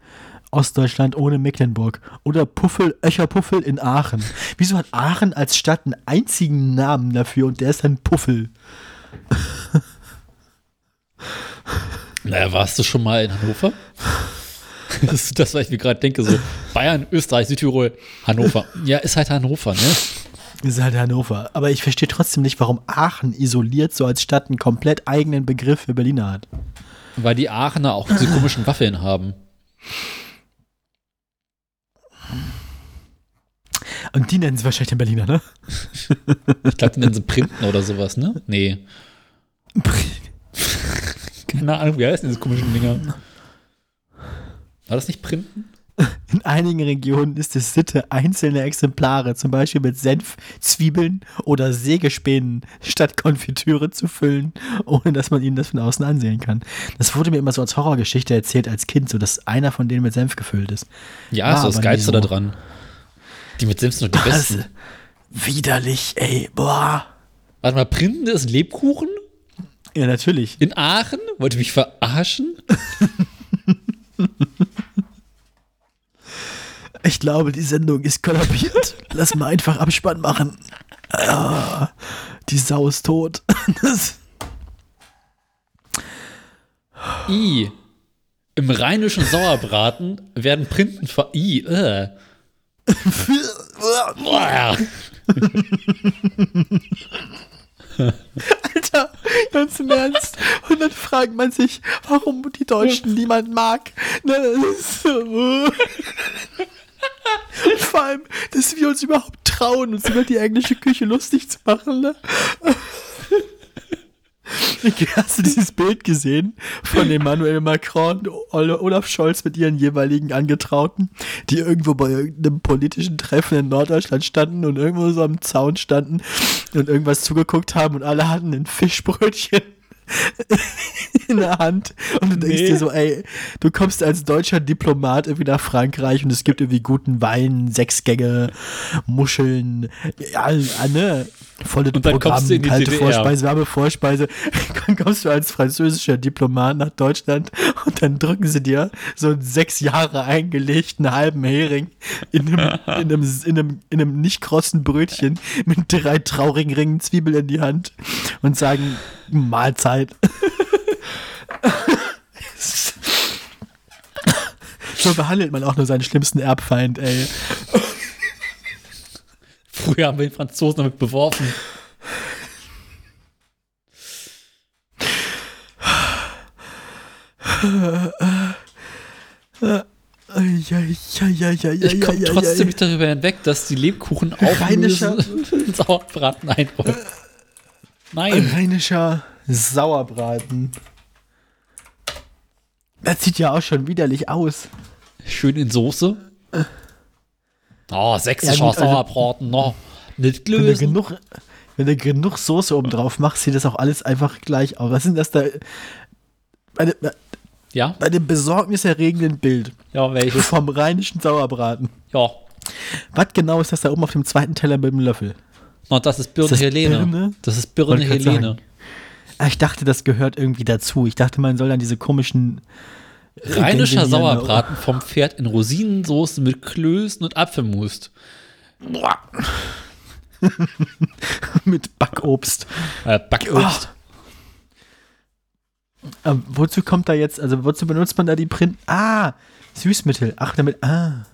Ostdeutschland ohne Mecklenburg. Oder Puffel, Öcherpuffel in Aachen. Wieso hat Aachen als Stadt einen einzigen Namen dafür und der ist dann Puffel? Naja, warst du schon mal in Hannover? Das ist das, was ich mir gerade denke, so Bayern, Österreich, Südtirol, Hannover. Ja, ist halt Hannover, ne? Ist halt Hannover. Aber ich verstehe trotzdem nicht, warum Aachen isoliert so als Stadt einen komplett eigenen Begriff für Berliner hat. Weil die Aachener auch diese komischen Waffeln haben. Und die nennen sie wahrscheinlich den Berliner, ne? Ich glaube, die nennen sie Printen oder sowas, ne? Nee. Keine Ahnung, wie heißen diese komischen Dinger? War das nicht Printen? In einigen Regionen ist es Sitte, einzelne Exemplare, zum Beispiel mit Senf, Zwiebeln oder Sägespänen, statt Konfitüre zu füllen, ohne dass man ihnen das von außen ansehen kann. Das wurde mir immer so als Horrorgeschichte erzählt als Kind, so dass einer von denen mit Senf gefüllt ist. Ja, War so das Geilste so. da dran. Die mit Senf sind doch die besten. Widerlich, ey, boah. Warte mal, Printen ist Lebkuchen? Ja, natürlich. In Aachen? Wollte mich verarschen? Ich glaube, die Sendung ist kollabiert. Lass mal einfach Abspann machen. Ah, die Sau ist tot. I. Im rheinischen Sauerbraten werden Printen ver. I. Äh. Alter, ganz im Ernst. Und dann fragt man sich, warum die Deutschen niemand mag. Und vor allem, dass wir uns überhaupt trauen, uns über die englische Küche lustig zu machen. Ne? Hast du dieses Bild gesehen von Emmanuel Macron und Olaf Scholz mit ihren jeweiligen Angetrauten, die irgendwo bei irgendeinem politischen Treffen in Norddeutschland standen und irgendwo so am Zaun standen und irgendwas zugeguckt haben und alle hatten ein Fischbrötchen in der Hand und du denkst nee. dir so, ey, du kommst als deutscher Diplomat irgendwie nach Frankreich und es gibt irgendwie guten Wein, Sechsgänge, Muscheln, ja, ne, volle und dann kommst du in die kalte DDR. Vorspeise, warme Vorspeise. Dann kommst du als französischer Diplomat nach Deutschland und dann drücken sie dir so einen sechs Jahre eingelegten halben Hering in einem, in einem, in einem, in einem nicht krossen Brötchen mit drei traurigen Ringen Zwiebel in die Hand und sagen, Mahlzeit. so behandelt man auch nur seinen schlimmsten Erbfeind, ey. Früher haben wir den Franzosen damit beworfen. Ich komme trotzdem nicht darüber hinweg, dass die Lebkuchen auch Rheinischer Sauerbraten einräumen. Nein. Rheinischer Sauerbraten. Das sieht ja auch schon widerlich aus. Schön in Soße. Oh, sächsischer ja, also, Sauerbraten, no. Nicht gelöst. Wenn du genug, wenn du genug Soße oben drauf machst, sieht das auch alles einfach gleich aus. Was sind das da? Bei, de, ja? bei dem besorgniserregenden Bild. Ja, welches? Vom rheinischen Sauerbraten. Ja. Was genau ist das da oben auf dem zweiten Teller mit dem Löffel? Oh, das ist Birne ist das Helene. Birne? Das ist Birne Helene. Ah, ich dachte, das gehört irgendwie dazu. Ich dachte, man soll dann diese komischen Rheinischer Sauerbraten vom Pferd in Rosinensoße mit Klößen und Apfelmus. mit Backobst. Äh, Backobst. Oh. wozu kommt da jetzt, also wozu benutzt man da die Print? Ah, Süßmittel. Ach, damit, ah.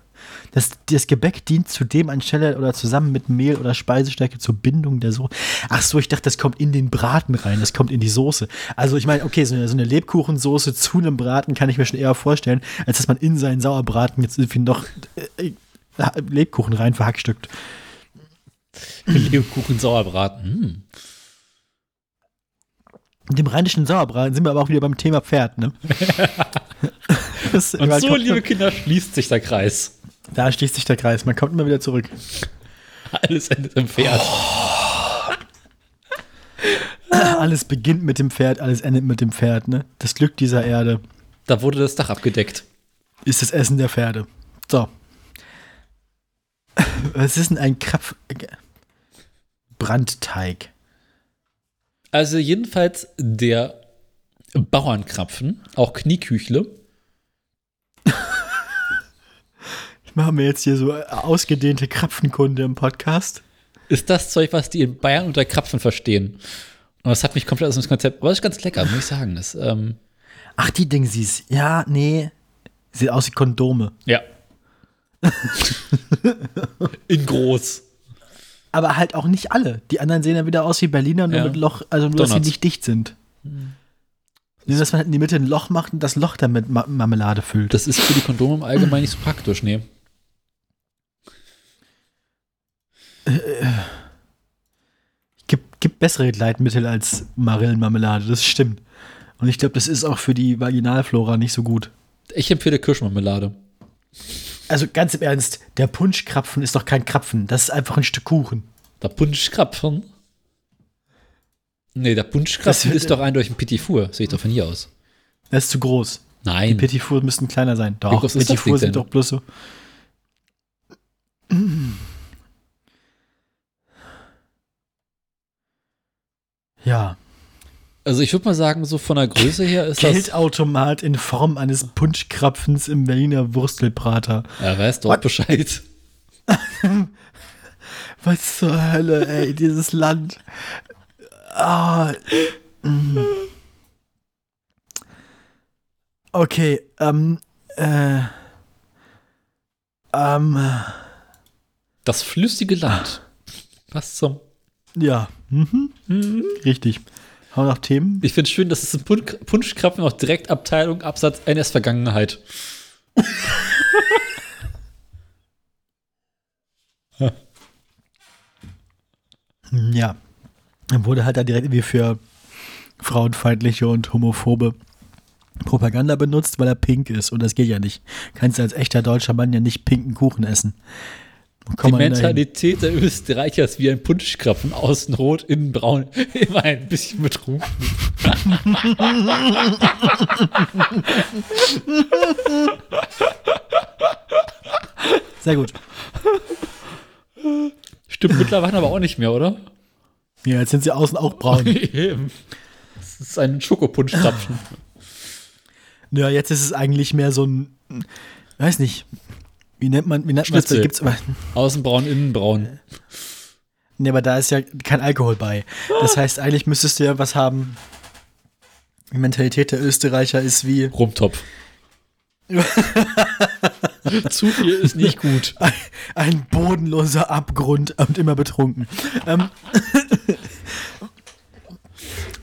Das, das Gebäck dient zudem anstelle oder zusammen mit Mehl oder Speisestärke zur Bindung der Soße. Ach so, ich dachte, das kommt in den Braten rein, das kommt in die Soße. Also ich meine, okay, so eine, so eine Lebkuchensoße zu einem Braten kann ich mir schon eher vorstellen, als dass man in seinen Sauerbraten jetzt irgendwie noch äh, äh Lebkuchen rein verhackstückt. Lebkuchen Sauerbraten. Hm. Mit dem rheinischen Sauerbraten sind wir aber auch wieder beim Thema Pferd, ne? Und so, liebe Kinder, schließt sich der Kreis. Da schließt sich der Kreis. Man kommt immer wieder zurück. Alles endet im Pferd. Alles beginnt mit dem Pferd, alles endet mit dem Pferd, ne? Das Glück dieser Erde Da wurde das Dach abgedeckt. ist das Essen der Pferde. So. Was ist denn ein Krapf... Brandteig? Also jedenfalls der Bauernkrapfen, auch Knieküchle. Machen wir jetzt hier so ausgedehnte Krapfenkunde im Podcast? ist das Zeug, was die in Bayern unter Krapfen verstehen. Und das hat mich komplett aus dem Konzept. Aber das ist ganz lecker, muss ich sagen. Das, ähm, Ach, die Dingsies. Ja, nee. Sieht aus wie Kondome. ja. in groß. Aber halt auch nicht alle. Die anderen sehen ja wieder aus wie Berliner, nur Ja. mit Loch, also nur, dass sie Donuts. nicht dicht sind. Nur, dass man halt in die Mitte ein Loch macht und das Loch dann mit Ma Marmelade füllt. Das ist für die Kondome im Allgemeinen nicht so praktisch, nee. Gibt, gibt bessere Gleitmittel als Marillenmarmelade, das stimmt. Und ich glaube, das ist auch für die Vaginalflora nicht so gut. Ich empfehle Kirschmarmelade. Also ganz im Ernst, der Punschkrapfen ist doch kein Krapfen, das ist einfach ein Stück Kuchen. Der Punschkrapfen? Nee, der Das Punschkrapfen wird- ist doch eindeutig ein Petit Four. Sehe ich doch von hier aus. Das ist zu groß. Die Nein. Petit Four müssten kleiner sein. Doch, das Petit Four sind denn? doch bloß so. Ja. Also ich würde mal sagen, so von der Größe her ist das. Geldautomat in Form eines Punschkrapfens im Berliner Wurstelprater. Er weiß doch What? Bescheid. Was zur Hölle, ey, dieses Land. Ah. mm. Okay, ähm, äh, ähm, Das flüssige Land. Was zum. ja, mhm. richtig. Haben wir noch Themen? Ich finde es schön, dass es im Pun Punschkrapfen auch direkt Abteilung Absatz NS Vergangenheit. Ja. Dann wurde halt da direkt irgendwie für frauenfeindliche und homophobe Propaganda benutzt, weil er pink ist. Und das geht ja nicht. Kannst du als echter deutscher Mann ja nicht pinken Kuchen essen. Die? Mentalität der Österreicher ist wie ein Punschkrapfen. Außen rot, innen braun. Immer ein bisschen betrunken. Sehr gut. Stimmt mittlerweile aber auch nicht mehr, oder? Ja, jetzt sind sie außen auch braun. Das ist ein Schokopunschkrapfen. ja, jetzt ist es eigentlich mehr so ein, weiß nicht, wie nennt man, wie nennt man das? Gibt's aber, Außen braun, innen braun. nee, aber da ist ja kein Alkohol bei. Das heißt, eigentlich müsstest du ja was haben. Die Mentalität der Österreicher ist wie Rumtopf. Zu viel ist nicht gut. ein, ein bodenloser Abgrund und immer betrunken. Ähm,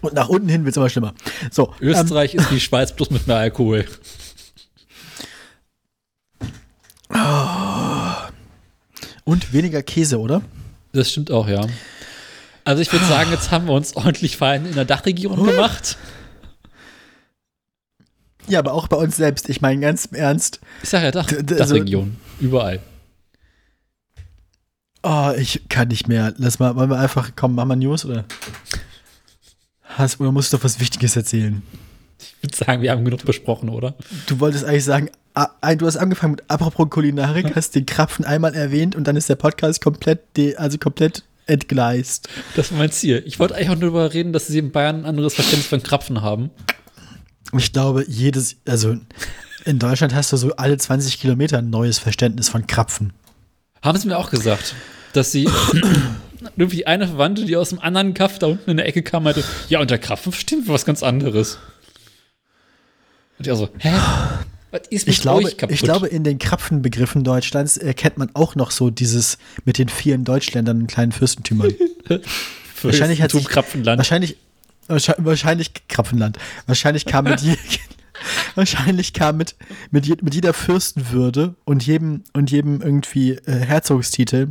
und nach unten hin wird es immer schlimmer. So, ähm, Österreich ist wie Schweiz bloß mit mehr Alkohol. Und weniger Käse, oder? Das stimmt auch, ja. Also ich würde sagen, jetzt haben wir uns ordentlich Feinde in der Dachregion gemacht. Ja, aber auch bei uns selbst. Ich meine ganz im Ernst. Ich sage ja Dach, Dachregion. Überall. Oh, ich kann nicht mehr. Lass mal, wollen wir einfach, komm, machen wir News oder? Hast, oder musst du doch was Wichtiges erzählen? Ich würde sagen, wir haben genug besprochen, oder? Du wolltest eigentlich sagen, ah, du hast angefangen mit apropos Kulinarik, hast den Krapfen einmal erwähnt und dann ist der Podcast komplett, also komplett entgleist. Das war mein Ziel. Ich wollte eigentlich auch nur darüber reden, dass sie in Bayern ein anderes Verständnis von Krapfen haben. Ich glaube, jedes, also in Deutschland hast du so alle 20 Kilometer ein neues Verständnis von Krapfen. Haben sie mir auch gesagt, dass sie irgendwie eine Verwandte, die aus einem anderen Kaff da unten in der Ecke kam, meinte, ja, unter Krapfen verstehen wir was ganz anderes. Und ich so, hä? Was ist mit Ich glaube, euch kaputt? ich glaube, in den Krapfenbegriffen Deutschlands erkennt man auch noch so dieses mit den vielen Deutschländern und kleinen Fürstentümern. wahrscheinlich hat sich- Krapfenland. Wahrscheinlich, wahrscheinlich, wahrscheinlich Krapfenland. Wahrscheinlich kam mit, je, wahrscheinlich kam mit, mit, je, mit jeder Fürstenwürde und jedem, und jedem irgendwie äh, Herzogstitel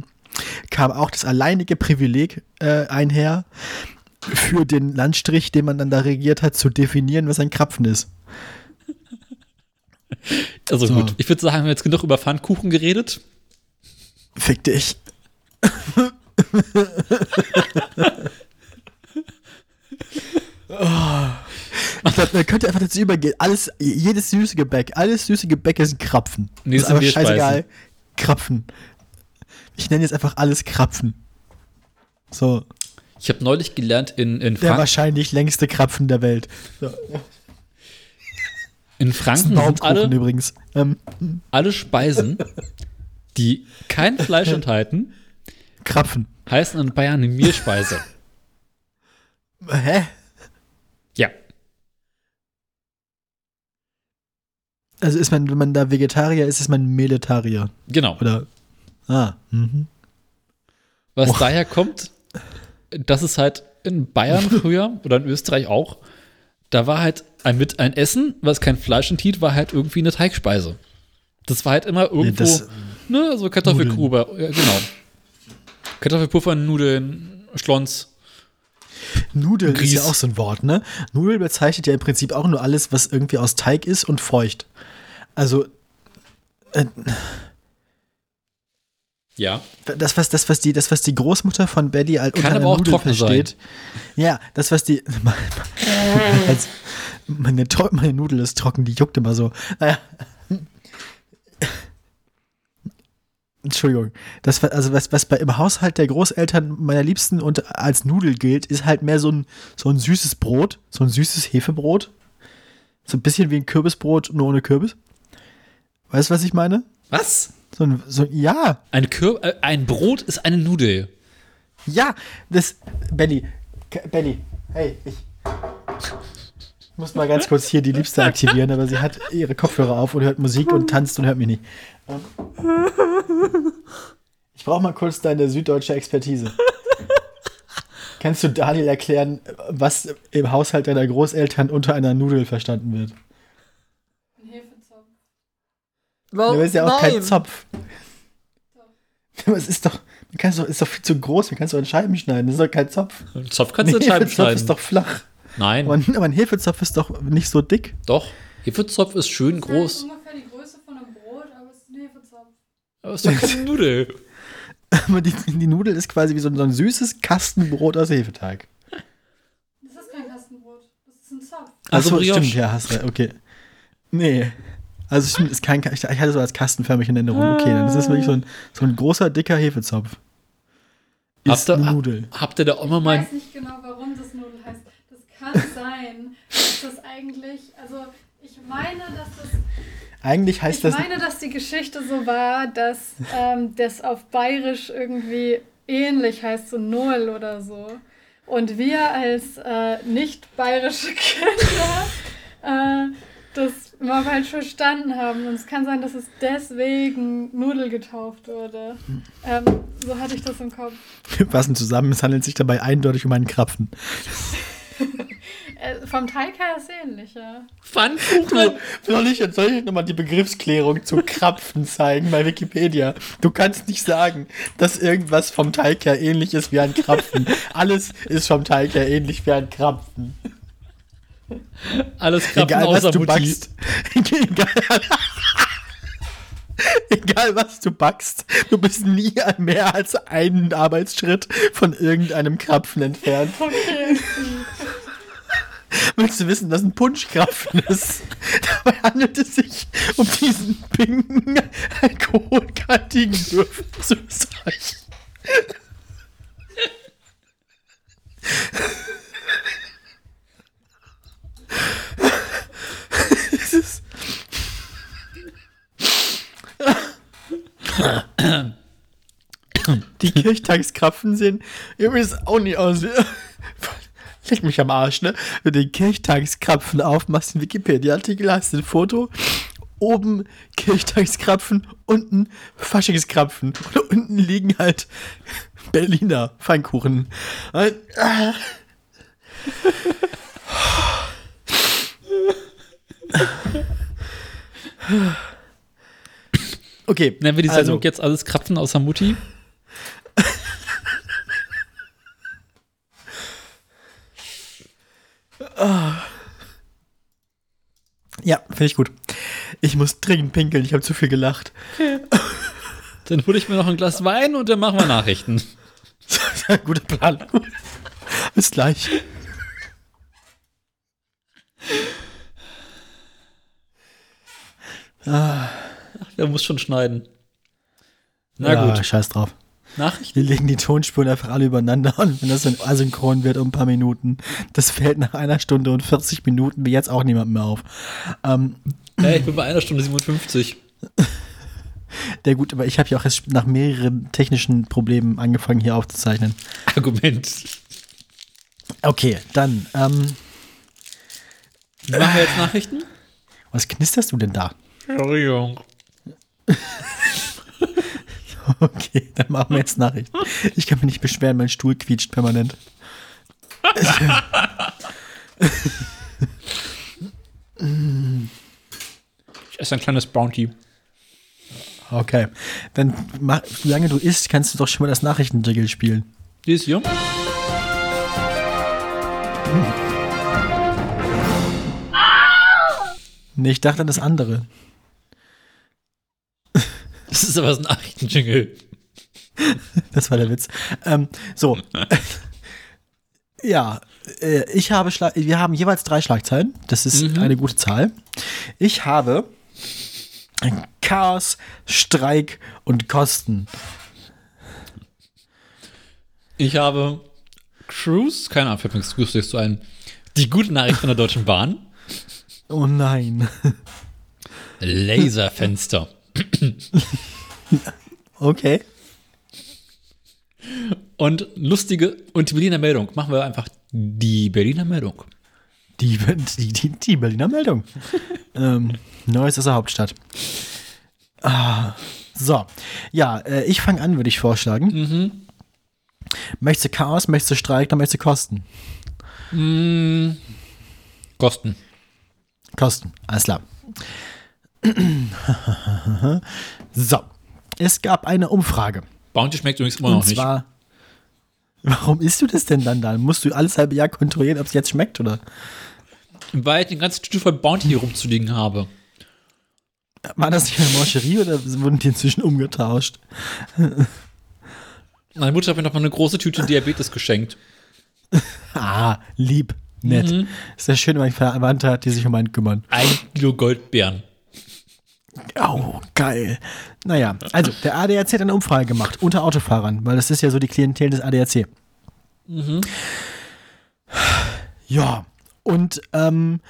kam auch das alleinige Privileg äh, einher, für den Landstrich, den man dann da regiert hat, zu definieren, was ein Krapfen ist. Also So. gut, ich würde sagen, wir haben jetzt genug über Pfannkuchen geredet. Fick dich. oh. Ich glaub, man könnte einfach dazu übergehen. Alles, jedes süße Gebäck, alles süße Gebäck ist ein Krapfen. Nee, ist das sind einfach scheißegal. Krapfen. Ich nenne jetzt einfach alles Krapfen. So, Ich habe neulich gelernt, in, in, der Frank wahrscheinlich längste Krapfen der Welt. So. In Franken sind alle, übrigens. Ähm, alle Speisen, die kein Fleisch enthalten, Krapfen. heißen in Bayern eine Mehlspeise. Hä? Ja. Also ist man, wenn man da Vegetarier ist, ist man Meletarier. Genau. Oder? Ah, mhm. Was Och. daher kommt, dass es halt in Bayern früher oder in Österreich auch, da war halt ein, mit ein Essen, was kein Fleisch enthielt, war halt irgendwie eine Teigspeise. Das war halt immer irgendwo, das- ne, so Kartoffelgrube, ja, genau. Kartoffelpuffer, Nudeln, Schlons. Nudeln ist Grieß. ja auch so ein Wort, ne? Nudeln bezeichnet ja im Prinzip auch nur alles, was irgendwie aus Teig ist und feucht. Also, äh, Ja. das, was, das, was, die, das, was die Großmutter von Belly halt Kann unter aber auch Nudel trocken versteht. Ja, das, was die. meine, meine Nudel ist trocken, die juckt immer so. Naja. Entschuldigung. Das, also was, was bei, im Haushalt der Großeltern meiner Liebsten und als Nudel gilt, ist halt mehr so ein, so ein süßes Brot, so ein süßes Hefebrot. So ein bisschen wie ein Kürbisbrot, nur ohne Kürbis. Weißt du, was ich meine? Was? So ein, so, ja, Ein, Kür äh, ein Brot ist eine Nudel. Ja, das. Benny. Benny. Hey, ich. muss mal ganz kurz hier die Liebste aktivieren, aber sie hat ihre Kopfhörer auf und hört Musik und tanzt und hört mich nicht. Ich brauche mal kurz deine süddeutsche Expertise. Kannst du Daniel erklären, was im Haushalt deiner Großeltern unter einer Nudel verstanden wird? Ein Hefezopf. Aber ist ja auch kein Zopf. Aber es ist doch, man kann es doch, ist doch viel zu groß, man kann es doch in Scheiben schneiden, das ist doch kein Zopf. Ein Zopf kannst du in Scheiben schneiden. ist doch flach. Nein, Aber, ein- aber ein Hefezopf ist doch nicht so dick. doch. Hefezopf ist schön Das groß, ist ungefähr die Größe von einem Brot, aber es ist ein Hefezopf. aber ist doch keine Nudel. Aber die, die Nudel ist quasi wie so ein, so ein süßes Kastenbrot aus Hefeteig. Das ist kein Kastenbrot. Das ist ein Zopf. Also Ach so, stimmt, ja, hast recht, okay. Nee. Also stimmt, ist kein, ich hatte so als kastenförmig in Erinnerung. Okay, dann ist das wirklich so ein, so ein großer, dicker Hefezopf. Ist Habt ihr- eine Nudel. Habt ihr da auch mal Ich mein. weiß nicht genau, warum das Nudel heißt. Das kann sein, dass das eigentlich, also ich meine, dass das Eigentlich heißt Ich das. meine, dass die Geschichte so war, dass ähm, das auf Bayerisch irgendwie ähnlich heißt, so Null oder so. Und wir als äh, nicht bayerische Kinder äh, das mal falsch verstanden haben. Und es kann sein, dass es deswegen Nudel getauft wurde. Ähm, so hatte ich das im Kopf. Wir passen zusammen, es handelt sich dabei eindeutig um einen Krapfen. Äh, vom Teig her ist es ähnlich, ja. Pfannkuchen? Soll ich jetzt soll ich nochmal die Begriffsklärung zu Krapfen zeigen bei Wikipedia? Du kannst nicht sagen, dass irgendwas vom Teig her ähnlich ist wie ein Krapfen. Alles ist vom Teig her ähnlich wie ein Krapfen. Alles Krapfen Egal was außer du Mutti. backst. Egal, egal was du backst, du bist nie mehr als einen Arbeitsschritt von irgendeinem Krapfen entfernt. Okay. Willst du wissen, dass ein Punschkrapfen ist? Dabei handelt es sich um diesen pinken, alkoholkaltigen Würfel Österreich. Es ist Die Kirchtagskrapfen sehen übrigens auch nicht aus wie. Leg mich am Arsch, ne? Wenn du den Kirchtagskrapfen aufmachst, den Wikipedia-Artikel, hast ein Foto. Oben Kirchtagskrapfen, unten Faschingskrapfen. Und unten liegen halt Berliner Pfannkuchen. Und, ah. Okay. Nennen wir die also- Sendung also. jetzt alles Krapfen außer Mutti? Ah. Ja, finde ich gut. Ich muss dringend pinkeln, ich habe zu viel gelacht. Okay. Dann hole ich mir noch ein Glas Wein und dann machen wir Nachrichten. Guter Plan. Bis gleich. Ah. Der muss schon schneiden. Na ja, gut. scheiß drauf. Nachrichten? Wir legen die Tonspuren einfach alle übereinander und wenn das dann asynchron wird um ein paar Minuten, das fällt nach einer Stunde und 40 Minuten wie jetzt auch niemand mehr auf. Ähm, Hey, ich bin bei einer Stunde 57. der gut, aber ich habe ja auch erst nach mehreren technischen Problemen angefangen hier aufzuzeichnen. Argument. Okay, dann, ähm, Machen wir jetzt Nachrichten? was knisterst du denn da? Entschuldigung. Okay, dann machen wir jetzt Nachrichten. Ich kann mich nicht beschweren, mein Stuhl quietscht permanent. Ich esse ein kleines Bounty. Okay, dann, mach, solange du isst, kannst du doch schon mal das Nachrichtenjiggle spielen. Dies hier? Nee, ich dachte an das andere. Das ist aber das Nachrichtenjingle. Das war der Witz. Ähm, so. ja, äh, ich habe Schla wir haben jeweils drei Schlagzeilen. Das ist eine gute Zahl. Ich habe Chaos, Streik und Kosten. Ich habe Cruise, keine Ahnung, fällt mir nichts zu ein. Die gute Nachricht von der Deutschen Bahn. Oh nein. Laserfenster. Okay. Und lustige, und die Berliner Meldung. Machen wir einfach die Berliner Meldung. Die, die, die, die Berliner Meldung. ähm, Neues ist der Hauptstadt. Ah, so. Ja, äh, ich fange an, würde ich vorschlagen. Möchtest du Chaos, möchtest du Streik, dann möchtest du Kosten. Kosten. Kosten, alles klar. so, es gab eine Umfrage. Bounty schmeckt übrigens immer noch und nicht. zwar, warum isst du das denn dann da? Musst du alles halbe Jahr kontrollieren, ob es jetzt schmeckt, oder? Weil ich den ganzen Tüte voll Bounty hier rumzuliegen habe. War das nicht eine Mancherie oder wurden die inzwischen umgetauscht? Meine Mutter hat mir noch mal eine große Tüte Diabetes geschenkt. Ah, lieb, nett. Ist ja schön, wenn man Verwandte hat, die sich um einen kümmern. Ein Kilo Goldbeeren. Oh, geil. Naja, also der ADAC hat eine Umfrage gemacht unter Autofahrern, weil das ist ja so die Klientel des ADAC. Ja, und ähm,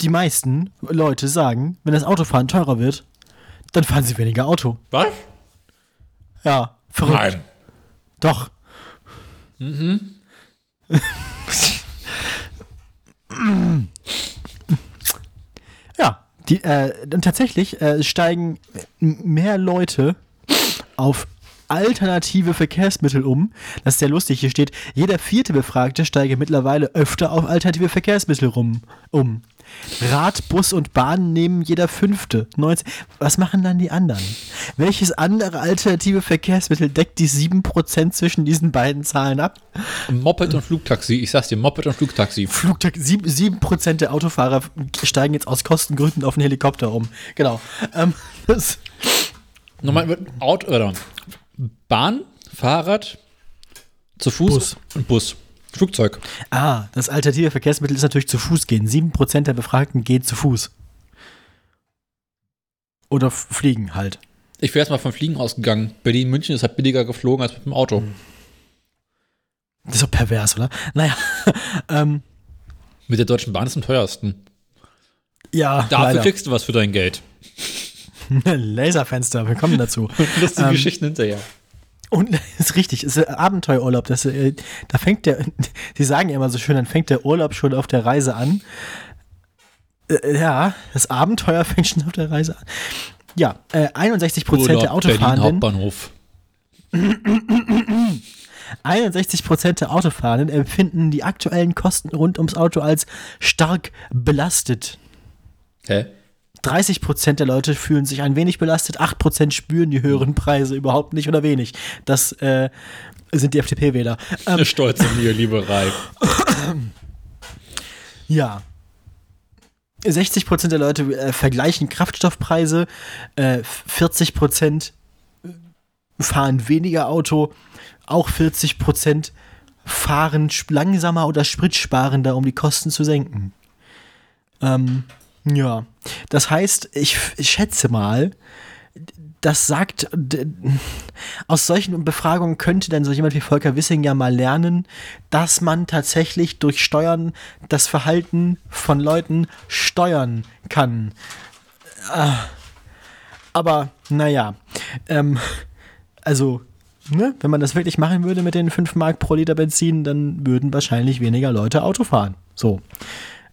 die meisten Leute sagen, wenn das Autofahren teurer wird, dann fahren sie weniger Auto. Was? Ja, verrückt. Doch. ja, die, äh, tatsächlich äh, steigen mehr Leute auf alternative Verkehrsmittel um. Das ist sehr lustig. Hier steht, jeder vierte Befragte steige mittlerweile öfter auf alternative Verkehrsmittel rum, um. Rad, Bus und Bahn nehmen jeder fünfte. 19. Was machen dann die anderen? Welches andere alternative Verkehrsmittel deckt die 7% zwischen diesen beiden Zahlen ab? Moped und Flugtaxi. Ich sag's dir, Moped und Flugtaxi. Flugtag, sieb- 7% der Autofahrer steigen jetzt aus Kostengründen auf einen Helikopter um. Genau. Ähm, das, Nochmal, Auto, oder Bahn, Fahrrad, zu Fuß Bus. und Bus. Flugzeug. ah, das alternative Verkehrsmittel ist natürlich zu Fuß gehen. 7% der Befragten gehen zu Fuß. Oder fliegen halt. Ich wäre erstmal vom Fliegen ausgegangen. Berlin, München ist halt billiger geflogen als mit dem Auto. Das ist doch pervers, oder? Naja. ähm, Mit der Deutschen Bahn ist am teuersten. ja, Dafür leider. kriegst du was für dein Geld. Laserfenster, wir kommen dazu. Lustige Ähm, Geschichten hinterher. Und das ist richtig, es ist Abenteuerurlaub. Das, äh, da fängt der, die sagen ja immer so schön, dann fängt der Urlaub schon auf der Reise an. Äh, ja, das Abenteuer fängt schon auf der Reise an. Ja, äh, 61 Prozent der Urlaub, Berlin Autofahrenden, Hauptbahnhof. 61 Prozent der Autofahrenden empfinden die aktuellen Kosten rund ums Auto als stark belastet. Hä? 30 Prozent der Leute fühlen sich ein wenig belastet, 8 Prozent spüren die höheren Preise überhaupt nicht oder wenig. Das äh, sind die FDP-Wähler. Ähm, Eine stolze Neoliberei. Ja. 60% der Leute äh, vergleichen Kraftstoffpreise, äh, 40% fahren weniger Auto, auch 40% fahren sp- langsamer oder spritsparender, um die Kosten zu senken. Ähm, ja, das heißt, ich, ich schätze mal, das sagt, aus solchen Befragungen könnte dann so jemand wie Volker Wissing ja mal lernen, dass man tatsächlich durch Steuern das Verhalten von Leuten steuern kann. Ah, Aber, naja, ähm, also, ne, wenn man das wirklich machen würde mit den 5 Mark pro Liter Benzin, dann würden wahrscheinlich weniger Leute Auto fahren. So.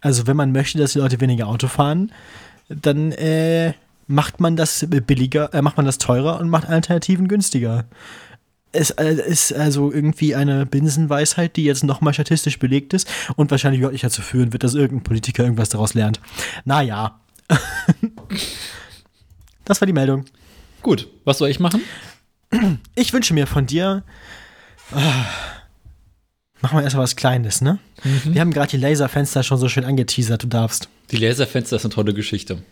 Also, wenn man möchte, dass die Leute weniger Auto fahren, dann äh, macht man das billiger, äh, macht man das teurer und macht Alternativen günstiger. Es äh, ist also irgendwie eine Binsenweisheit, die jetzt nochmal statistisch belegt ist und wahrscheinlich überhaupt nicht dazu führen wird, dass irgendein Politiker irgendwas daraus lernt. Naja. das war die Meldung. Gut, was soll ich machen? Ich wünsche mir von dir. Ah, machen wir erstmal was Kleines, ne? Wir haben gerade die Laserfenster schon so schön angeteasert, du darfst. Die Laserfenster ist eine tolle Geschichte.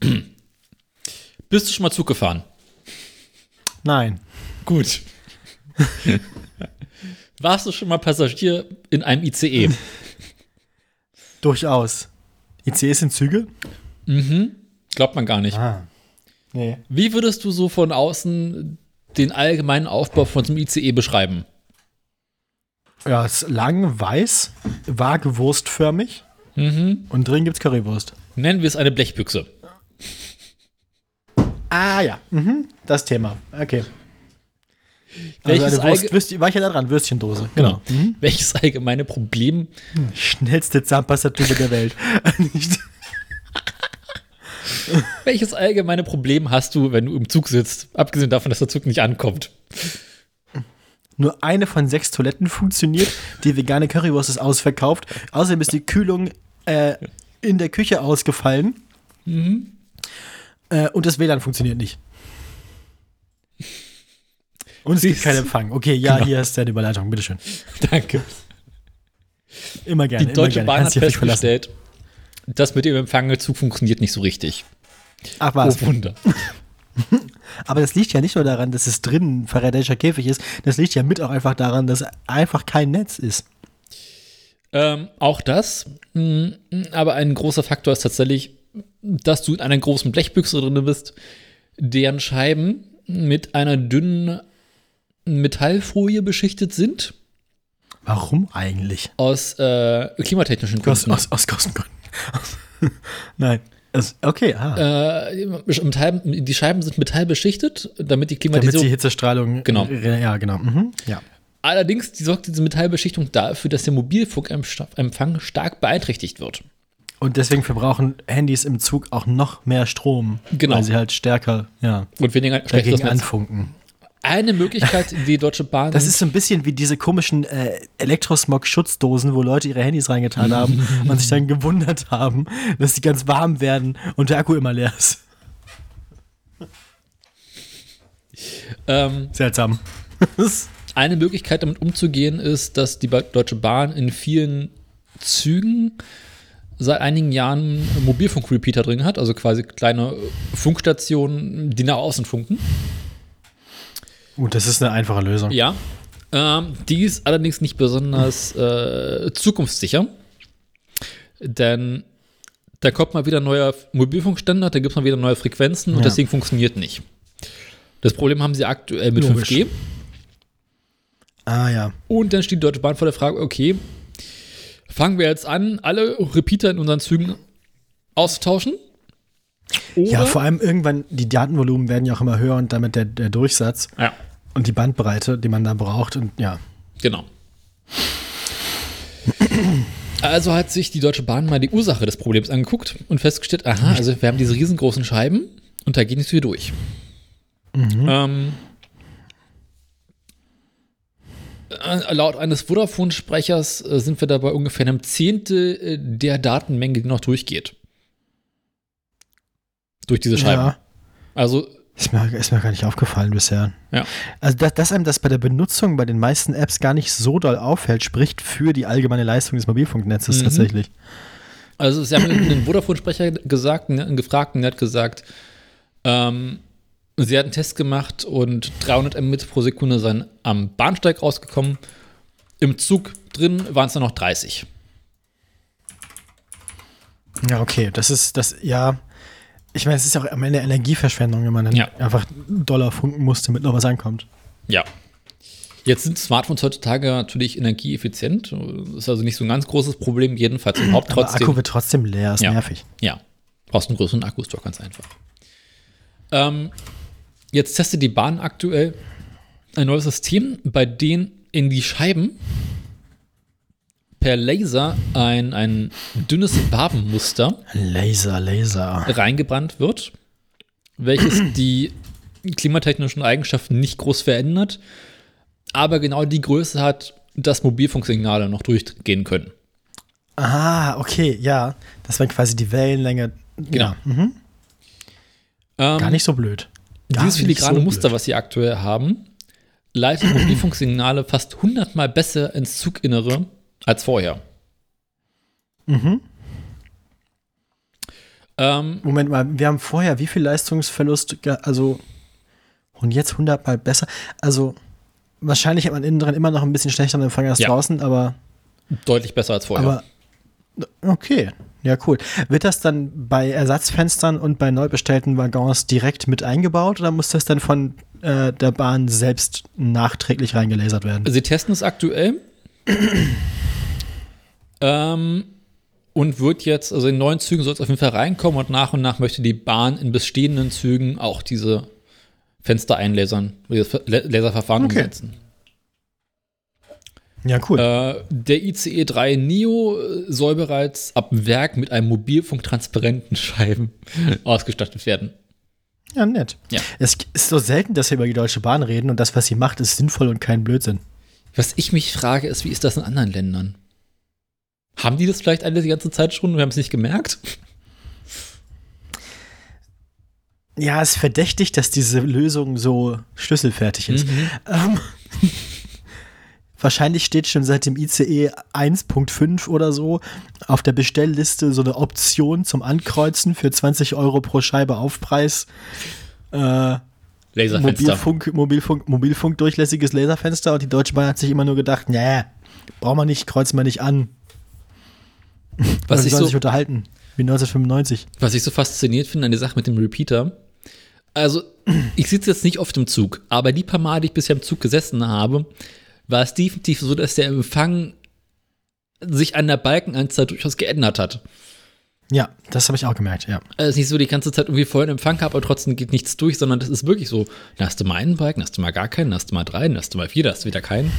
Bist du schon mal Zug gefahren? Nein. Gut. Warst du schon mal Passagier in einem ICE? Durchaus. ICEs sind Züge? mhm. Glaubt man gar nicht. Ah. Nee. Wie würdest du so von außen den allgemeinen Aufbau von so einem ICE beschreiben? Ja, es ist lang, weiß, vage wurstförmig Mhm. und drin gibt's Currywurst. Nennen wir es eine Blechbüchse. Ah ja, mhm. das Thema. Okay. Also Welches eine Wurst, Würstchen, war ich ja da dran, Würstchendose. Genau. Genau. Welches allgemeine Problem Schnellste Zahnpastatube der Welt. Welches allgemeine Problem hast du, wenn du im Zug sitzt? Abgesehen davon, dass der Zug nicht ankommt. Nur eine von sechs Toiletten funktioniert. Die vegane Currywurst ist ausverkauft. Außerdem ist die Kühlung äh, in der Küche ausgefallen. Äh, und das WLAN funktioniert nicht. Und es gibt keinen Empfang. Okay, ja, Genau. hier ist deine Überleitung. Bitteschön. Danke. Immer gerne. Die Deutsche gerne. Bahn hat Kannst verlassen. festgestellt, das mit dem Empfang Zug funktioniert nicht so richtig. Ach was. Oh Wunder. Aber das liegt ja nicht nur daran, dass es drinnen ein faradäischer Käfig ist. Das liegt ja mit auch einfach daran, dass einfach kein Netz ist. Ähm, auch das, mh, aber ein großer Faktor ist tatsächlich, dass du in einer großen Blechbüchse drin bist, deren Scheiben mit einer dünnen Metallfolie beschichtet sind, Warum eigentlich? aus äh, klimatechnischen Aus, Gründen. aus, aus Kostengründen. Nein. Okay, ah. Äh, Metall, die Scheiben sind metallbeschichtet, damit die Damit die Klimatisierung. Hitzestrahlung. Genau. äh, Ja, genau. Mhm. Ja. Allerdings die sorgt diese Metallbeschichtung dafür, dass der Mobilfunkempfang stark beeinträchtigt wird. Und deswegen verbrauchen Handys im Zug auch noch mehr Strom. Genau. Weil sie halt stärker, ja, Und weniger dagegen anfunken. Eine Möglichkeit, die Deutsche Bahn. Das ist so ein bisschen wie diese komischen äh, Elektrosmog-Schutzdosen, wo Leute ihre Handys reingetan haben und sich dann gewundert haben, dass die ganz warm werden und der Akku immer leer ist. ähm, Seltsam. eine Möglichkeit, damit umzugehen, ist, dass die Deutsche Bahn in vielen Zügen seit einigen Jahren Mobilfunkrepeater drin hat, also quasi kleine Funkstationen, die nach außen funken. Gut, das ist eine einfache Lösung. Ja. Ähm, die ist allerdings nicht besonders äh, zukunftssicher. Denn da kommt mal wieder ein neuer Mobilfunkstandard, da gibt es mal wieder neue Frequenzen und Ja. deswegen funktioniert nicht. Das Problem haben sie aktuell mit Logisch. 5G. Ah ja. Und dann steht die Deutsche Bahn vor der Frage, okay, fangen wir jetzt an, alle Repeater in unseren Zügen auszutauschen? Oder? Ja, vor allem irgendwann, die Datenvolumen werden ja auch immer höher und damit der, der Durchsatz ja, und die Bandbreite, die man da braucht. Und ja, genau. Also hat sich die Deutsche Bahn mal die Ursache des Problems angeguckt und festgestellt, aha, also wir haben diese riesengroßen Scheiben und da geht nicht so viel durch. Ähm, äh, laut eines Vodafone-Sprechers äh, sind wir dabei ungefähr einem Zehntel äh, der Datenmenge, die noch durchgeht. Durch diese Scheiben. ja. Also Ist mir, ist mir gar nicht aufgefallen bisher. Ja. Also, dass, dass einem das bei der Benutzung bei den meisten Apps gar nicht so doll auffällt, spricht für die allgemeine Leistung des Mobilfunknetzes Mhm. tatsächlich. Also sie haben einen Vodafone-Sprecher gesagt, ne, einen Gefragten, der hat gesagt, ähm, sie hat einen Test gemacht und 300 Mbit pro Sekunde seien am Bahnsteig rausgekommen. Im Zug drin waren es dann noch 30. Ja, okay. Das ist, das, ja. Ich meine, es ist auch am Ende Energieverschwendung, wenn man dann Ja. einfach Dollar funken muss, damit noch was ankommt. Ja. Jetzt sind Smartphones heutzutage natürlich energieeffizient. Ist also nicht so ein ganz großes Problem, jedenfalls überhaupt Aber trotzdem. Akku wird trotzdem leer, ist Ja. nervig. Ja, brauchst einen größeren Akkustock, ganz einfach. Ähm, jetzt testet die Bahn aktuell ein neues System, bei dem in die Scheiben per Laser ein, ein dünnes Wabenmuster Laser, Laser. reingebrannt wird, welches die klimatechnischen Eigenschaften nicht groß verändert, aber genau die Größe hat, dass Mobilfunksignale noch durchgehen können. Ah, okay, ja. Das war quasi die Wellenlänge. Genau. Ja, mhm. Ähm, Gar nicht so blöd. Gar Dieses filigrane so Muster, blöd. was sie aktuell haben, leitet Mobilfunksignale fast hundertmal besser ins Zuginnere als vorher. Mhm. Ähm, Moment mal, wir haben vorher wie viel Leistungsverlust, also und jetzt 100 mal besser. Also wahrscheinlich hat man innen drin immer noch ein bisschen schlechteren Empfang als Ja. draußen, aber, deutlich besser als vorher. aber okay, ja cool. Wird das dann bei Ersatzfenstern und bei neu bestellten Waggons direkt mit eingebaut oder muss das dann von äh, der Bahn selbst nachträglich reingelasert werden? sie testen es aktuell. Ähm, und wird jetzt, also in neuen Zügen soll es auf jeden Fall reinkommen und nach und nach möchte die Bahn in bestehenden Zügen auch diese Fenster einlasern, dieses La- Laserverfahren Okay. umsetzen. Ja, cool. Äh, der ICE 3 Neo äh, soll bereits ab Werk mit einem Mobilfunktransparenten Scheiben ausgestattet werden. ja, nett. Ja. Es ist so selten, dass wir über die Deutsche Bahn reden und das, was sie macht, ist sinnvoll und kein Blödsinn. Was ich mich frage, ist, wie ist das in anderen Ländern? Haben die das vielleicht alle die ganze Zeit schon und wir haben es nicht gemerkt? Ja, es ist verdächtig, dass diese Lösung so schlüsselfertig ist. Mhm. Ähm, wahrscheinlich steht schon seit dem ICE 1.5 oder so auf der Bestellliste so eine Option zum Ankreuzen für 20 Euro pro Scheibe Aufpreis. Äh, Laserfenster. Mobilfunk, Mobilfunk, Mobilfunkdurchlässiges Laserfenster und die Deutsche Bahn hat sich immer nur gedacht, nee, brauchen wir nicht, kreuzen wir nicht an. Was ich, so, sich unterhalten, wie 1995. was ich so fasziniert finde an der Sache mit dem Repeater, also ich sitze jetzt nicht oft im Zug, aber die paar Mal, die ich bisher im Zug gesessen habe, war es definitiv so, dass der Empfang sich an der Balkenanzahl durchaus geändert hat. Ja, das habe ich auch gemerkt, ja. Also es ist nicht so, die ganze Zeit irgendwie vollen Empfang habe, aber trotzdem geht nichts durch, sondern das ist wirklich so. Dann hast du mal einen Balken, hast du mal gar keinen, hast du mal drei, hast du mal vier, hast du wieder keinen.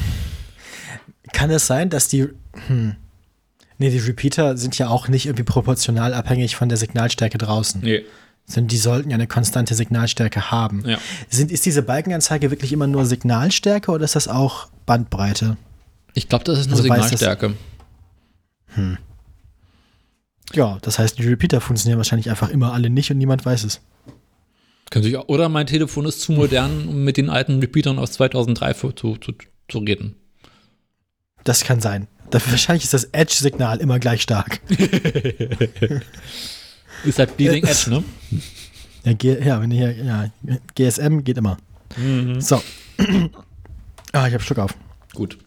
Kann es sein, dass die. Hm, nee, die Repeater sind ja auch nicht irgendwie proportional abhängig von der Signalstärke draußen. Nee. Sondern die sollten ja eine konstante Signalstärke haben. Ja. Sind, ist diese Balkenanzeige wirklich immer nur Signalstärke oder ist das auch Bandbreite? Ich glaube, das ist nur Also das- Signalstärke. Ja, das heißt, die Repeater funktionieren wahrscheinlich einfach immer alle nicht und niemand weiß es. Oder mein Telefon ist zu modern, um mit den alten Repeatern aus 2003 zu, zu, zu reden. Das kann sein. Dafür wahrscheinlich ist das Edge-Signal immer gleich stark. Ist halt Bleeding Edge, ne? Ja, G ja, wenn hier, ja, GSM geht immer. So. ah, ich habe Schluck auf. Gut.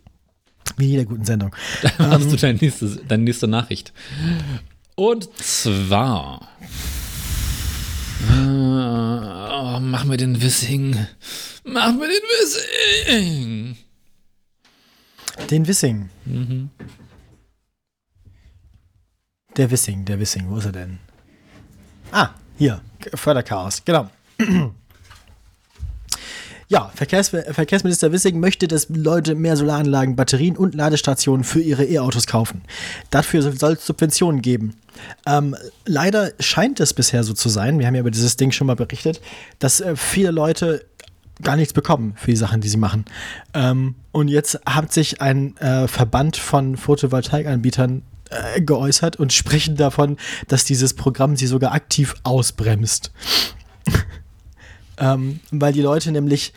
Wie in jeder guten Sendung. Dann hast du deine nächste, deine nächste Nachricht. Und zwar. Äh, oh, machen wir den Wissing. Machen wir den Wissing. Den Wissing. Der Wissing, der Wissing, wo ist er denn? Ah, hier, Förderchaos, genau. Ja, Verkehrs Verkehrsminister Wissing möchte, dass Leute mehr Solaranlagen, Batterien und Ladestationen für ihre E-Autos kaufen. Dafür soll es Subventionen geben. Ähm, leider scheint es bisher so zu sein, wir haben ja über dieses Ding schon mal berichtet, dass äh, viele Leute gar nichts bekommen für die Sachen, die sie machen. Ähm, und jetzt hat sich ein äh, Verband von Photovoltaikanbietern äh, geäußert und sprechen davon, dass dieses Programm sie sogar aktiv ausbremst. ähm, weil die Leute nämlich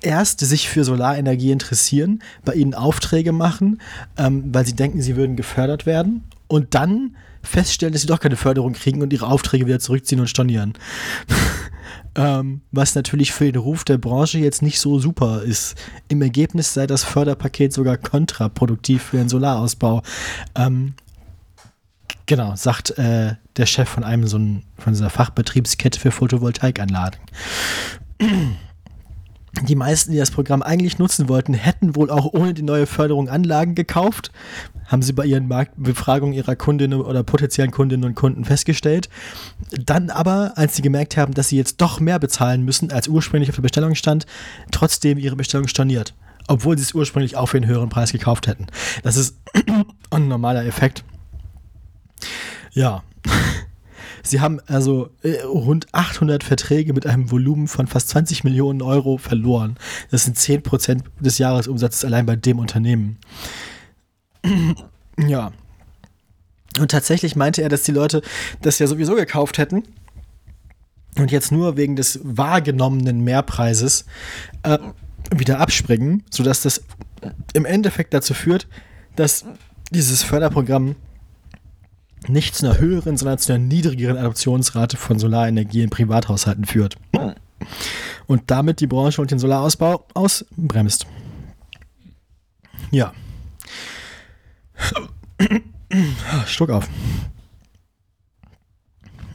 erst sich für Solarenergie interessieren, bei ihnen Aufträge machen, ähm, weil sie denken, sie würden gefördert werden und dann feststellen, dass sie doch keine Förderung kriegen und ihre Aufträge wieder zurückziehen und stornieren. ähm, was natürlich für den Ruf der Branche jetzt nicht so super ist. Im Ergebnis sei das Förderpaket sogar kontraproduktiv für den Solarausbau. Ähm, genau, sagt äh, der Chef von einem so von dieser Fachbetriebskette für Photovoltaikanlagen. Die meisten, die das Programm eigentlich nutzen wollten, hätten wohl auch ohne die neue Förderung Anlagen gekauft. Haben sie bei ihren Marktbefragungen ihrer Kundinnen oder potenziellen Kundinnen und Kunden festgestellt. Dann aber, als sie gemerkt haben, dass sie jetzt doch mehr bezahlen müssen, als ursprünglich auf der Bestellung stand, trotzdem ihre Bestellung storniert. Obwohl sie es ursprünglich auch für einen höheren Preis gekauft hätten. Das ist ein normaler Effekt. Ja. Sie haben also äh, rund 800 Verträge mit einem Volumen von fast 20 Millionen Euro verloren. Das sind 10 Prozent des Jahresumsatzes allein bei dem Unternehmen. ja. Und tatsächlich meinte er, dass die Leute das ja sowieso gekauft hätten und jetzt nur wegen des wahrgenommenen Mehrpreises äh, wieder abspringen, sodass das im Endeffekt dazu führt, dass dieses Förderprogramm nicht zu einer höheren, sondern zu einer niedrigeren Adoptionsrate von Solarenergie in Privathaushalten führt. Und damit die Branche und den Solarausbau ausbremst. Ja. Stuck auf.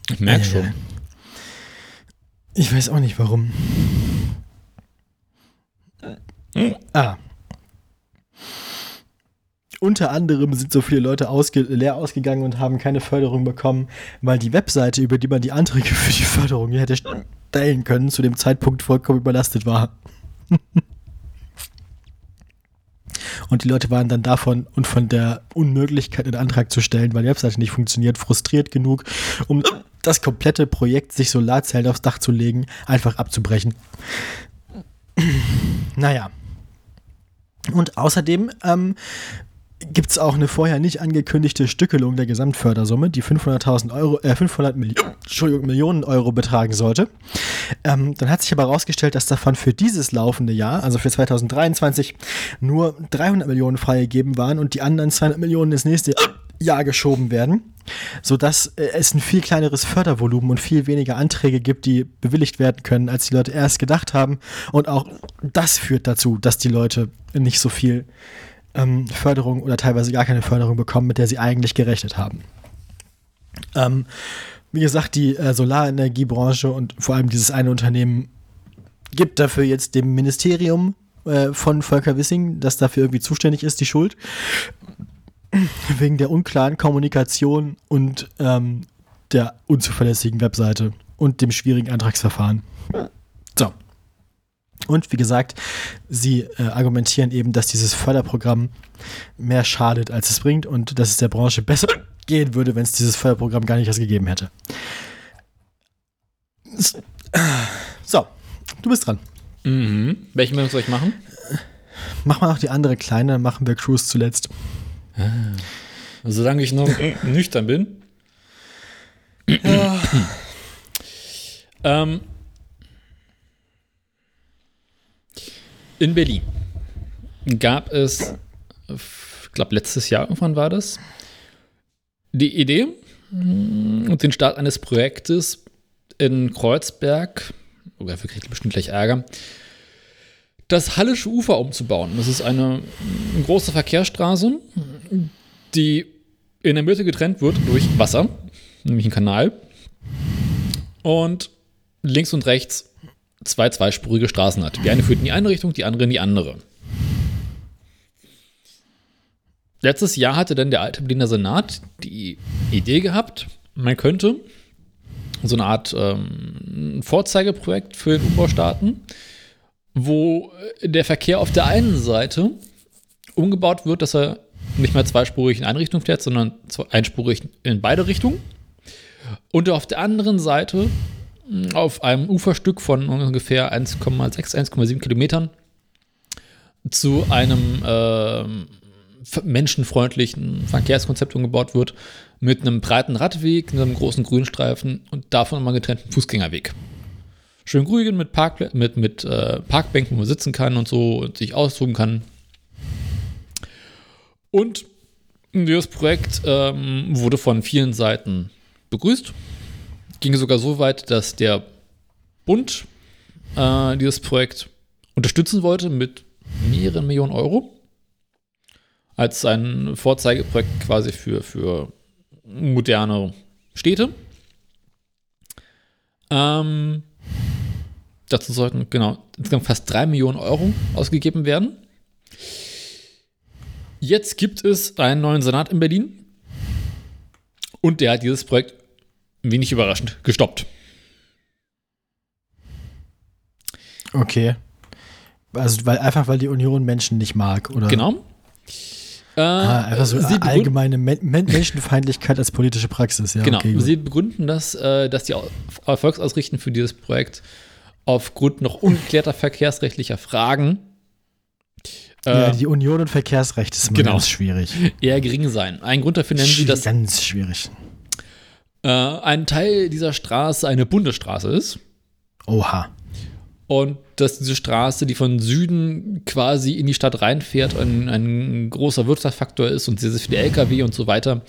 Ich merke schon. Ich weiß auch nicht warum. Ah, unter anderem sind so viele Leute ausge leer ausgegangen und haben keine Förderung bekommen, weil die Webseite, über die man die Anträge für die Förderung hätte stellen können, zu dem Zeitpunkt vollkommen überlastet war. Und die Leute waren dann davon und von der Unmöglichkeit, einen Antrag zu stellen, weil die Webseite nicht funktioniert, frustriert genug, um das komplette Projekt, sich Solarzellen aufs Dach zu legen, einfach abzubrechen. naja. Und außerdem ähm, gibt es auch eine vorher nicht angekündigte Stückelung der Gesamtfördersumme, die 500.000 Euro, äh, 500 Milli Millionen Euro betragen sollte. Ähm, dann hat sich aber herausgestellt, dass davon für dieses laufende Jahr, also für 2023, nur 300 Millionen freigegeben waren und die anderen 200 Millionen ins nächste Jahr geschoben werden, sodass äh, es ein viel kleineres Fördervolumen und viel weniger Anträge gibt, die bewilligt werden können, als die Leute erst gedacht haben. Und auch das führt dazu, dass die Leute nicht so viel ähm, Förderung oder teilweise gar keine Förderung bekommen, mit der sie eigentlich gerechnet haben. Ähm, wie gesagt, die äh, Solarenergiebranche und vor allem dieses eine Unternehmen gibt dafür jetzt dem Ministerium äh, von Volker Wissing, das dafür irgendwie zuständig ist, die Schuld. Wegen der unklaren Kommunikation und ähm, der unzuverlässigen Webseite und dem schwierigen Antragsverfahren. Und wie gesagt, sie äh, argumentieren eben, dass dieses Förderprogramm mehr schadet, als es bringt und dass es der Branche besser gehen würde, wenn es dieses Förderprogramm gar nicht erst gegeben hätte. So, du bist dran. Mhm. Welchen Meldung soll ich machen? Mach mal noch die andere kleine, machen wir Cruise zuletzt. Ah. Solange ich noch nüchtern bin. Ja. ähm, In Berlin gab es, ich glaube, letztes Jahr irgendwann war das, die Idee und den Start eines Projektes in Kreuzberg, oh, dafür kriegt bestimmt gleich Ärger, das Hallische Ufer umzubauen. Das ist eine, eine große Verkehrsstraße, die in der Mitte getrennt wird durch Wasser, nämlich einen Kanal. Und links und rechts zwei zweispurige Straßen hat. Die eine führt in die eine Richtung, die andere in die andere. Letztes Jahr hatte dann der alte Berliner Senat die Idee gehabt, man könnte so eine Art ähm, Vorzeigeprojekt für den Umbau starten, wo der Verkehr auf der einen Seite umgebaut wird, dass er nicht mehr zweispurig in eine Richtung fährt, sondern einspurig in beide Richtungen. Und auf der anderen Seite auf einem Uferstück von ungefähr 1,6, 1,7 Kilometern zu einem äh, menschenfreundlichen Verkehrskonzept umgebaut wird, mit einem breiten Radweg, einem großen Grünstreifen und davon immer getrennten Fußgängerweg. Schön grün mit, Park, mit, mit äh, Parkbänken, wo man sitzen kann und so und sich aussuchen kann. Und dieses Projekt ähm, wurde von vielen Seiten begrüßt. Ging sogar so weit, dass der Bund äh, dieses Projekt unterstützen wollte mit mehreren Millionen Euro. Als ein Vorzeigeprojekt quasi für, für moderne Städte. Ähm, dazu sollten genau insgesamt fast drei Millionen Euro ausgegeben werden. Jetzt gibt es einen neuen Senat in Berlin und der hat dieses Projekt wenig überraschend gestoppt. Okay. Also weil, einfach weil die Union Menschen nicht mag, oder? Genau. Äh, Ah, einfach so sie allgemeine Men Men Menschenfeindlichkeit als politische Praxis, ja. Genau, okay, sie begründen das, äh, dass die Au- Erfolgsausrichten für dieses Projekt aufgrund noch ungeklärter verkehrsrechtlicher Fragen ja, äh, die Union und Verkehrsrecht ist immer genau. ganz schwierig. eher gering seien. Ein Grund dafür nennen sie, dass ganz schwierig. Äh, ein Teil dieser Straße eine Bundesstraße ist Oha. und dass diese Straße, die von Süden quasi in die Stadt reinfährt, ein, ein großer Wirtschaftsfaktor ist und sehr, sehr viele LKW und so weiter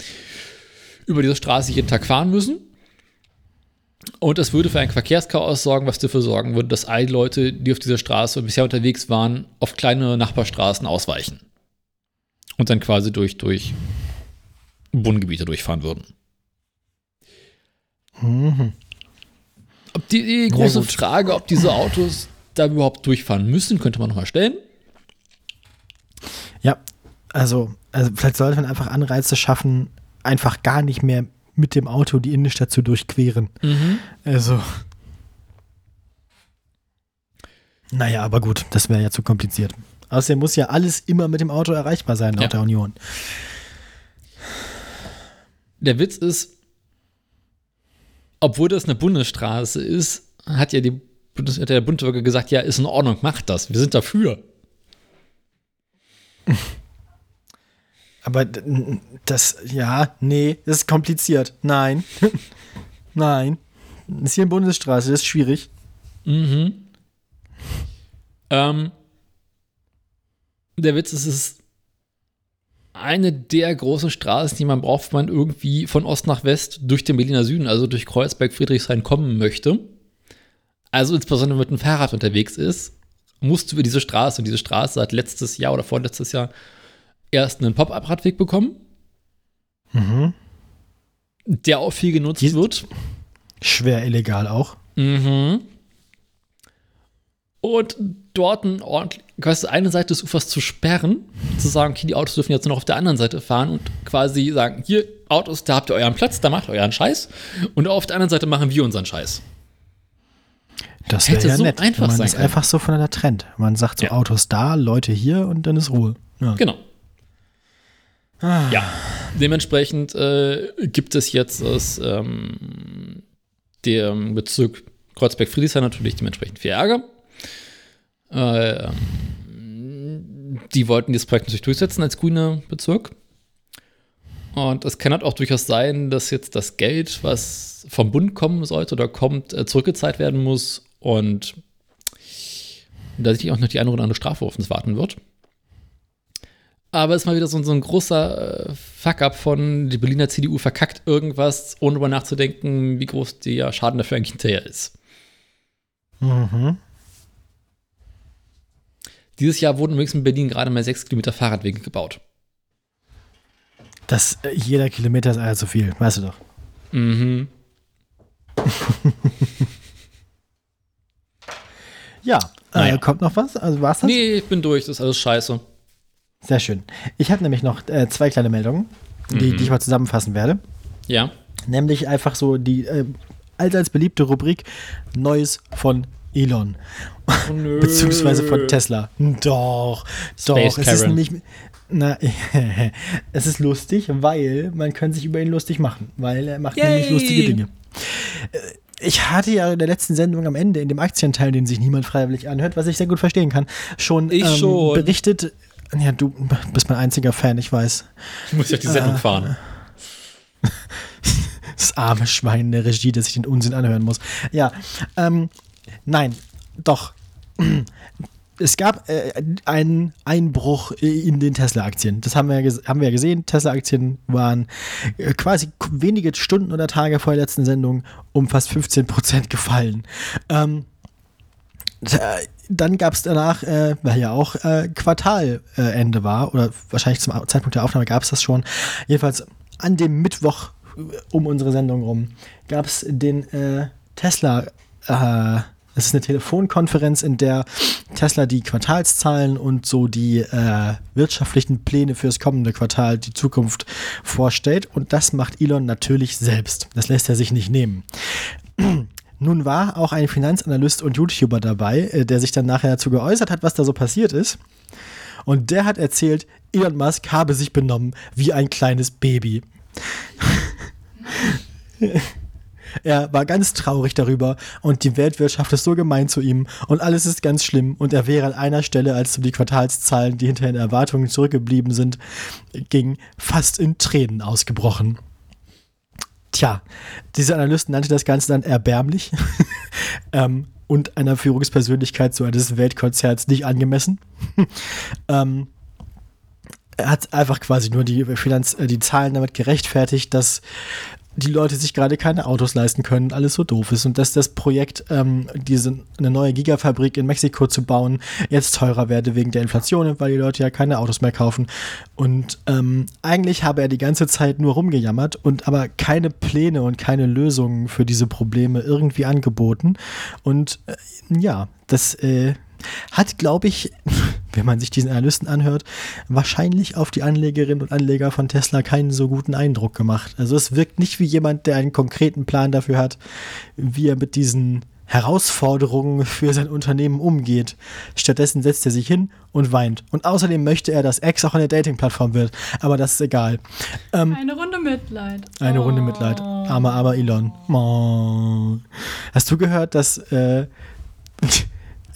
über diese Straße jeden Tag fahren müssen. Und das würde für ein Verkehrschaos sorgen, was dafür sorgen würde, dass all die Leute, die auf dieser Straße bisher unterwegs waren, auf kleine Nachbarstraßen ausweichen. Und dann quasi durch, durch Wohngebiete durchfahren würden. Mhm. Ob die, die große. Frage, ob diese Autos da überhaupt durchfahren müssen, könnte man nochmal stellen. Ja, also, also vielleicht sollte man einfach Anreize schaffen, einfach gar nicht mehr mit dem Auto die Innenstadt zu durchqueren. Also. Naja, aber gut, das wäre ja zu kompliziert. Außerdem muss ja alles immer mit dem Auto erreichbar sein, laut Ja. der Union. Der Witz ist, obwohl das eine Bundesstraße ist, hat ja die hat der Bundesbürger gesagt, ja, ist in Ordnung, macht das. Wir sind dafür. Aber das, ja, nee, das ist kompliziert. Nein. Nein. Das ist hier eine Bundesstraße, das ist schwierig. Mhm. Ähm, der Witz ist, es ist eine der großen Straßen, die man braucht, wenn man irgendwie von Ost nach West durch den Berliner Süden, also durch Kreuzberg, Friedrichshain kommen möchte. Also insbesondere mit dem Fahrrad unterwegs ist, musst du über diese Straße, und diese Straße hat letztes Jahr oder vorletztes Jahr erst einen Pop-Up-Radweg bekommen, Mhm. der auch viel genutzt wird. Schwer illegal auch. Mhm. Und dort ein ordentlich, quasi eine Seite des Ufers zu sperren, zu sagen, okay, die Autos dürfen jetzt nur noch auf der anderen Seite fahren und quasi sagen, hier, Autos, da habt ihr euren Platz, da macht euren Scheiß. Und auf der anderen Seite machen wir unseren Scheiß. Das wäre ja so nett, einfach man sein können. einfach so voneinander trennt. Man sagt so Ja. Autos da, Leute hier und dann ist Ruhe. Ja. Genau. Ja, dementsprechend äh, gibt es jetzt aus ähm, dem Bezirk Kreuzberg-Friedrichshain natürlich dementsprechend viel Ärger. Äh, die wollten dieses Projekt natürlich durchsetzen als grüner Bezirk. Und es kann halt auch durchaus sein, dass jetzt das Geld, was vom Bund kommen sollte oder kommt, äh, zurückgezahlt werden muss und da sicherlich auch noch die eine oder andere Strafe auf uns warten wird. Aber es ist mal wieder so, so ein großer äh, Fuck-up von die Berliner CDU verkackt irgendwas, ohne darüber nachzudenken, wie groß der Schaden dafür eigentlich hinterher ist. Mhm. Dieses Jahr wurden übrigens in Berlin gerade mal sechs Kilometer Fahrradwege gebaut. Das, äh, jeder Kilometer ist einer zu viel, weißt du doch. Mhm. Ja, Naja. äh, kommt noch was? Also war's das? Nee, ich bin durch, das ist alles scheiße. Sehr schön. Ich habe nämlich noch äh, zwei kleine Meldungen, die, Mhm. die ich mal zusammenfassen werde. Ja. Nämlich einfach so die äh, allseits beliebte Rubrik Neues von Elon. Oh, nö. Beziehungsweise von Tesla. Doch, doch. Space Es ist nämlich. Na, es ist lustig, weil man kann sich über ihn lustig machen, weil er macht nämlich Yay. lustige Dinge. Äh, Ich hatte ja in der letzten Sendung am Ende, in dem Aktienteil, den sich niemand freiwillig anhört, was ich sehr gut verstehen kann, schon, ähm, schon. berichtet. Ja, du bist mein einziger Fan, ich weiß. Ich muss ja die Sendung Ah. fahren. Das arme Schwein in der Regie, das sich den Unsinn anhören muss. Ja, ähm, Nein, doch. Es gab äh, einen Einbruch in den Tesla-Aktien. Das haben wir, ja haben wir gesehen. Tesla-Aktien waren äh, quasi wenige Stunden oder Tage vor der letzten Sendung um fast 15 Prozent gefallen. Ähm, äh, dann gab es danach, äh, weil ja auch äh, Quartalende äh, war, oder wahrscheinlich zum Zeitpunkt der Aufnahme gab es das schon. Jedenfalls an dem Mittwoch äh, um unsere Sendung rum gab es den äh, Tesla, das ist eine Telefonkonferenz, in der Tesla die Quartalszahlen und so die äh, wirtschaftlichen Pläne fürs kommende Quartal, die Zukunft vorstellt. Und das macht Elon natürlich selbst. Das lässt er sich nicht nehmen. Nun war auch ein Finanzanalyst und YouTuber dabei, äh, der sich dann nachher dazu geäußert hat, was da so passiert ist. Und der hat erzählt, Elon Musk habe sich benommen wie ein kleines Baby. Er war ganz traurig darüber und die Weltwirtschaft ist so gemein zu ihm und alles ist ganz schlimm und er wäre an einer Stelle, als es um die Quartalszahlen, die hinter den Erwartungen zurückgeblieben sind, ging, fast in Tränen ausgebrochen. Tja, dieser Analyst nannte das Ganze dann erbärmlich ähm, und einer Führungspersönlichkeit so eines Weltkonzerts nicht angemessen. ähm, er hat einfach quasi nur die, Finanz äh, die Zahlen damit gerechtfertigt, dass die Leute sich gerade keine Autos leisten können, alles so doof ist und dass das Projekt, ähm, diese eine neue Gigafabrik in Mexiko zu bauen, jetzt teurer werde wegen der Inflation, weil die Leute ja keine Autos mehr kaufen. Und ähm, eigentlich habe er die ganze Zeit nur rumgejammert und aber keine Pläne und keine Lösungen für diese Probleme irgendwie angeboten. Und äh, ja, das äh, hat, glaube ich, wenn man sich diesen Analysten anhört, wahrscheinlich auf die Anlegerinnen und Anleger von Tesla keinen so guten Eindruck gemacht. Also es wirkt nicht wie jemand, der einen konkreten Plan dafür hat, wie er mit diesen Herausforderungen für sein Unternehmen umgeht. Stattdessen setzt er sich hin und weint. Und außerdem möchte er, dass X auch eine Dating-Plattform wird. Aber das ist egal. Ähm, Eine Runde Mitleid. eine Runde Mitleid. Armer, armer Elon. Oh. Hast du gehört, dass äh,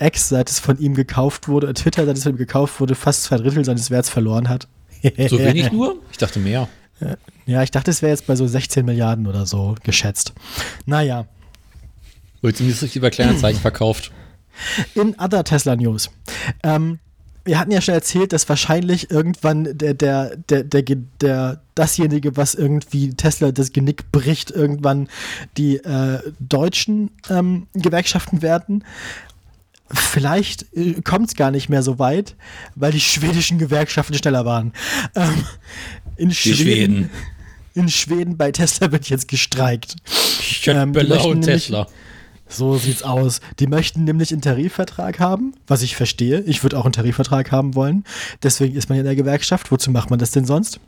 X, seit es von ihm gekauft wurde, äh, Twitter, seit es von ihm gekauft wurde, fast zwei Drittel seines Werts verloren hat? So wenig nur? Ich dachte mehr. Ja, ich dachte, es wäre jetzt bei so 16 Milliarden oder so geschätzt. Naja, Wird zumindest richtig über kleine Zeichen verkauft. in other Tesla News. Ähm, wir hatten ja schon erzählt, dass wahrscheinlich irgendwann der, der, der, der, der, dasjenige, was irgendwie Tesla das Genick bricht, irgendwann die äh, deutschen ähm, Gewerkschaften werden. Vielleicht äh, kommt es gar nicht mehr so weit, weil die schwedischen Gewerkschaften schneller waren. Ähm, in Schweden, Schweden. In Schweden bei Tesla wird jetzt gestreikt. Ähm, nämlich- Tesla. So sieht's aus. Die möchten nämlich einen Tarifvertrag haben, was ich verstehe. Ich würde auch einen Tarifvertrag haben wollen. Deswegen ist man ja in der Gewerkschaft. Wozu macht man das denn sonst?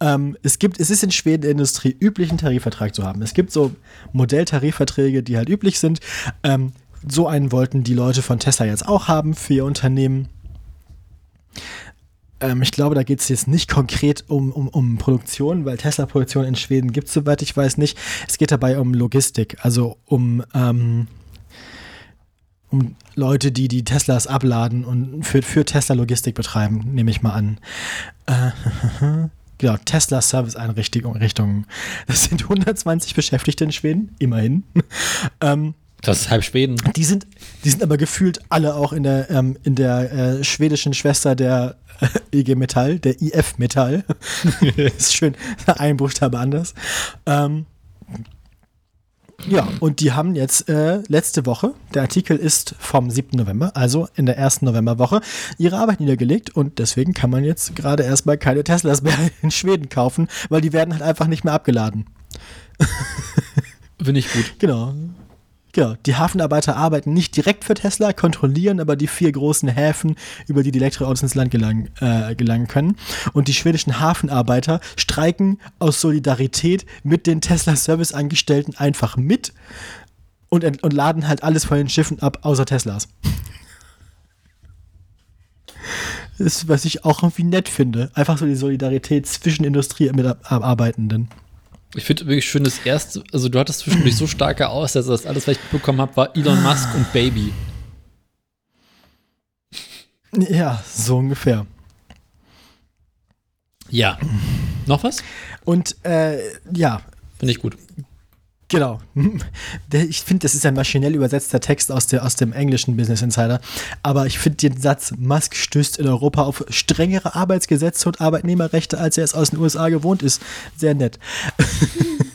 Ähm, es gibt, es ist in Schweden der Industrie üblich, einen Tarifvertrag zu haben. Es gibt so Modelltarifverträge, die halt üblich sind. Ähm, so einen wollten die Leute von Tesla jetzt auch haben für ihr Unternehmen. Ähm, ich glaube, da geht es jetzt nicht konkret um, um, um Produktion, weil Tesla-Produktion in Schweden gibt es, soweit ich weiß, nicht. Es geht dabei um Logistik, also um, ähm, um Leute, die die Teslas abladen und für, für Tesla Logistik betreiben, nehme ich mal an. Äh, genau, Tesla Service-Einrichtungen. Das sind 120 Beschäftigte in Schweden, immerhin. ähm, Das ist halb Schweden. die sind, die sind aber gefühlt alle auch in der, ähm, in der äh, schwedischen Schwester der äh, IG Metall, der IF Metall. ist schön, ein Buchstabe anders. Ähm, ja, und die haben jetzt äh, letzte Woche, der Artikel ist vom 7. November, also in der ersten Novemberwoche, ihre Arbeit niedergelegt und deswegen kann man jetzt gerade erstmal keine Teslas mehr in Schweden kaufen, weil die werden halt einfach nicht mehr abgeladen. Finde ich gut. Genau. Genau. Die Hafenarbeiter arbeiten nicht direkt für Tesla, kontrollieren aber die vier großen Häfen, über die die Elektroautos ins Land gelangen, äh, gelangen können. Und die schwedischen Hafenarbeiter streiken aus Solidarität mit den Tesla-Service-Angestellten einfach mit und, und laden halt alles von den Schiffen ab, außer Teslas. Das ist, was ich auch irgendwie nett finde. Einfach so die Solidarität zwischen Industriearbeitenden. Ich finde wirklich schön, das erste, also du hattest zwischendurch so starke Aussätze, dass alles, was ich bekommen habe, war Elon Musk und Baby. Ja, so ungefähr. Ja. Noch was? Und äh, ja, Finde ich gut. Genau. Ich finde, das ist ein maschinell übersetzter Text aus, der, aus dem englischen Business Insider. Aber ich finde den Satz, Musk stößt in Europa auf strengere Arbeitsgesetze und Arbeitnehmerrechte, als er es aus den USA gewohnt ist, sehr nett.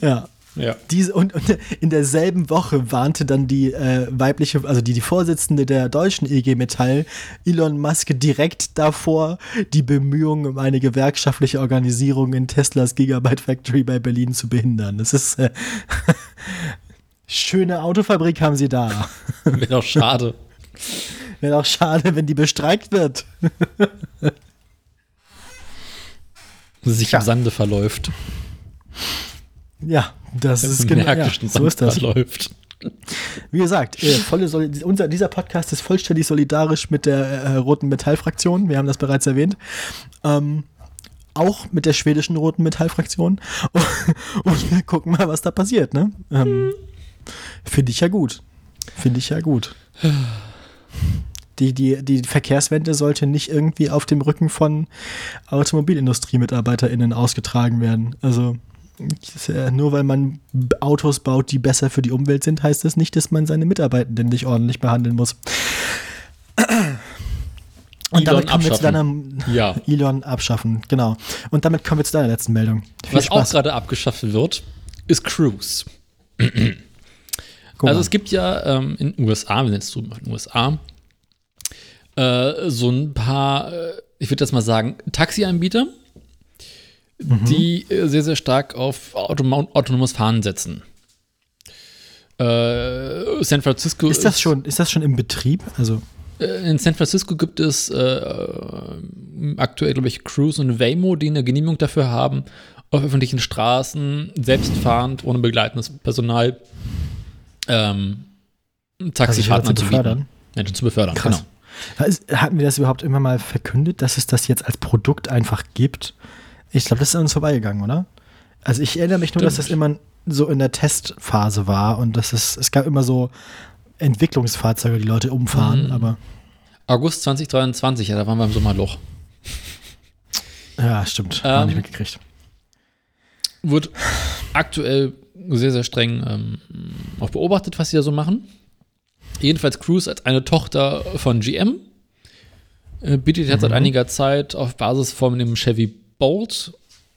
ja. Ja. Diese, und, und in derselben Woche warnte dann die äh, weibliche, also die, die Vorsitzende der deutschen EG Metall, Elon Musk, direkt davor, die Bemühungen um eine gewerkschaftliche Organisierung in Teslas Gigabyte Factory bei Berlin zu behindern. Das ist äh, schöne Autofabrik haben sie da. Wäre doch schade. Wäre auch schade, wenn die bestreikt wird. sich Ja. im Sande verläuft. Ja, das ist genau. Ja, so ist das. verläuft. Wie gesagt, äh, volle Soli unser, dieser Podcast ist vollständig solidarisch mit der äh, Roten Metallfraktion. Wir haben das bereits erwähnt. Ähm, auch mit der schwedischen Roten Metallfraktion. Und, wir gucken mal, was da passiert. Ne? Ähm, Finde ich ja gut. Finde ich ja gut. Die, die, die Verkehrswende sollte nicht irgendwie auf dem Rücken von Automobilindustrie-MitarbeiterInnen ausgetragen werden. Also nur weil man Autos baut, die besser für die Umwelt sind, heißt das nicht, dass man seine Mitarbeitenden nicht ordentlich behandeln muss. Und Elon damit kommen wir zu abschaffen. deiner Ja. Elon abschaffen, genau. Und damit kommen wir zu deiner letzten Meldung. Viel Was auch Spaß. gerade abgeschafft wird, ist Cruise. Also es gibt ja ähm, in den USA, wenn jetzt drüben in den USA, äh, so ein paar, äh, ich würde jetzt mal sagen, Taxianbieter, Mhm. die äh, sehr, sehr stark auf autonom autonomes Fahren setzen. Äh, San Francisco ist das schon, ist das schon im Betrieb? Also, Äh, In San Francisco gibt es äh, aktuell, glaube ich, Cruise und Waymo, die eine Genehmigung dafür haben, auf öffentlichen Straßen selbstfahrend, ohne begleitendes Personal ähm, Taxifahrten anzubieten. befördern? Menschen zu befördern, Krass. genau. Ist- Hatten wir das überhaupt immer mal verkündet, dass es das jetzt als Produkt einfach gibt? Ich glaube, das ist an uns vorbeigegangen, oder? Also ich erinnere mich nur, dass das Stimmt. immer so in der Testphase war und dass es, es gab immer so Entwicklungsfahrzeuge, die Leute umfahren, Mhm. aber August 2023, ja, da waren wir im Sommerloch. ja, stimmt. Hab Ähm, nicht mitgekriegt. Wird aktuell sehr, sehr streng ähm, auch beobachtet, was sie da so machen. Jedenfalls Cruise als eine Tochter von GM äh, bietet jetzt seit einiger Zeit auf Basis von dem Chevy Bolt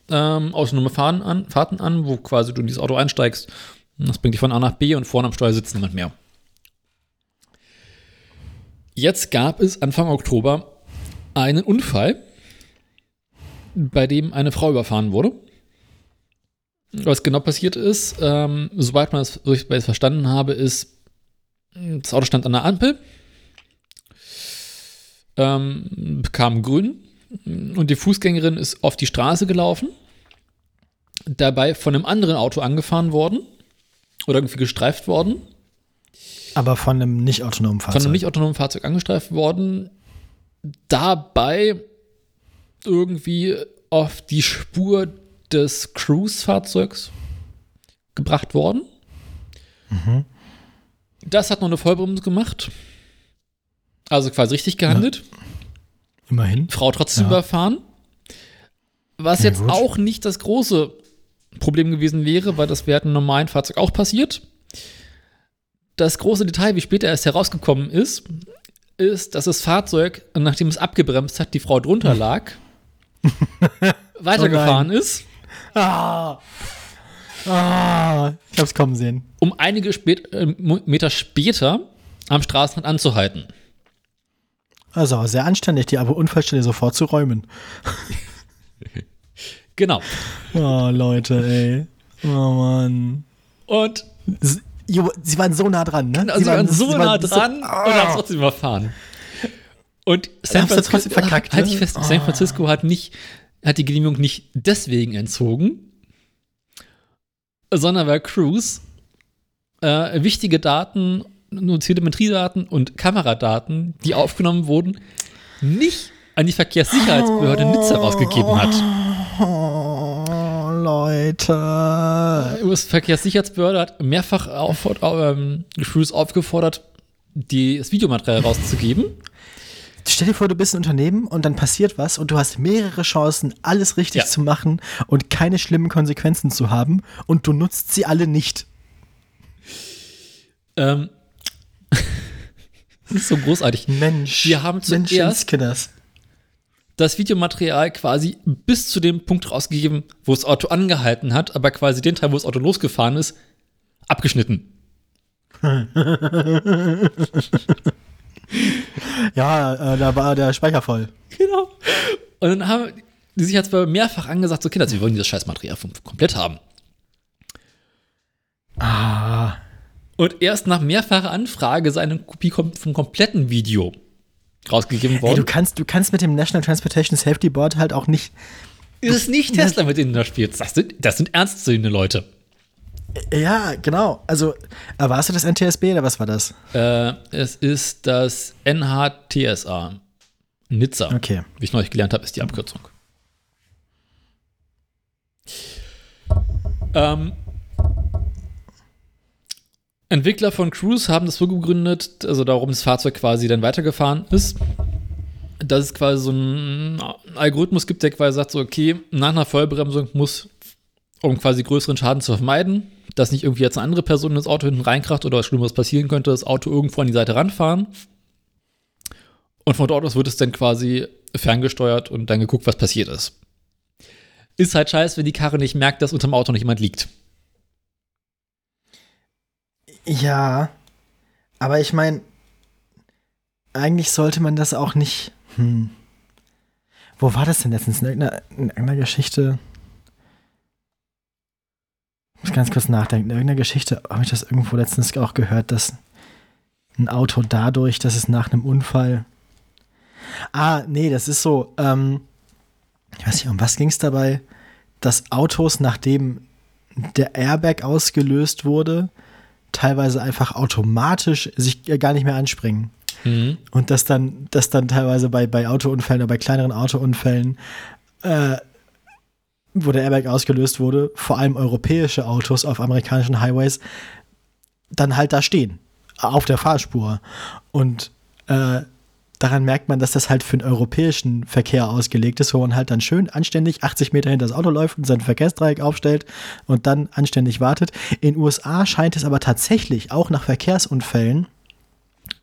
ähm, autonome an, Fahrten an, wo quasi du in dieses Auto einsteigst. Das bringt dich von A nach B und vorne am Steuer sitzt niemand mehr. Jetzt gab es Anfang Oktober einen Unfall, bei dem eine Frau überfahren wurde. Was genau passiert ist, ähm, soweit man es verstanden habe, ist, das Auto stand an der Ampel, ähm, bekam grün und die Fußgängerin ist auf die Straße gelaufen, dabei von einem anderen Auto angefahren worden oder irgendwie gestreift worden, Aber von einem nicht autonomen von Fahrzeug. einem nicht autonomen Fahrzeug angestreift worden, dabei irgendwie auf die Spur des Cruise-Fahrzeugs gebracht worden. Das hat noch eine Vollbremse gemacht. Also quasi richtig gehandelt. Immerhin. Frau trotzdem Ja. überfahren. Was Ja, jetzt gut. auch nicht das große Problem gewesen wäre, weil das wäre einem normalen Fahrzeug auch passiert. Das große Detail, wie später erst herausgekommen ist, ist, dass das Fahrzeug, nachdem es abgebremst hat, die Frau drunter lag, weitergefahren ist, Ah. Ah. Ich hab's kommen sehen. um einige spät, äh, Meter später am Straßenrand anzuhalten. Also sehr anständig, die aber Unfallstelle sofort zu räumen. Genau. Oh, Leute, ey. Oh, Mann. Und Sie waren so nah dran, ne? Also sie waren so sie nah waren dran und haben trotzdem überfahren. Und San Francisco, verkackt, halt ne? ich fest, San Francisco hat nicht, hat die Genehmigung nicht deswegen entzogen, sondern weil Cruise äh, wichtige Daten, nur Telemetriedaten und Kameradaten, die aufgenommen wurden, nicht an die Verkehrssicherheitsbehörde Nizza rausgegeben hat. Oh, Leute. Die Verkehrssicherheitsbehörde hat mehrfach ähm, Cruise aufgefordert, die, das Videomaterial rauszugeben. Stell dir vor, du bist ein Unternehmen und dann passiert was und du hast mehrere Chancen, alles richtig Ja. zu machen und keine schlimmen Konsequenzen zu haben und du nutzt sie alle nicht. Ähm, ist so großartig. Mensch. Wir haben zuerst- Menschenskinders. das Videomaterial quasi bis zu dem Punkt rausgegeben, wo das Auto angehalten hat, aber quasi den Teil, wo das Auto losgefahren ist, abgeschnitten. Ja, äh, da war der Speicher voll. Genau. Und dann haben die sich jetzt mehrfach angesagt, so Kinder, wir wollen dieses Scheißmaterial komplett haben. Ah. Und erst nach mehrfacher Anfrage ist eine Kopie vom kompletten Video rausgegeben Ey, worden. du kannst, du kannst mit dem National Transportation Safety Board halt auch nicht. ist es nicht Tesla, mit denen du da spielst. Das sind, das sind ernstzunehmende Leute. Ja, genau. Also, äh, warst du das NTSB oder was war das? Äh, es ist das NHTSA. Nizza. Okay. Wie ich neulich gelernt habe, ist die Abkürzung. Ähm, Entwickler von Cruise haben das so gegründet, also darum das Fahrzeug quasi dann weitergefahren ist, dass es quasi so einen Algorithmus gibt, der quasi sagt, so, okay, nach einer Vollbremsung muss, um quasi größeren Schaden zu vermeiden, dass nicht irgendwie jetzt eine andere Person in das Auto hinten reinkracht oder was Schlimmeres passieren könnte, das Auto irgendwo an die Seite ranfahren. Und von dort aus wird es dann quasi ferngesteuert und dann geguckt, was passiert ist. Ist halt scheiße, wenn die Karre nicht merkt, dass unterm Auto noch jemand liegt. Ja. Aber ich meine, eigentlich sollte man das auch nicht. Hm. Wo war das denn letztens? In irgendeiner, in irgendeiner Geschichte. Ich muss ganz kurz nachdenken. In irgendeiner Geschichte habe ich das irgendwo letztens auch gehört, dass ein Auto dadurch, dass es nach einem Unfall. Ah, nee, das ist so. Ähm, ich weiß nicht, um was ging es dabei? Dass Autos, nachdem der Airbag ausgelöst wurde, teilweise einfach automatisch sich gar nicht mehr anspringen. Mhm. Und dass dann, dass dann teilweise bei, bei Autounfällen oder bei kleineren Autounfällen, äh, wo der Airbag ausgelöst wurde, vor allem europäische Autos auf amerikanischen Highways, dann halt da stehen, auf der Fahrspur. Und äh, daran merkt man, dass das halt für den europäischen Verkehr ausgelegt ist, wo man halt dann schön anständig 80 Meter hinter das Auto läuft und sein Verkehrsdreieck aufstellt und dann anständig wartet. In den USA scheint es aber tatsächlich auch nach Verkehrsunfällen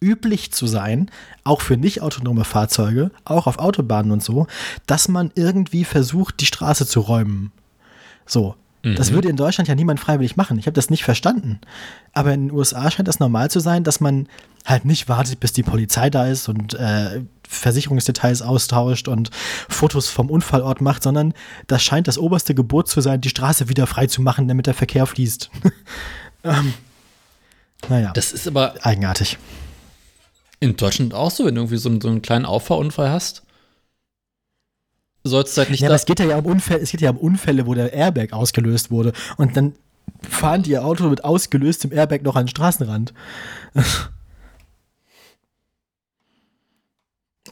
üblich zu sein, auch für nicht autonome Fahrzeuge, auch auf Autobahnen und so, dass man irgendwie versucht, die Straße zu räumen. So. Das würde in Deutschland ja niemand freiwillig machen. Ich habe das nicht verstanden. Aber in den USA scheint das normal zu sein, dass man halt nicht wartet, bis die Polizei da ist und äh, Versicherungsdetails austauscht und Fotos vom Unfallort macht, sondern das scheint das oberste Gebot zu sein, die Straße wieder frei zu machen, damit der Verkehr fließt. ähm, naja, Das ist aber eigenartig. in Deutschland auch so, wenn du irgendwie so einen, so einen kleinen Auffahrunfall hast. Sollst halt nicht Ja, aber es geht ja um Unfälle, es geht ja um Unfälle, wo der Airbag ausgelöst wurde. Und dann fahren die ihr Auto mit ausgelöstem Airbag noch an den Straßenrand.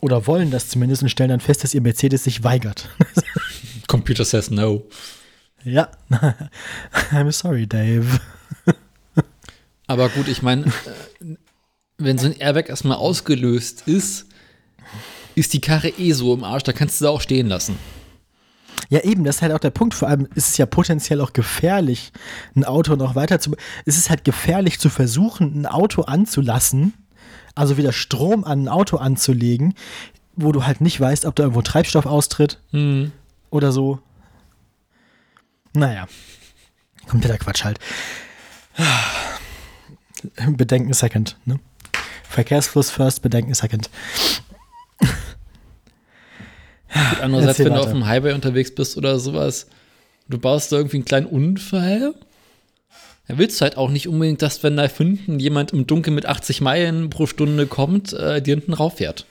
Oder wollen das zumindest und stellen dann fest, dass ihr Mercedes sich weigert. Computer says no. ja. I'm sorry, Dave. Aber gut, ich meine, äh, wenn so ein Airbag erstmal ausgelöst ist, ist die Karre eh so im Arsch, da kannst du sie auch stehen lassen. Ja, eben, das ist halt auch der Punkt. Vor allem ist es ja potenziell auch gefährlich, ein Auto noch weiter zu. Es ist halt gefährlich zu versuchen, ein Auto anzulassen, also wieder Strom an ein Auto anzulegen, wo du halt nicht weißt, ob da irgendwo Treibstoff austritt Hm. oder so. Naja, kompletter Quatsch halt. Bedenken second, ne? Verkehrsfluss first, Bedenken second. Gut, andererseits, wenn du auf dem Highway unterwegs bist oder sowas, du baust da irgendwie einen kleinen Unfall, dann willst du halt auch nicht unbedingt, dass, wenn da hinten jemand im Dunkeln mit 80 Meilen pro Stunde kommt, äh, dir hinten rauffährt.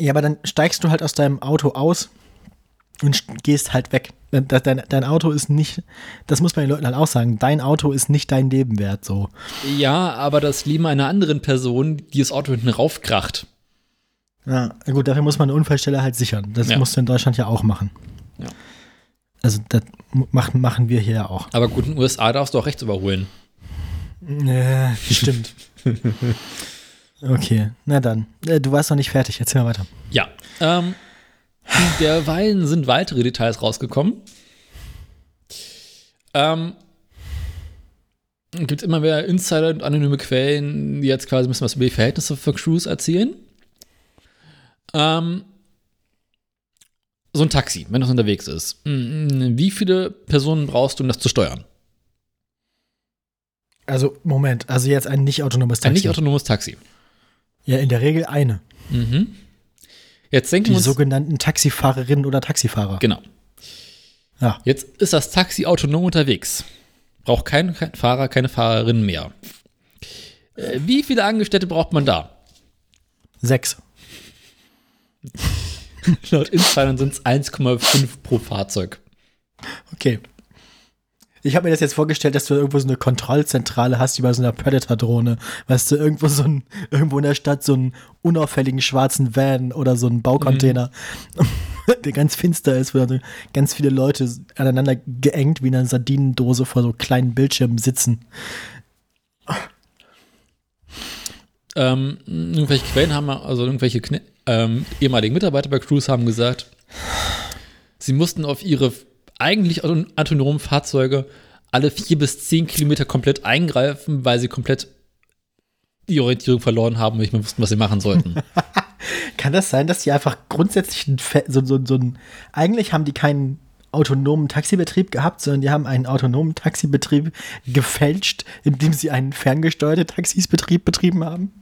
Ja, aber dann steigst du halt aus deinem Auto aus und st- gehst halt weg. Dein, dein, Auto ist nicht, das muss man den Leuten halt auch sagen, dein Auto ist nicht dein Nebenwert so. Ja, aber das Leben einer anderen Person, die das Auto hinten raufkracht. Ja, gut, dafür muss man eine Unfallstelle halt sichern. Das Ja. musst du in Deutschland ja auch machen. Ja. Also das machen, machen wir hier ja auch. Aber gut, in den USA darfst du auch rechts überholen. Ja, stimmt. Okay, na dann. Äh, Du warst noch nicht fertig, erzähl mal weiter. Ja. Ähm, derweilen sind weitere Details rausgekommen. Ähm, gibt immer mehr Insider und anonyme Quellen, die jetzt quasi ein bisschen was über die Verhältnisse für Crews erzählen. Ähm, so ein Taxi, wenn das unterwegs ist. Mm, Wie viele Personen brauchst du, um das zu steuern? Also, Moment, also jetzt ein nicht autonomes Ein Taxi. nicht autonomes Taxi. ja, in der Regel eine. Mhm. Jetzt denken Die uns, sogenannten Taxifahrerinnen oder Taxifahrer. genau. Ja. Jetzt ist das Taxi autonom unterwegs. Braucht kein, kein Fahrer, keine Fahrerin mehr. Äh, wie viele Angestellte braucht man da? Sechs. Laut Insidern sind es 1,5 pro Fahrzeug. Okay. Ich habe mir das jetzt vorgestellt, dass du irgendwo so eine Kontrollzentrale hast, wie bei so einer Predator-Drohne. Weißt du, irgendwo so ein, irgendwo in der Stadt so einen unauffälligen schwarzen Van oder so einen Baucontainer, der ganz finster ist, wo dann ganz viele Leute aneinander geengt wie in einer Sardinendose vor so kleinen Bildschirmen sitzen. Ähm, irgendwelche Quellen haben, also irgendwelche Kne ähm, ehemaligen Mitarbeiter bei Cruise haben gesagt, sie mussten auf ihre eigentlich auto- autonomen Fahrzeuge alle vier bis zehn Kilometer komplett eingreifen, weil sie komplett die Orientierung verloren haben und nicht mehr wussten, was sie machen sollten. Kann das sein, dass die einfach grundsätzlich so, so, so ein, eigentlich haben die keinen autonomen Taxibetrieb gehabt, sondern die haben einen autonomen Taxibetrieb gefälscht, indem sie einen ferngesteuerten Taxisbetrieb betrieben haben?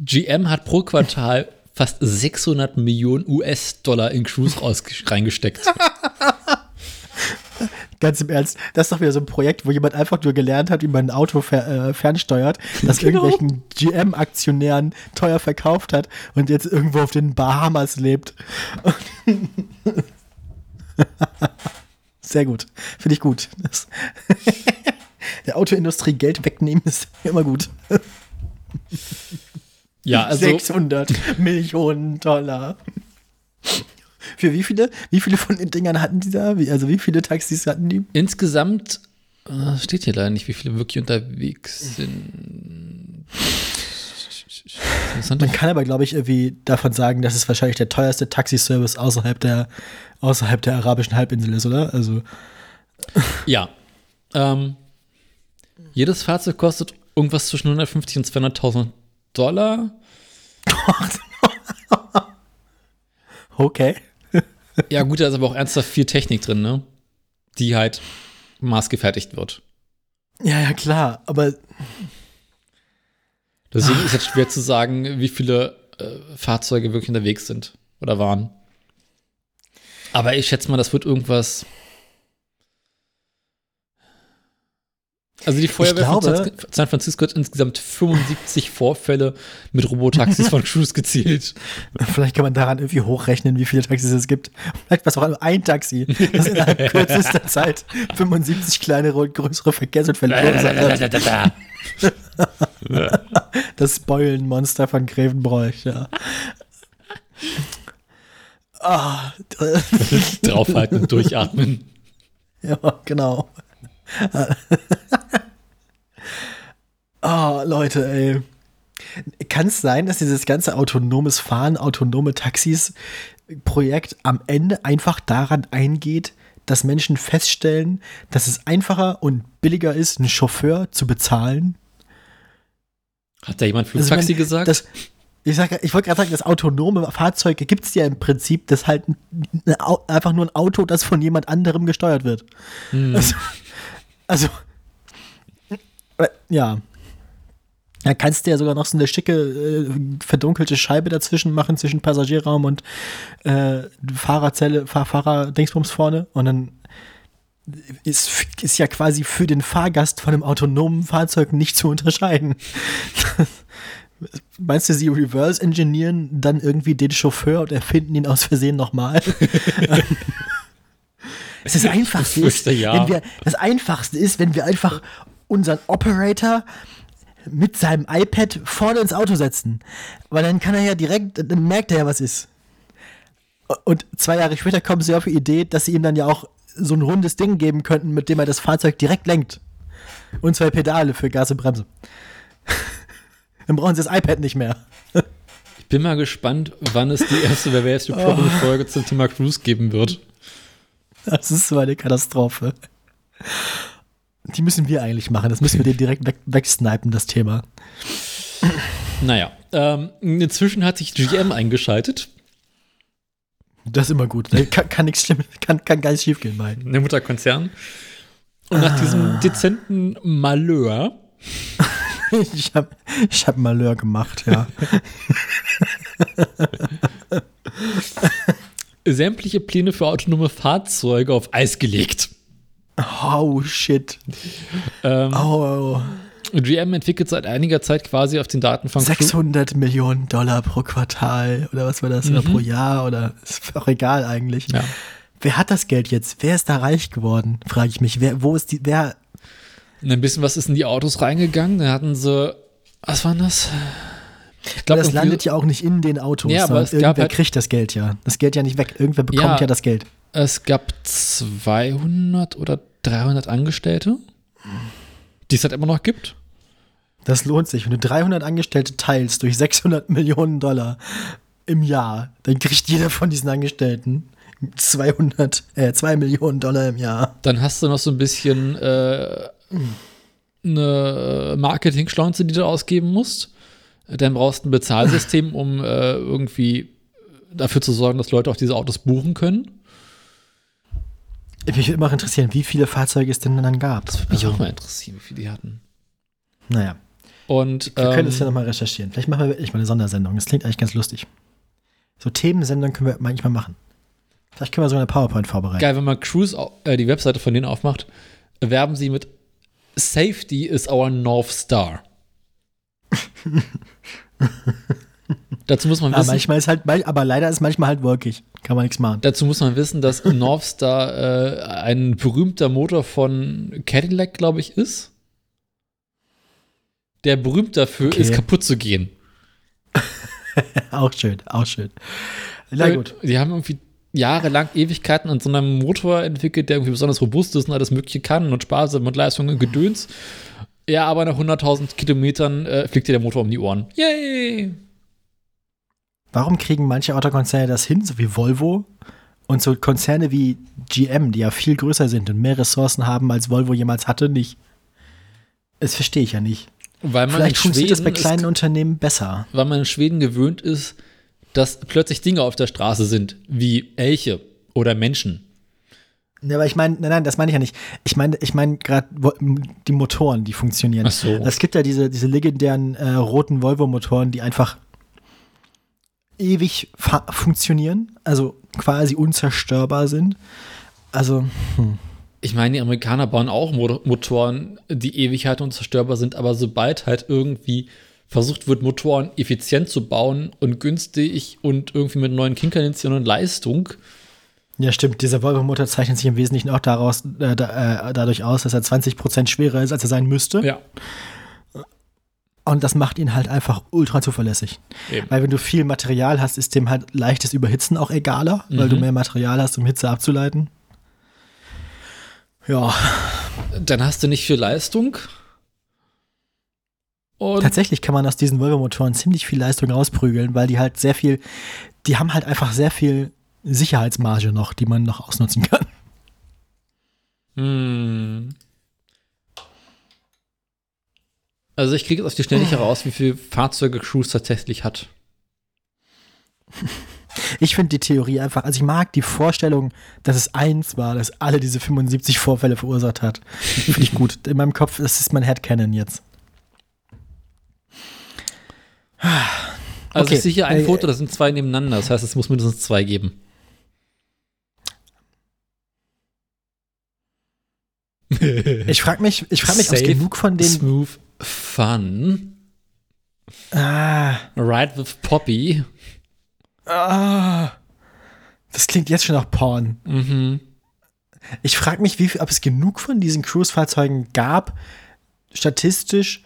GM hat pro Quartal fast 600 Millionen US-Dollar in Cruise rausge- reingesteckt. Ganz im Ernst, das ist doch wieder so ein Projekt, wo jemand einfach nur gelernt hat, wie man ein Auto fer äh, fernsteuert, das Genau. irgendwelchen GM-Aktionären teuer verkauft hat und jetzt irgendwo auf den Bahamas lebt. Sehr gut. Finde ich gut. Das der Autoindustrie Geld wegnehmen ist immer gut. Ja, also 600 Millionen Dollar. Für wie viele? Wie viele von den Dingern hatten die da? Wie, also wie viele Taxis hatten die? insgesamt äh, steht hier leider nicht, wie viele wirklich unterwegs sind. Man kann aber, glaube ich, irgendwie davon sagen, dass es wahrscheinlich der teuerste Taxiservice außerhalb der, außerhalb der arabischen Halbinsel ist, oder? Also, Ja. Ähm, jedes Fahrzeug kostet irgendwas zwischen 150 und 200.000 Dollar. okay. Ja, gut, da ist aber auch ernsthaft viel Technik drin, ne? Die halt maßgefertigt wird. Ja, ja, klar. Aber Deswegen ist jetzt schwer zu sagen, wie viele äh, Fahrzeuge wirklich unterwegs sind oder waren. Aber ich schätze mal, das wird irgendwas. Also die Feuerwehr von glaube- San- San Francisco hat insgesamt 75 Vorfälle mit Robotaxis von Cruise gezielt. vielleicht kann man daran irgendwie hochrechnen, wie viele Taxis es gibt. Vielleicht war es auch nur ein Taxi, das innerhalb kürzester Zeit 75 kleinere und größere Verkehrsunfälle verursacht hat. Das Spoilenmonster von Grevenbroich, ja. Ah, Draufhalten und durchatmen. ja, genau. oh, Leute, ey. Kann es sein, dass dieses ganze autonomes Fahren, autonome Taxis Projekt am Ende einfach daran eingeht, dass Menschen feststellen, dass es einfacher und billiger ist, einen Chauffeur zu bezahlen? Hat da jemand Also, ich Flugtaxi mein, gesagt? Das, ich sag, ich wollte gerade sagen, das autonome Fahrzeuge gibt es ja im Prinzip, das halt ein, eine Au- einfach nur ein Auto, das von jemand anderem gesteuert wird. Hm. Also, also äh, ja. Da kannst du ja sogar noch so eine schicke, äh, verdunkelte Scheibe dazwischen machen, zwischen Passagierraum und äh, Fahrerzelle, Fahr Fahrer-Dingsbums vorne. Und dann ist, ist ja quasi für den Fahrgast von einem autonomen Fahrzeug nicht zu unterscheiden. Meinst du, sie reverse engineeren dann irgendwie den Chauffeur und erfinden ihn aus Versehen nochmal? es ist das Einfachste, ist, fürchte, ja. wenn wir, das Einfachste ist, wenn wir einfach unseren Operator mit seinem iPad vorne ins Auto setzen. Weil dann kann er ja direkt, dann merkt er ja, was ist. Und zwei Jahre später kommen sie auf die Idee, dass sie ihm dann ja auch so ein rundes Ding geben könnten, mit dem er das Fahrzeug direkt lenkt. Und zwei Pedale für Gas und Bremse. Dann brauchen sie das iPad nicht mehr. Ich bin mal gespannt, wann es die erste Wer wär's die Folge zum Thema Cruise geben wird. Das ist so eine Katastrophe. Die müssen wir eigentlich machen. Das müssen wir dir direkt weg, wegsnipen, das Thema. Naja, ähm, inzwischen hat sich GM eingeschaltet. Das ist immer gut. Kann, kann nichts Schlimmes, kann, kann gar nicht schief gehen, mein. Der Mutterkonzern. Und nach diesem dezenten Malheur Ich habe ich hab Malheur gemacht, ja. sämtliche Pläne für autonome Fahrzeuge auf Eis gelegt. Oh, shit. Ähm, Oh, GM entwickelt seit einiger Zeit quasi auf den Daten von Cru- 600 Millionen Dollar pro Quartal oder was war das? Oder pro Jahr oder ist auch egal eigentlich. Ja. Wer hat das Geld jetzt? Wer ist da reich geworden? Frage ich mich. Wer, wo ist die, wer, Und ein bisschen was ist in die Autos reingegangen. Da hatten sie, was war das? Ich glaub, das landet ja auch nicht in den Autos, Ja, aber gab irgendwer halt- kriegt das Geld ja. Das Geld ja nicht weg. Irgendwer bekommt Ja. ja, das Geld. Es gab 200 oder 300 Angestellte, die es halt immer noch gibt. Das lohnt sich. Wenn du 300 Angestellte teilst durch 600 Millionen Dollar im Jahr, dann kriegt jeder von diesen Angestellten 200, äh, 2 Millionen Dollar im Jahr. Dann hast du noch so ein bisschen äh, eine Marketing-Schlaunze, die du ausgeben musst. Dann brauchst du ein Bezahlsystem, um äh, irgendwie dafür zu sorgen, dass Leute auch diese Autos buchen können. Mich würde immer interessieren, wie viele Fahrzeuge es denn dann gab. Das würde mich auch mal interessieren, wie viele die hatten. Naja, Und wir können es ja ähm, nochmal recherchieren. Vielleicht machen wir wirklich mal eine Sondersendung. Das klingt eigentlich ganz lustig. So Themensendungen können wir manchmal machen. Vielleicht können wir so eine PowerPoint vorbereiten. geil, wenn man Cruise äh, die Webseite von denen aufmacht, werben sie mit Safety is our North Star. Dazu muss man Aber wissen, manchmal ist halt, aber leider ist manchmal halt wolkig. Kann man nichts machen. Dazu muss man wissen, dass North Star äh, ein berühmter Motor von Cadillac, glaube ich, ist. Der berühmt dafür Okay. ist, kaputt zu gehen. auch schön, auch schön. Na Äh, gut. Die haben irgendwie jahrelang Ewigkeiten an so einem Motor entwickelt, der irgendwie besonders robust ist und alles Mögliche kann und sparsam und Leistung und Gedöns. Ja, aber nach 100.000 Kilometern äh, fliegt dir der Motor um die Ohren. Yay! Warum kriegen manche Autokonzerne das hin, so wie Volvo? Und so Konzerne wie GM, die ja viel größer sind und mehr Ressourcen haben, als Volvo jemals hatte, nicht? Das verstehe ich ja nicht. Weil man Vielleicht in funktioniert das bei kleinen ist, Unternehmen besser. weil man in Schweden gewöhnt ist, dass plötzlich Dinge auf der Straße sind, wie Elche oder Menschen. Ja, aber ich meine, nein, nein, das meine ich ja nicht. Ich meine, ich meine gerade die Motoren, die funktionieren. Ach so. Es gibt ja diese, diese legendären äh, roten Volvo-Motoren, die einfach ewig funktionieren, also quasi unzerstörbar sind. Also, hm. Ich meine, die Amerikaner bauen auch Mo Motoren, die ewig halt unzerstörbar sind, aber sobald halt irgendwie versucht wird, Motoren effizient zu bauen und günstig und irgendwie mit neuen Kinkernitionen und Leistung, Ja, stimmt. Dieser Volvo-Motor zeichnet sich im Wesentlichen auch daraus, äh, da, äh, dadurch aus, dass er 20% schwerer ist, als er sein müsste. ja, Und das macht ihn halt einfach ultra zuverlässig. eben. Weil wenn du viel Material hast, ist dem halt leichtes Überhitzen auch egaler, weil du Mhm. mehr Material hast, um Hitze abzuleiten. Ja, Dann hast du nicht viel Leistung. Und tatsächlich kann man aus diesen Volvo-Motoren ziemlich viel Leistung rausprügeln, weil die halt sehr viel, die haben halt einfach sehr viel Sicherheitsmarge noch, die man noch ausnutzen kann. Hm. Also ich kriege jetzt auf die Schnelle nicht heraus, wie viele Fahrzeuge Cruise tatsächlich hat. Ich finde die Theorie einfach, also ich mag die Vorstellung, dass es eins war, das alle diese 75 Vorfälle verursacht hat. Finde ich gut. In meinem Kopf, das ist mein Headcanon jetzt. Also Okay. ich sehe hier ein Äh, Foto, das sind zwei nebeneinander. Das heißt, es muss mindestens zwei geben. Ich frage mich, ich frage mich, ob es genug von den. Smooth Fun. Ah, Ride with Poppy. ah, das klingt jetzt schon nach Porn. Mhm. Ich frage mich, wie ob es genug von diesen Cruise-Fahrzeugen gab, statistisch,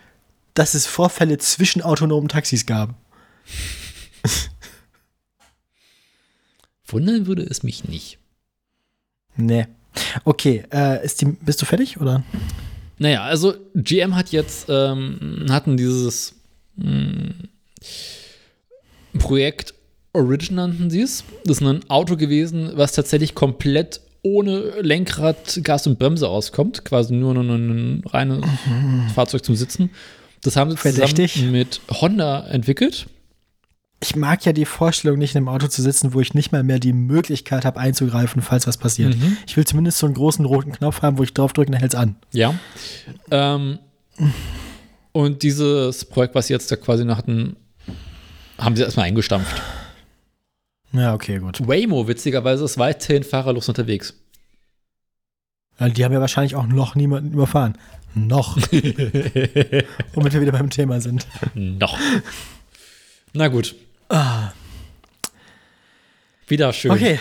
dass es Vorfälle zwischen autonomen Taxis gab. Wundern würde es mich nicht. Nee. Okay, äh, ist die, bist du fertig oder? Naja, also GM hat jetzt, ähm, hatten dieses Projekt Origin nannten sie es. Das ist ein Auto gewesen, was tatsächlich komplett ohne Lenkrad, Gas und Bremse auskommt. Quasi nur ein, ein reines Fahrzeug zum Sitzen. Das haben sie Verdächtig. zusammen mit Honda entwickelt. Ich mag ja die Vorstellung, nicht in einem Auto zu sitzen, wo ich nicht mal mehr die Möglichkeit habe, einzugreifen, falls was passiert. Mhm. Ich will zumindest so einen großen roten Knopf haben, wo ich drauf drücke und dann hält es an. Ja. Ähm, und dieses Projekt, was sie jetzt da quasi noch hatten, haben sie erstmal eingestampft. Ja, okay, gut. Waymo, witzigerweise, ist weiterhin fahrerlos unterwegs. Ja, die haben ja wahrscheinlich auch noch niemanden überfahren. Noch. Womit wir wieder beim Thema sind. Noch. Na gut. Ah. Wieder schön. Okay.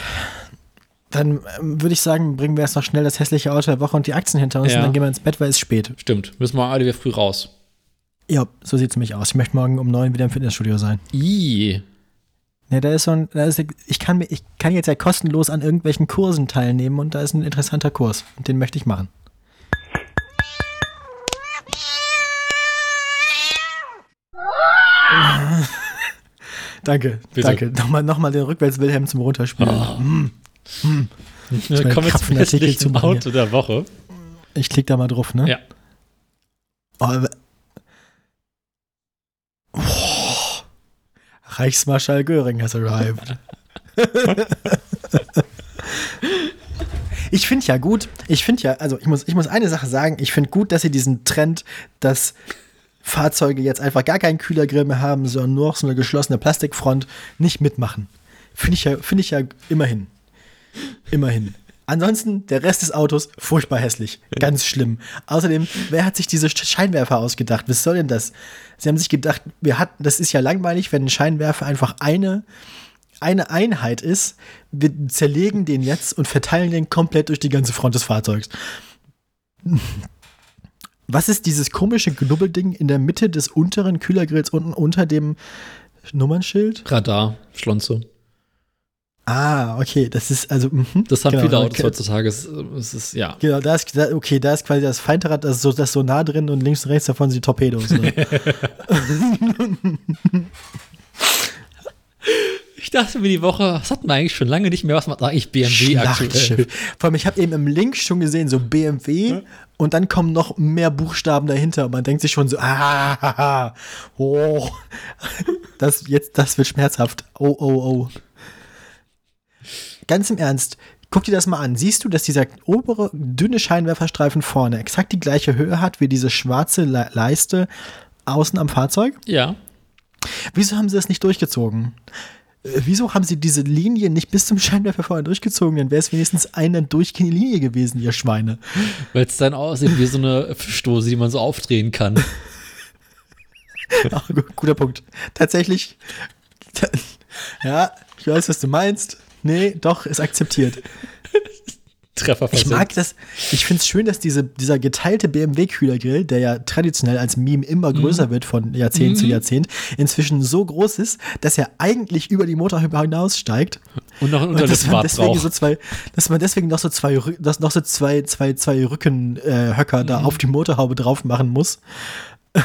Dann ähm, würde ich sagen, bringen wir erst noch schnell das hässliche Auto der Woche und die Aktien hinter uns Ja. und dann gehen wir ins Bett, weil es ist spät. Stimmt. Müssen wir alle wieder früh raus. Ja, so sieht es nämlich aus. Ich möchte morgen um neun wieder im Fitnessstudio sein. I. Ja, da ist so ein, da ist, ich, kann, mir- ich kann jetzt ja kostenlos an irgendwelchen Kursen teilnehmen und da ist ein interessanter Kurs. Und den möchte ich machen. Danke, Bitte. danke. Nochmal, nochmal den Rückwärts-Wilhelm zum Runterspielen. Wir mein kommen jetzt zum Krapfenartikel hässlichen zu bringen. Auto der Woche. Ich klick da mal drauf, ne? Ja. Oh, oh. Reichsmarschall Göring has arrived. ich finde ja gut, ich finde ja, also ich muss, ich muss eine Sache sagen, ich finde gut, dass sie diesen Trend, dass Fahrzeuge jetzt einfach gar keinen Kühlergrill mehr haben, sondern nur noch so eine geschlossene Plastikfront, nicht mitmachen. Finde ich ja, finde ich ja immerhin. Immerhin. Ansonsten, der Rest des Autos, furchtbar hässlich. Ganz schlimm. Außerdem, wer hat sich diese Scheinwerfer ausgedacht? Was soll denn das? Sie haben sich gedacht, wir hatten, das ist ja langweilig, wenn ein Scheinwerfer einfach eine, eine Einheit ist. Wir zerlegen den jetzt und verteilen den komplett durch die ganze Front des Fahrzeugs. Was ist dieses komische Knubbelding in der Mitte des unteren Kühlergrills unten unter dem Nummernschild? Radar, Schlonze. Ah, okay, das ist also. mhm. Das haben Genau, viele okay. Autos heutzutage. Es, es ist, ja. Genau, da ist, da, okay, da ist quasi das Feindrad, das ist so, das ist so nah drin und links und rechts davon sind die Torpedos. Ne? Ich dachte mir die Woche, das hatten wir eigentlich schon lange nicht mehr. Was macht eigentlich BMW aktuell? Vor allem, ich habe eben im Link schon gesehen, so BMW und dann kommen noch mehr Buchstaben dahinter und man denkt sich schon so, ah, oh, das, jetzt, das wird schmerzhaft. Oh, oh, oh. Ganz im Ernst, guck dir das mal an. Siehst du, dass dieser obere, dünne Scheinwerferstreifen vorne exakt die gleiche Höhe hat wie diese schwarze Le Leiste außen am Fahrzeug? Ja. Wieso haben sie das nicht durchgezogen? Äh, Wieso haben sie diese Linie nicht bis zum Scheinwerfer vorne durchgezogen? Dann wäre es wenigstens eine durchgehende Linie gewesen, ihr Schweine. Weil es dann aussieht wie so eine Fischdose, die man so aufdrehen kann. Ach, gu- guter Punkt. Tatsächlich, ja, ich weiß, was du meinst. Nee, doch, ist akzeptiert. Treffer Ich mag das, ich finde es schön, dass diese, dieser geteilte BMW-Kühlergrill, der ja traditionell als Meme immer größer wird von Jahrzehnt zu Jahrzehnt, inzwischen so groß ist, dass er eigentlich über die Motorhaube hinaussteigt. Und noch ein Und dass man Unterlippenbart deswegen so zwei, dass man deswegen noch so zwei, dass noch so zwei, zwei, zwei Rückenhöcker äh, Höcker da auf die Motorhaube drauf machen muss.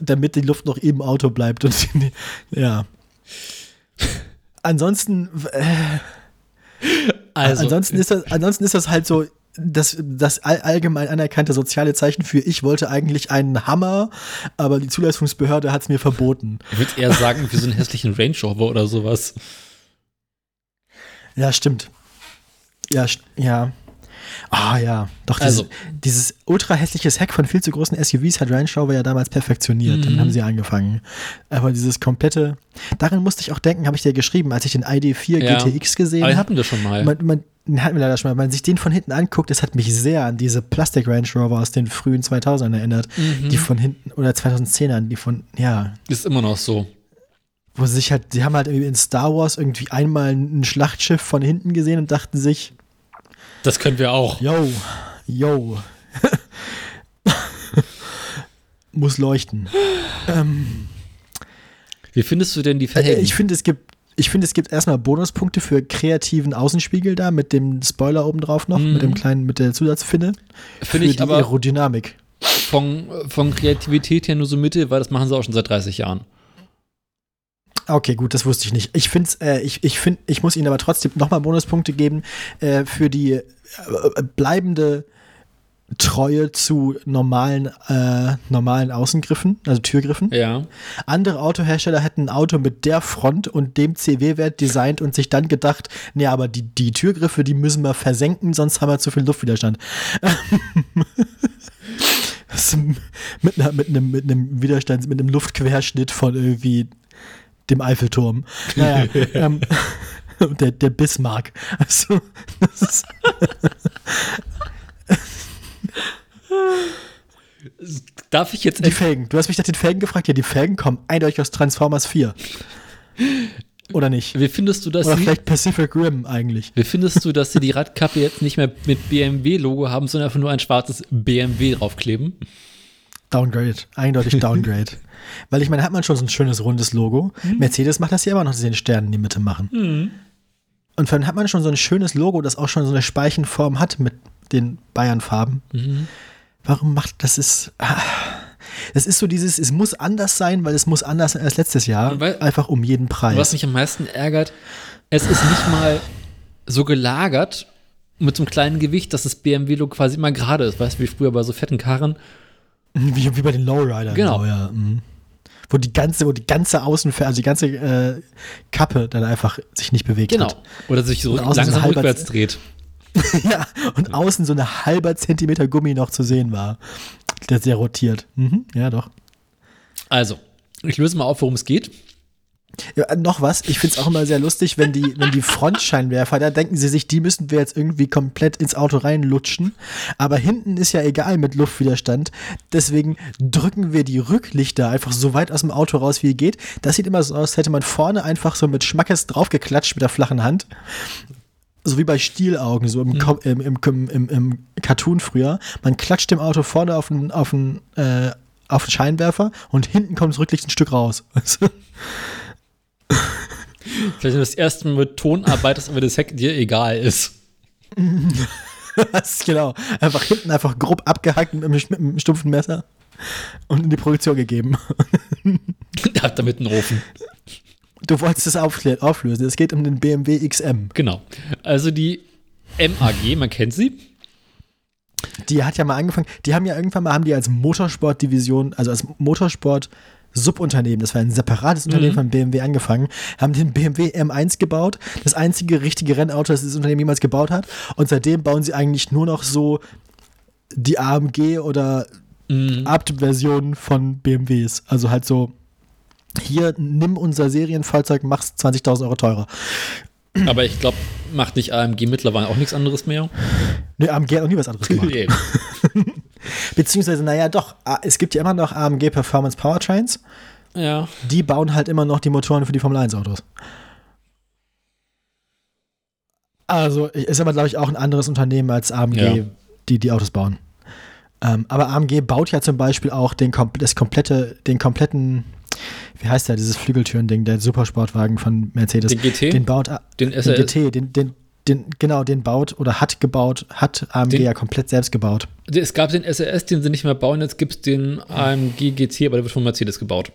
Damit die Luft noch im Auto bleibt und ja. Ansonsten, äh, also, ansonsten ist das, ansonsten ist das halt so das, das all, allgemein anerkannte soziale Zeichen für ich wollte eigentlich einen Hammer, aber die Zulassungsbehörde hat es mir verboten. ich würde eher sagen, wie so einen hässlichen Range Rover oder sowas. Ja, stimmt. Ja, ja. Ah ja, doch dieses, Also. dieses ultra hässliches Heck von viel zu großen SUVs hat Range Rover ja damals perfektioniert. Dann Mhm. haben sie angefangen. Aber dieses komplette, daran musste ich auch denken, habe ich dir geschrieben, als ich den ID4 Ja. GTX gesehen habe. hatten wir schon mal. Man, man, hatten wir leider schon mal. Wenn man sich den von hinten anguckt, das hat mich sehr an diese Plastik Range Rover aus den frühen 2000ern erinnert. Mhm. Die von hinten, oder 2010ern, die von, ja, Ist immer noch so. wo sie sich halt, sie haben halt irgendwie in Star Wars irgendwie einmal ein Schlachtschiff von hinten gesehen und dachten sich, Das können wir auch. yo, yo. Muss leuchten. ähm, Wie findest du denn die Verhältnisse? ich finde, es gibt, ich finde, es gibt erstmal Bonuspunkte für kreativen Außenspiegel da mit dem Spoiler oben drauf noch, Mhm. mit dem kleinen, mit der Zusatzfinne. Finde für ich die aber- Aerodynamik. von, von Kreativität her nur so Mitte, weil das machen sie auch schon seit 30 Jahren. Okay, gut, das wusste ich nicht. Ich finde, äh, ich, ich finde, ich muss Ihnen aber trotzdem nochmal Bonuspunkte geben äh, für die äh, bleibende Treue zu normalen, äh, normalen Außengriffen, also Türgriffen. Ja. Andere Autohersteller hätten ein Auto mit der Front und dem CW-Wert designt und sich dann gedacht, nee, aber die, die Türgriffe, die müssen wir versenken, sonst haben wir zu viel Luftwiderstand. Mit, einer, mit, einem, mit einem Widerstand, mit einem Luftquerschnitt von irgendwie dem Eiffelturm. Naja, ähm, der, der Bismarck. Also, das ist Darf ich jetzt die Felgen. Du hast mich nach den Felgen gefragt. Ja, die Felgen kommen eindeutig aus Transformers 4. Oder nicht? Wie findest du das? Oder vielleicht Pacific Rim eigentlich. Wie findest du, dass sie die Radkappe jetzt nicht mehr mit BMW-Logo haben, sondern einfach nur ein schwarzes BMW draufkleben? Downgrade. Eindeutig Downgrade. Weil ich meine, hat man schon so ein schönes rundes Logo. Mhm. Mercedes macht das ja immer noch, dass sie den Stern in die Mitte machen. Und dann hat man schon so ein schönes Logo, das auch schon so eine Speichenform hat mit den Bayern-Farben. Mhm. Warum macht das ist. ah. Es ist so dieses, es muss anders sein, weil es muss anders sein als letztes Jahr. Weil- einfach um jeden Preis. Was mich am meisten ärgert, es ist nicht mal so gelagert mit so einem kleinen Gewicht, dass das BMW-Logo quasi immer gerade ist. Weißt du, wie früher bei so fetten Karren? Wie, wie bei den Lowriders. Genau. So, ja. mhm. Wo die ganze, wo die ganze Außenfer, also die ganze äh, Kappe dann einfach sich nicht bewegt Genau. hat. Oder sich so langsam so rückwärts dreht. ja, und außen so eine halber Zentimeter Gummi noch zu sehen war, der sehr rotiert. Mhm, ja, doch. Also, ich löse mal auf, worum es geht. Ja, noch was, ich finde es auch immer sehr lustig, wenn die, wenn die Frontscheinwerfer, da denken sie sich, die müssen wir jetzt irgendwie komplett ins Auto reinlutschen. Aber hinten ist ja egal mit Luftwiderstand. Deswegen drücken wir die Rücklichter einfach so weit aus dem Auto raus, wie geht. Das sieht immer so aus, als hätte man vorne einfach so mit Schmackes draufgeklatscht mit der flachen Hand. So wie bei Stielaugen, so im, im, im, im, im, im Cartoon früher. Man klatscht dem Auto vorne auf den, auf den, äh, auf den Scheinwerfer und hinten kommt das Rücklicht ein Stück raus. Vielleicht das erste Mal mit Ton arbeitest, aber das Heck dir egal ist. Das, genau. Einfach hinten einfach grob abgehackt mit, einem- mit einem stumpfen Messer und in die Projektion gegeben. Habt damit einen Ofen. Du wolltest es auflösen. Es geht um den BMW XM. Genau. Also die MAG, man kennt sie. Die hat ja mal angefangen, die haben ja irgendwann mal, haben die als Motorsportdivision, also als Motorsport Subunternehmen, das war ein separates Unternehmen von BMW angefangen, haben den BMW M1 gebaut, das einzige richtige Rennauto, das das Unternehmen jemals gebaut hat. Und seitdem bauen sie eigentlich nur noch so die AMG oder Abt-Versionen von BMWs. Also halt so, hier, nimm unser Serienfahrzeug, mach's 20.000 Euro teurer. Aber ich glaube, macht nicht AMG mittlerweile auch nichts anderes mehr. Ne, AMG hat noch nie was anderes gemacht. Beziehungsweise, naja, doch, es gibt ja immer noch AMG Performance Powertrains. ja. Die bauen halt immer noch die Motoren für die Formel 1 Autos. Also, ist aber, glaube ich, auch ein anderes Unternehmen als AMG, Ja. die die Autos bauen. Ähm, aber AMG baut ja zum Beispiel auch den, das komplette, den kompletten, wie heißt der, dieses Flügeltüren-Ding, der Supersportwagen von Mercedes. Den GT? Den baut Den den? GT, den, den, den, genau, den baut oder hat gebaut, hat AMG Den- ja komplett selbst gebaut. Es gab den SLS, den sie nicht mehr bauen, jetzt gibt es den AMG GT, aber der wird von Mercedes gebaut.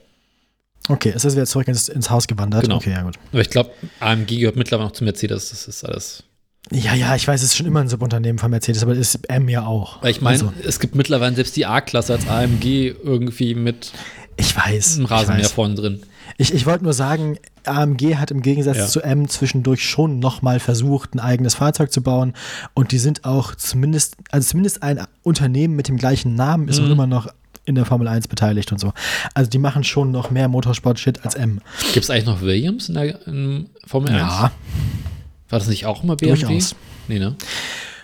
Okay, es ist wieder zurück ins, ins Haus gewandert. Genau. Okay, ja gut. Aber ich glaube, AMG gehört mittlerweile noch zu Mercedes, das ist alles. Ja, ja, ich weiß, es ist schon immer ein Subunternehmen von Mercedes, aber das ist M ja auch. Weil ich meine, Also, es gibt mittlerweile selbst die A-Klasse als AMG irgendwie mit ich weiß. einem Rasenmäher vorne drin. Ich, ich wollte nur sagen, AMG hat im Gegensatz Ja. zu M zwischendurch schon nochmal versucht, ein eigenes Fahrzeug zu bauen. Und die sind auch zumindest, also zumindest ein Unternehmen mit dem gleichen Namen ist auch Mhm. immer noch in der Formel 1 beteiligt und so. Also die machen schon noch mehr Motorsport-Shit als M. Gibt es eigentlich noch Williams in der in Formel 1? Ja, War das nicht auch immer BMW? Durchaus. Nee, ne?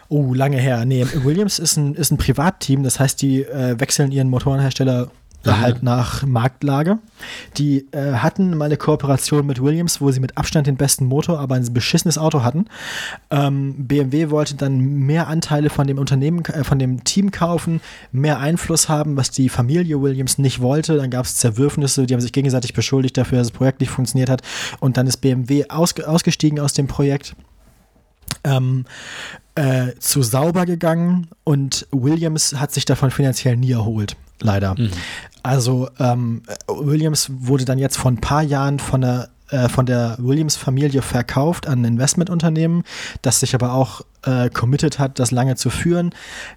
Oh, lange her. Nee, Williams ist ein, ist ein Privatteam, das heißt, die äh, wechseln ihren Motorenhersteller. Halt nach Marktlage. Die äh, hatten mal eine Kooperation mit Williams, wo sie mit Abstand den besten Motor, aber ein beschissenes Auto hatten. Ähm, BMW wollte dann mehr Anteile von dem Unternehmen, äh, von dem Team kaufen, mehr Einfluss haben, was die Familie Williams nicht wollte. Dann gab es Zerwürfnisse, die haben sich gegenseitig beschuldigt dafür, dass das Projekt nicht funktioniert hat. Und dann ist BMW ausge ausgestiegen aus dem Projekt. ähm, äh, zu sauber gegangen und Williams hat sich davon finanziell nie erholt, leider. Mhm. Also ähm, Williams wurde dann jetzt vor ein paar Jahren von der äh, von der Williams-Familie verkauft an ein Investmentunternehmen, das sich aber auch äh, committed hat, das lange zu führen,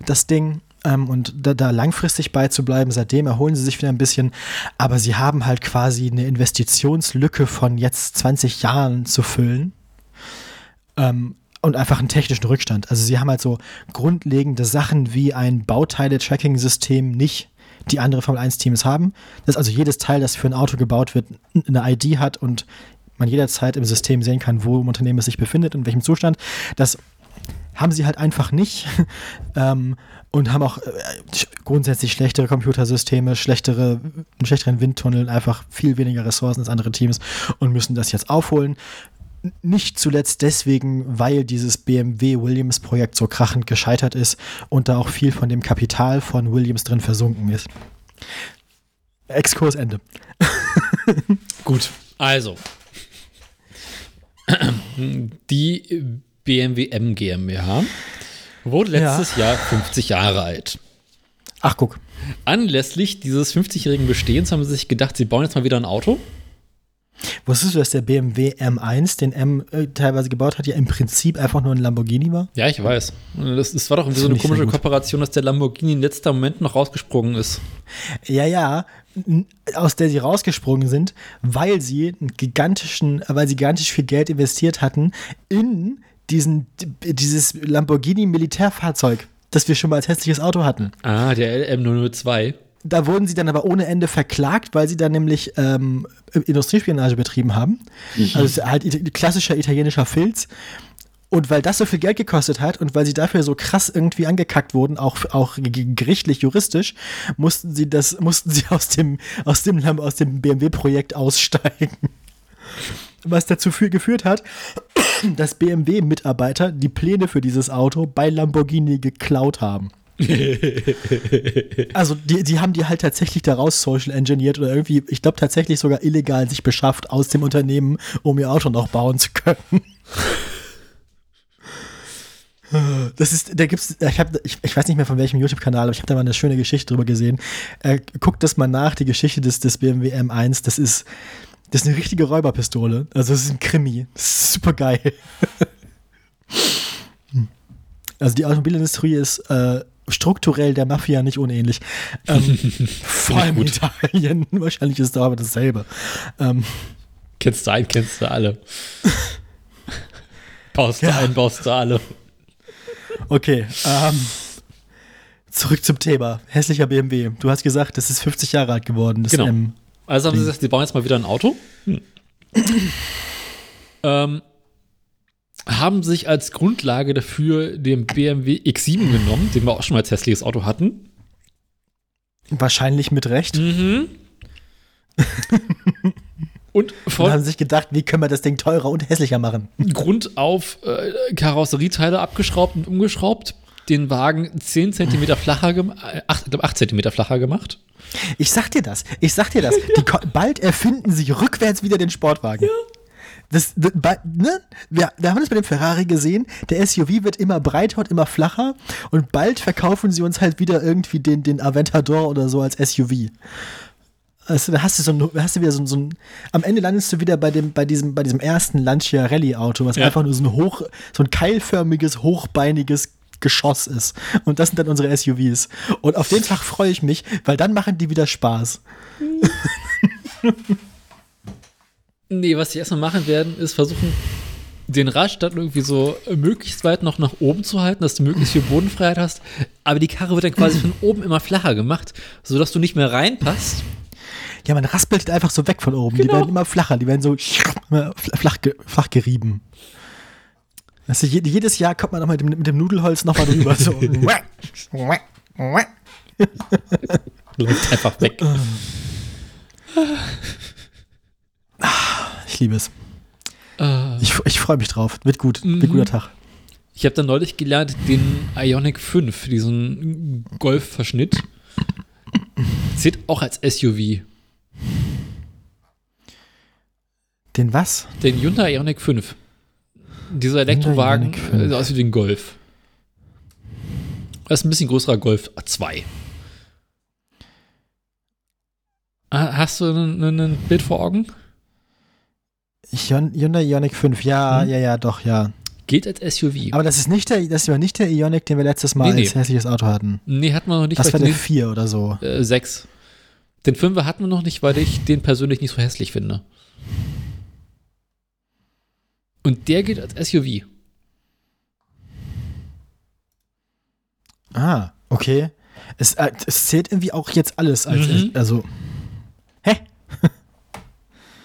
das Ding. Ähm, und da, da langfristig beizubleiben. Seitdem erholen sie sich wieder ein bisschen, aber sie haben halt quasi eine Investitionslücke von jetzt 20 Jahren zu füllen. Ähm, und einfach einen technischen Rückstand. Also sie haben halt so grundlegende Sachen wie ein Bauteile-Tracking-System nicht, die andere Formel 1-Teams haben. Das ist also jedes Teil, das für ein Auto gebaut wird, eine ID hat und man jederzeit im System sehen kann, wo im Unternehmen es sich befindet und in welchem Zustand. Das haben sie halt einfach nicht ähm, und haben auch äh, grundsätzlich schlechtere Computersysteme, schlechtere, einen schlechteren Windtunnel, einfach viel weniger Ressourcen als andere Teams und müssen das jetzt aufholen. Nicht zuletzt deswegen, weil dieses BMW-Williams-Projekt so krachend gescheitert ist und da auch viel von dem Kapital von Williams drin versunken ist. Exkurs Ende. Gut, also. Die BMW M GmbH wurde letztes Jahr 50 Jahre alt. Ach, guck. Anlässlich dieses 50-jährigen Bestehens haben sie sich gedacht, sie bauen jetzt mal wieder ein Auto. Wusstest du, dass der BMW M1, den M äh, teilweise gebaut hat, ja im Prinzip einfach nur ein Lamborghini war? Ja, ich weiß. Das, das war doch irgendwie so eine komische. Kooperation, dass der Lamborghini in letzter Moment noch rausgesprungen ist. Ja, ja, aus der sie rausgesprungen sind, weil sie einen gigantischen, weil sie gigantisch viel Geld investiert hatten in diesen, dieses Lamborghini Militärfahrzeug, das wir schon mal als hässliches Auto hatten. Ah, der LM002. Da wurden sie dann aber ohne Ende verklagt, weil sie dann nämlich ähm, Industriespionage betrieben haben. Also es ist halt klassischer italienischer Filz. Und weil das so viel Geld gekostet hat und weil sie dafür so krass irgendwie angekackt wurden, auch, auch gerichtlich, juristisch, mussten sie das, mussten sie aus dem, aus dem, aus dem BMW-Projekt aussteigen. Was dazu geführt hat, dass BMW-Mitarbeiter die Pläne für dieses Auto bei Lamborghini geklaut haben. Also die, die haben die halt tatsächlich daraus social engineert oder irgendwie, ich glaube tatsächlich sogar illegal sich beschafft aus dem Unternehmen, um ihr Auto noch bauen zu können. Das ist, da gibt's, ich, hab, ich, ich weiß nicht mehr von welchem YouTube-Kanal, aber ich habe da mal eine schöne Geschichte drüber gesehen. Äh, guckt das mal nach, die Geschichte des, des BMW M1, das ist, das ist eine richtige Räuberpistole. Also das ist ein Krimi. Das super geil. Also die Automobilindustrie ist äh, strukturell der Mafia nicht unähnlich. Ähm, vor allem in Italien. Wahrscheinlich ist da aber dasselbe. Ähm, Kennst du einen, kennst du alle. baust du Ja. einen, baust du alle. okay. Ähm, zurück zum Thema. Hässlicher BMW. Du hast gesagt, das ist 50 Jahre alt geworden. Das Genau. M. Also haben sie gesagt, sie bauen jetzt mal wieder ein Auto. ähm, haben sich als Grundlage dafür den BMW X7 genommen, den wir auch schon mal als hässliches Auto hatten. Wahrscheinlich mit Recht. Mhm. Und Und von haben sich gedacht, wie können wir das Ding teurer und hässlicher machen? Grund auf äh, Karosserieteile abgeschraubt und umgeschraubt, den Wagen 10 cm flacher ich glaube 8 cm flacher gemacht. Ich sag dir das. Ich sag dir das. Die, bald erfinden sie rückwärts wieder den Sportwagen. Das, das, ne? wir, wir haben das bei dem Ferrari gesehen. Der SUV wird immer breiter und immer flacher. Und bald verkaufen sie uns halt wieder irgendwie den, den Aventador oder so als SUV. Also, da hast du so ein, da hast du wieder so, ein- so ein, am Ende landest du wieder bei dem, bei diesem, bei diesem ersten Lancia Rallye Auto, was Ja. einfach nur so ein hoch, so ein keilförmiges, hochbeiniges Geschoss ist. Und das sind dann unsere SUVs. Und auf den Tag freue ich mich, weil dann machen die wieder Spaß. Nee, was sie erstmal machen werden, ist versuchen, den Radstand irgendwie so möglichst weit noch nach oben zu halten, dass du möglichst viel Bodenfreiheit hast. Aber die Karre wird dann quasi von oben immer flacher gemacht, sodass du nicht mehr reinpasst. Ja, man raspelt einfach so weg von oben. Die Genau. werden immer flacher, die werden so flach, flach gerieben. Also je, jedes Jahr kommt man noch mit dem, mit dem Nudelholz nochmal drüber. So. Läuft einfach weg. Ich liebe es. Äh, Ich, ich freue mich drauf. Wird gut. Wird Mhm. guter Tag. Ich habe dann neulich gelernt, den Ionic 5, diesen Golf-Verschnitt, zählt auch als SUV. Den was? Den Hyundai Ionic 5. Dieser Elektrowagen sieht aus wie ein Golf. Das ist ein bisschen größerer Golf 2. Ah, Hast du ein- ein Bild vor Augen? Hyundai Ioniq 5, ja, Hm? ja, ja, doch, ja. Geht als SUV. Aber das ist nicht der, das war nicht der Ioniq, den wir letztes Mal Nee, als nee. hässliches Auto hatten. nee, hatten wir noch nicht. Das war der den, 4 oder so. äh, 6. Den 5 hatten wir noch nicht, weil ich den persönlich nicht so hässlich finde. Und der geht als SUV. Ah, okay. Es, äh, es zählt irgendwie auch jetzt alles als, Mhm. also, hä?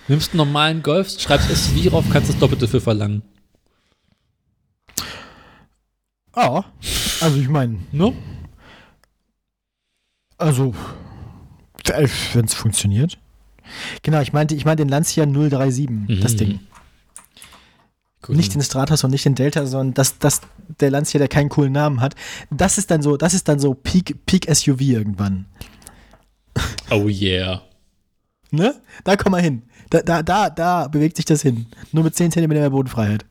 Nimmst einen normalen Golf, schreibst SUV drauf, kannst das Doppelte für verlangen. Ja, also ich meine, No? also, wenn es funktioniert. Genau, ich meinte, ich meinte den Lancia 037, das Mhm. Ding. Gut. Nicht den Stratos und nicht den Delta, sondern das, das, der Lancia, der keinen coolen Namen hat. Das ist dann so, das ist dann so Peak, Peak SUV irgendwann. Oh yeah. Ne? Da komm mal hin. Da, da, da, da bewegt sich das hin. Nur mit 10 cm mehr Bodenfreiheit.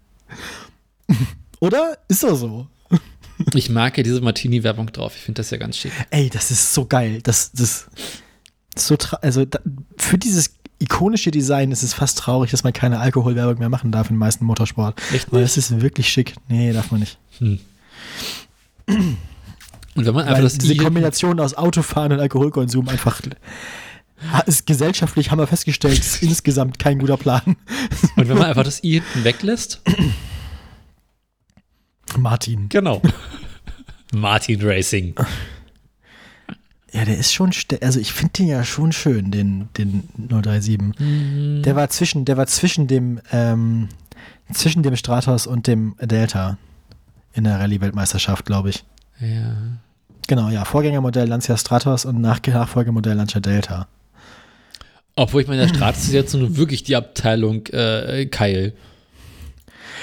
Oder? Ist doch so. Ich mag ja diese Martini-Werbung drauf. Ich finde das ja ganz schick. Ey, das ist so geil. Das, das so also da, für dieses ikonische Design ist es fast traurig, dass man keine Alkoholwerbung mehr machen darf in den meisten Motorsport. Echt Weil das ist wirklich schick. Nee, darf man nicht. Hm. Und wenn man einfach Weil das diese I Kombination aus Autofahren und Alkoholkonsum einfach ist gesellschaftlich, haben wir festgestellt, ist insgesamt kein guter Plan. und wenn man einfach das I hinten weglässt, Martin. genau. Martin Racing. Ja, der ist schon, also ich finde den ja schon schön, den, den 037. Mhm. Der war zwischen, der war zwischen dem, ähm, zwischen dem Stratos und dem Delta in der Rallye-Weltmeisterschaft, glaube ich. Ja. Genau, ja, Vorgängermodell Lancia Stratos und Nach Nachfolgemodell Lancia Delta. Obwohl ich meine, der Stratus ist jetzt nur wirklich die Abteilung äh, Keil.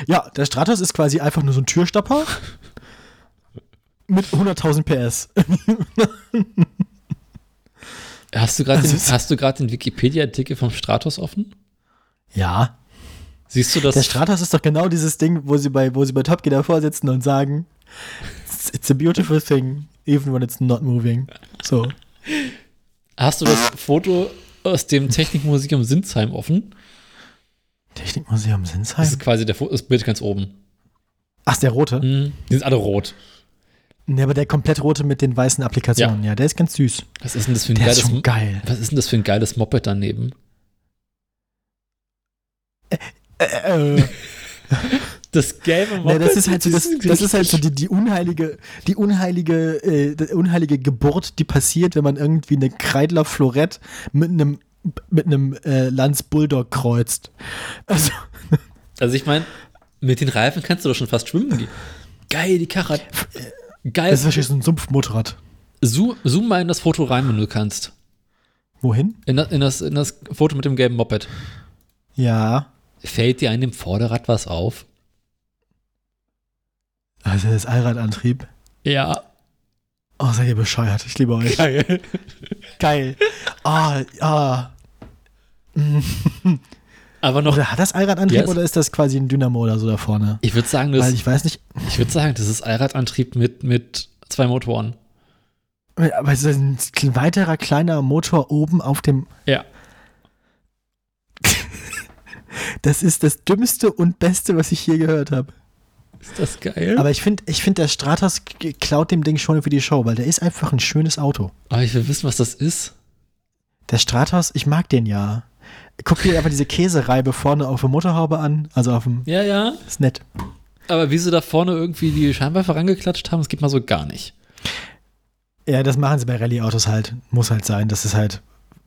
Ja, der Stratos ist quasi einfach nur so ein Türstopper mit 100.000 PS. Hast du gerade Also den, es- hast du gerade den Wikipedia-Artikel vom Stratos offen? Ja, Siehst du das? der Stratos ist doch genau dieses Ding, wo sie bei, wo sie bei Top Gear davor sitzen und sagen, it's, it's a beautiful thing, even when it's not moving. So. hast du das Foto aus dem Technikmuseum Sinsheim offen? Technikmuseum Das Sinsheim? ist quasi der das Bild ganz oben. Ach, der rote? Mhm. Die sind alle rot. Ne, aber der komplett rote mit den weißen Applikationen. Ja, der ist ganz süß. Was ist denn das für ein Der geiles geil. Was ist denn das für ein geiles Moped daneben? Äh, äh, Das gelbe ne, das ist halt so, das, das ist halt so die, die unheilige, die unheilige, äh, die unheilige Geburt, die passiert, wenn man irgendwie eine Kreidler Florett mit einem mit einem äh, Lanz Bulldog kreuzt. Also, Also ich meine, mit den Reifen kannst du doch schon fast schwimmen gehen. Geil, die Karre. hat- Geil. das ist wahrscheinlich so ein Sumpfmotorrad. Zoom, zoom mal in das Foto rein, wenn du kannst. Wohin? In das, in, das, in das Foto mit dem gelben Moped. Ja. Fällt dir an dem Vorderrad was auf? Also das Allradantrieb. Ja. Oh, seid ihr bescheuert. Ich liebe euch. Geil. Geil. Ah, ah. Aber noch, Oder hat das Allradantrieb Yes. oder ist das quasi ein Dynamo oder so da vorne? ich würde sagen, das, Weil ich weiß nicht, ich würde sagen, das ist Allradantrieb mit, mit zwei Motoren. aber es ist ein weiterer kleiner Motor oben auf dem. Ja. Das ist das Dümmste und Beste, was ich je gehört habe. Ist das geil? Aber ich finde, ich find, der Stratos klaut dem Ding schon für die Show, weil der ist einfach ein schönes Auto. Aber ich will wissen, was das ist. Der Stratos, ich mag den ja. Guck dir einfach diese Käsereibe vorne auf der Motorhaube an. Also auf dem. Ja, ja. Ist nett. Aber wie sie da vorne irgendwie die Scheinwerfer rangeklatscht haben, das geht mal so gar nicht. Ja, das machen sie bei Rallye-Autos halt. Muss halt sein. Das ist halt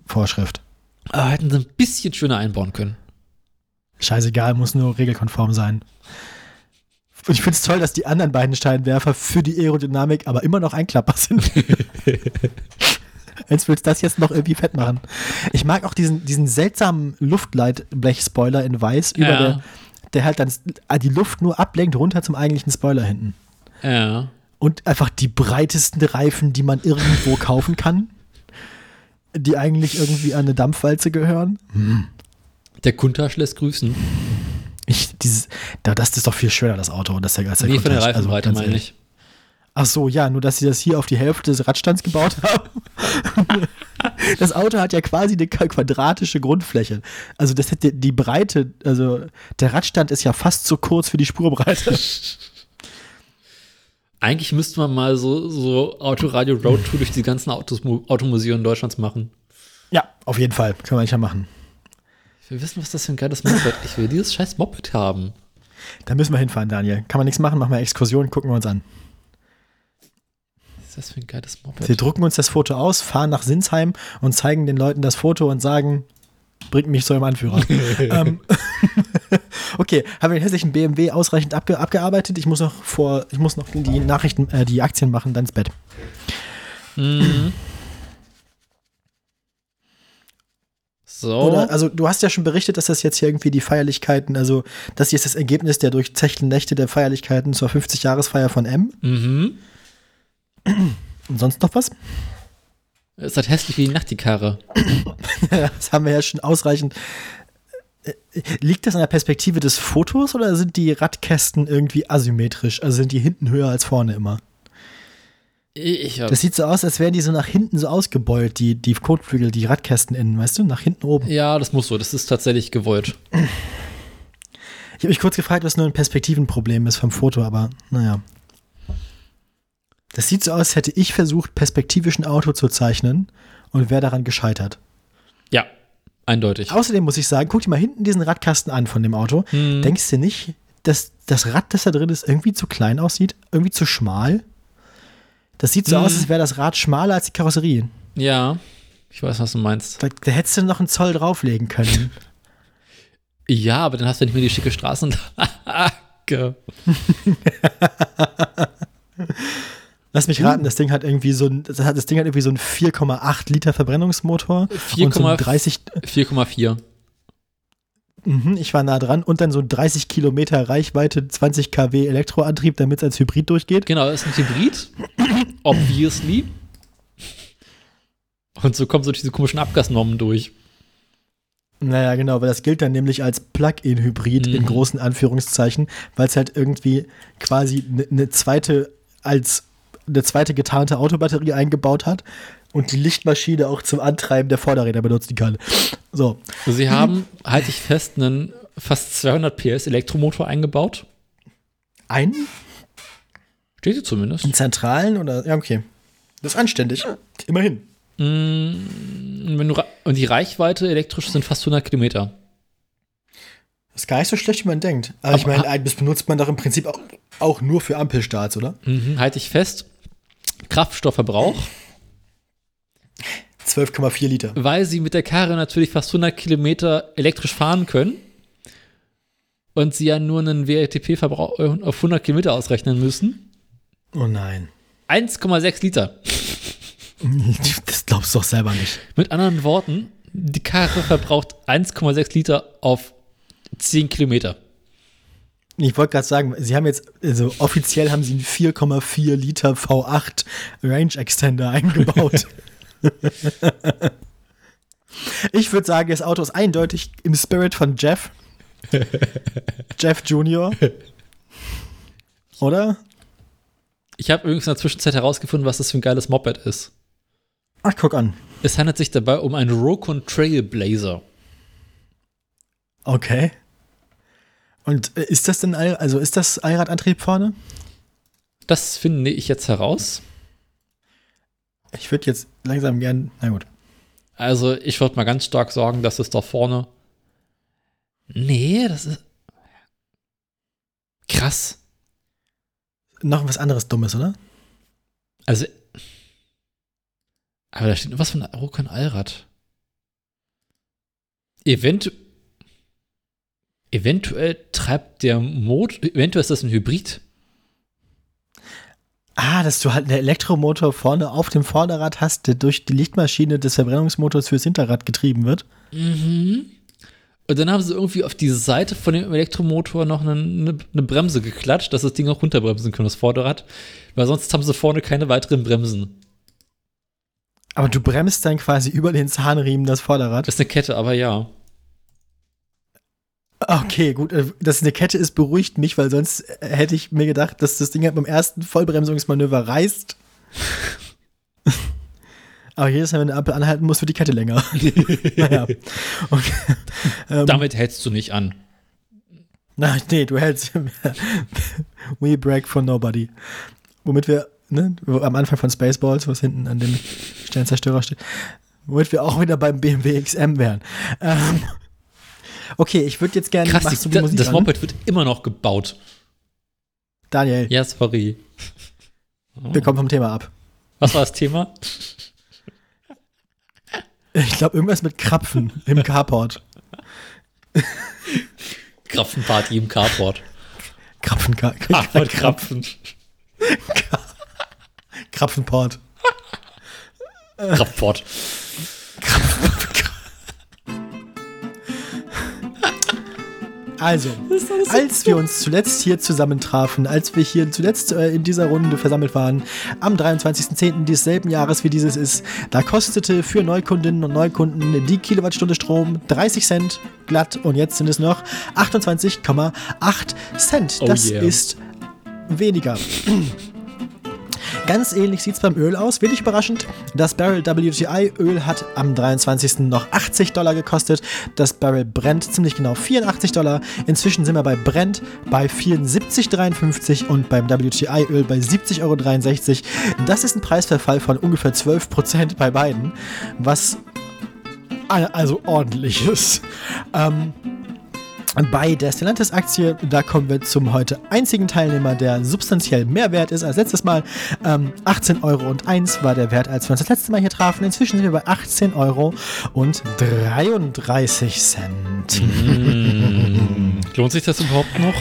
Vorschrift. Aber hätten sie ein bisschen schöner einbauen können. Scheißegal, muss nur regelkonform sein. Und ich finde es toll, dass die anderen beiden Steinwerfer für die Aerodynamik aber immer noch einklappbar sind. Als willst du das jetzt noch irgendwie fett machen. Ich mag auch diesen, diesen seltsamen Luftleitblech-Spoiler in weiß, über Ja. der, der halt dann die Luft nur ablenkt runter zum eigentlichen Spoiler hinten. Ja. Und einfach die breitesten Reifen, die man irgendwo kaufen kann, die eigentlich irgendwie an eine Dampfwalze gehören. Der Kuntasch lässt grüßen. Ich, dieses, Da, das ist doch viel schwerer, das Auto. Das das ist ja Nee, von der. Also, Reifenbreite ganz meine ich. Ach so, ja, nur dass sie das hier auf die Hälfte des Radstands gebaut haben. das Auto hat ja quasi eine quadratische Grundfläche. Also das hätte die Breite, also der Radstand ist ja fast zu kurz für die Spurbreite. Eigentlich müsste man mal so, so Autoradio Roadtour durch die ganzen Autos, Automuseen Deutschlands machen. ja, auf jeden Fall. Können wir ja machen. Will wissen, was das für ein geiles Moped Ich will dieses scheiß Moped haben. Da müssen wir hinfahren, Daniel. Kann man nichts machen, machen wir Exkursion, gucken wir uns an. Was ist das für ein geiles Moped? Wir drucken uns das Foto aus, fahren nach Sinsheim und zeigen den Leuten das Foto und sagen, bringt mich zu eurem Anführer. ähm, okay, haben wir den hässlichen BMW ausreichend abge abgearbeitet? Ich muss noch vor, ich muss noch die Nachrichten, äh, die Aktien machen, dann ins Bett. Mhm. So. Oder, also du hast ja schon berichtet, dass das jetzt hier irgendwie die Feierlichkeiten, also das hier ist das Ergebnis der durchzechten Nächte der Feierlichkeiten zur 50-Jahresfeier von M. mhm. Und sonst noch was? Ist halt hässlich wie die Nacht, die Karre. Das haben wir ja schon ausreichend. Äh, Liegt das an der Perspektive des Fotos oder sind die Radkästen irgendwie asymmetrisch? Also sind die hinten höher als vorne immer? Das sieht so aus, als wären die so nach hinten so ausgebeult, die, die Kotflügel, die Radkästen innen, weißt du? Nach hinten oben. ja, das muss so. Das ist tatsächlich gewollt. Ich habe mich kurz gefragt, was nur ein Perspektivenproblem ist vom Foto, aber naja. Das sieht so aus, als hätte ich versucht, perspektivisch ein Auto zu zeichnen und wäre daran gescheitert. Ja, eindeutig. Außerdem muss ich sagen, guck dir mal hinten diesen Radkasten an von dem Auto. Hm. Denkst du nicht, dass das Rad, das da drin ist, irgendwie zu klein aussieht? Irgendwie zu schmal? Das sieht so Mhm. aus, als wäre das Rad schmaler als die Karosserie. Ja, ich weiß, was du meinst. Da, da hättest du noch einen Zoll drauflegen können. Ja, aber dann hast du nicht mehr die schicke Straßenlage. Lass mich raten, das Ding hat irgendwie so ein, das, hat, das Ding hat irgendwie so einen 4,8 Liter Verbrennungsmotor. und so ein 30, 4,4. Mhm, ich war nah dran. Und dann so ein 30 Kilometer Reichweite, 20 kW Elektroantrieb, damit es als Hybrid durchgeht. Genau, ist ein Hybrid. Obviously. Und so kommen so diese komischen Abgasnormen durch. Naja, genau, weil das gilt dann nämlich als Plug-in-Hybrid in Mhm. großen Anführungszeichen, weil es halt irgendwie quasi eine ne zweite als eine zweite getarnte Autobatterie eingebaut hat und die Lichtmaschine auch zum Antreiben der Vorderräder benutzen kann. So, Sie haben, halte ich fest, einen fast 200 PS Elektromotor eingebaut. einen Steht hier zumindest. in zentralen oder ja okay, das ist anständig. Immerhin. Mm, Wenn du, und die Reichweite elektrisch sind fast 100 Kilometer. Das ist gar nicht so schlecht, wie man denkt. Aber, ich Aber- meine, das benutzt man doch im Prinzip auch, auch nur für Ampelstarts, oder? Mhm, halte ich fest. Kraftstoffverbrauch, 12,4 Liter. weil sie mit der Karre natürlich fast 100 Kilometer elektrisch fahren können und sie ja nur einen WLTP-Verbrauch auf 100 Kilometer ausrechnen müssen. Oh nein. 1,6 Liter. Das glaubst du doch selber nicht. Mit anderen Worten, die Karre verbraucht 1,6 Liter auf 10 Kilometer. Ich wollte gerade sagen, sie haben jetzt, also offiziell haben sie einen 4,4 Liter V8 Range Extender eingebaut. ich würde sagen, das Auto ist eindeutig im Spirit von Jeff. Jeff Junior. Oder? Ich habe übrigens in der Zwischenzeit herausgefunden, was das für ein geiles Moped ist. Ach, guck an. Es handelt sich dabei um einen Rokon Trailblazer. Okay. Und äh, ist das denn, also ist das Allradantrieb vorne? Das finde ich jetzt heraus. Ich würde jetzt langsam gern, na gut. Also, ich würde mal ganz stark sagen, dass es da vorne. Nee, das ist. Krass. Noch was anderes Dummes, oder? Also. Aber da steht nur was von Rokon Allrad. Eventu eventuell treibt der Motor. Eventuell ist das ein Hybrid. Ah, dass du halt einen Elektromotor vorne auf dem Vorderrad hast, der durch die Lichtmaschine des Verbrennungsmotors fürs Hinterrad getrieben wird. Mhm. Und dann haben sie irgendwie auf die Seite von dem Elektromotor noch eine, eine, eine Bremse geklatscht, dass das Ding auch runterbremsen kann, das Vorderrad. Weil sonst haben sie vorne keine weiteren Bremsen. Aber du bremst dann quasi über den Zahnriemen das Vorderrad. Das ist eine Kette, aber ja. Okay, gut, äh, dass es eine Kette ist, beruhigt mich, weil sonst äh, hätte ich mir gedacht, dass das Ding halt beim ersten Vollbremsungsmanöver reißt. Aber jedes Mal, wenn eine Ampel anhalten muss, wird die Kette länger. naja. Okay. Ähm, Damit hältst du nicht an. Na, nee, du hältst. We break for nobody. Womit wir, ne, am Anfang von Spaceballs, was hinten an dem Sternzerstörer steht, womit wir auch wieder beim BMW XM wären. Ähm, okay, ich würde jetzt gerne. Krass, die, die Musik das an? Moped wird immer noch gebaut. Daniel, Ja, sorry. wir kommen vom Thema ab. Was war das Thema? Ich glaube, irgendwas mit Krapfen im Carport. Krapfenparty im Carport. Krapfen, Carport Krapfen. Krapfenport. Krapfort. Also, als wir uns zuletzt hier zusammentrafen, als wir hier zuletzt äh, in dieser Runde versammelt waren, am 23.10. desselben Jahres wie dieses ist, da kostete für Neukundinnen und Neukunden die Kilowattstunde Strom 30 Cent glatt und jetzt sind es noch 28,8 Cent. Oh Das yeah. ist weniger. Ganz ähnlich sieht es beim Öl aus, wenig überraschend. Das Barrel WTI Öl hat am 23. noch 80 Dollar gekostet, das Barrel Brent ziemlich genau 84 Dollar. Inzwischen sind wir bei Brent bei 74,53 und beim WTI Öl bei 70,63 Euro. Das ist ein Preisverfall von ungefähr 12% bei beiden, was also ordentlich ist. Ähm, bei der Stellantis-Aktie, da kommen wir zum heute einzigen Teilnehmer, der substanziell mehr wert ist als letztes Mal. Ähm, 18 Euro und 1 war der Wert, als wir uns das letzte Mal hier trafen. Inzwischen sind wir bei 18 Euro und 33 Cent. Lohnt sich das überhaupt noch?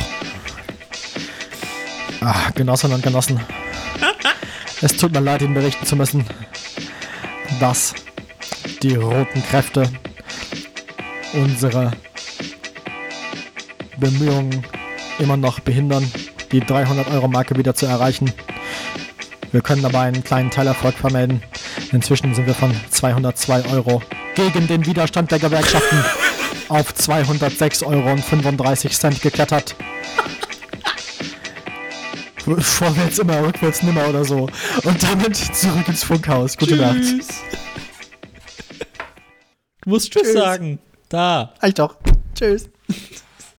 Ah, Genossinnen und Genossen. es tut mir leid, Ihnen berichten zu müssen, dass die roten Kräfte unsere Bemühungen immer noch behindern, die 300-Euro-Marke wieder zu erreichen. Wir können dabei einen kleinen Teilerfolg vermelden. Inzwischen sind wir von 202 Euro gegen den Widerstand der Gewerkschaften auf 206 Euro und 35 Cent geklettert. Vorwärts immer, rückwärts nimmer oder so. Und damit zurück ins Funkhaus. Gute Nacht. Du musst Tschüss Tschüss. sagen. Da. Reicht doch. Tschüss.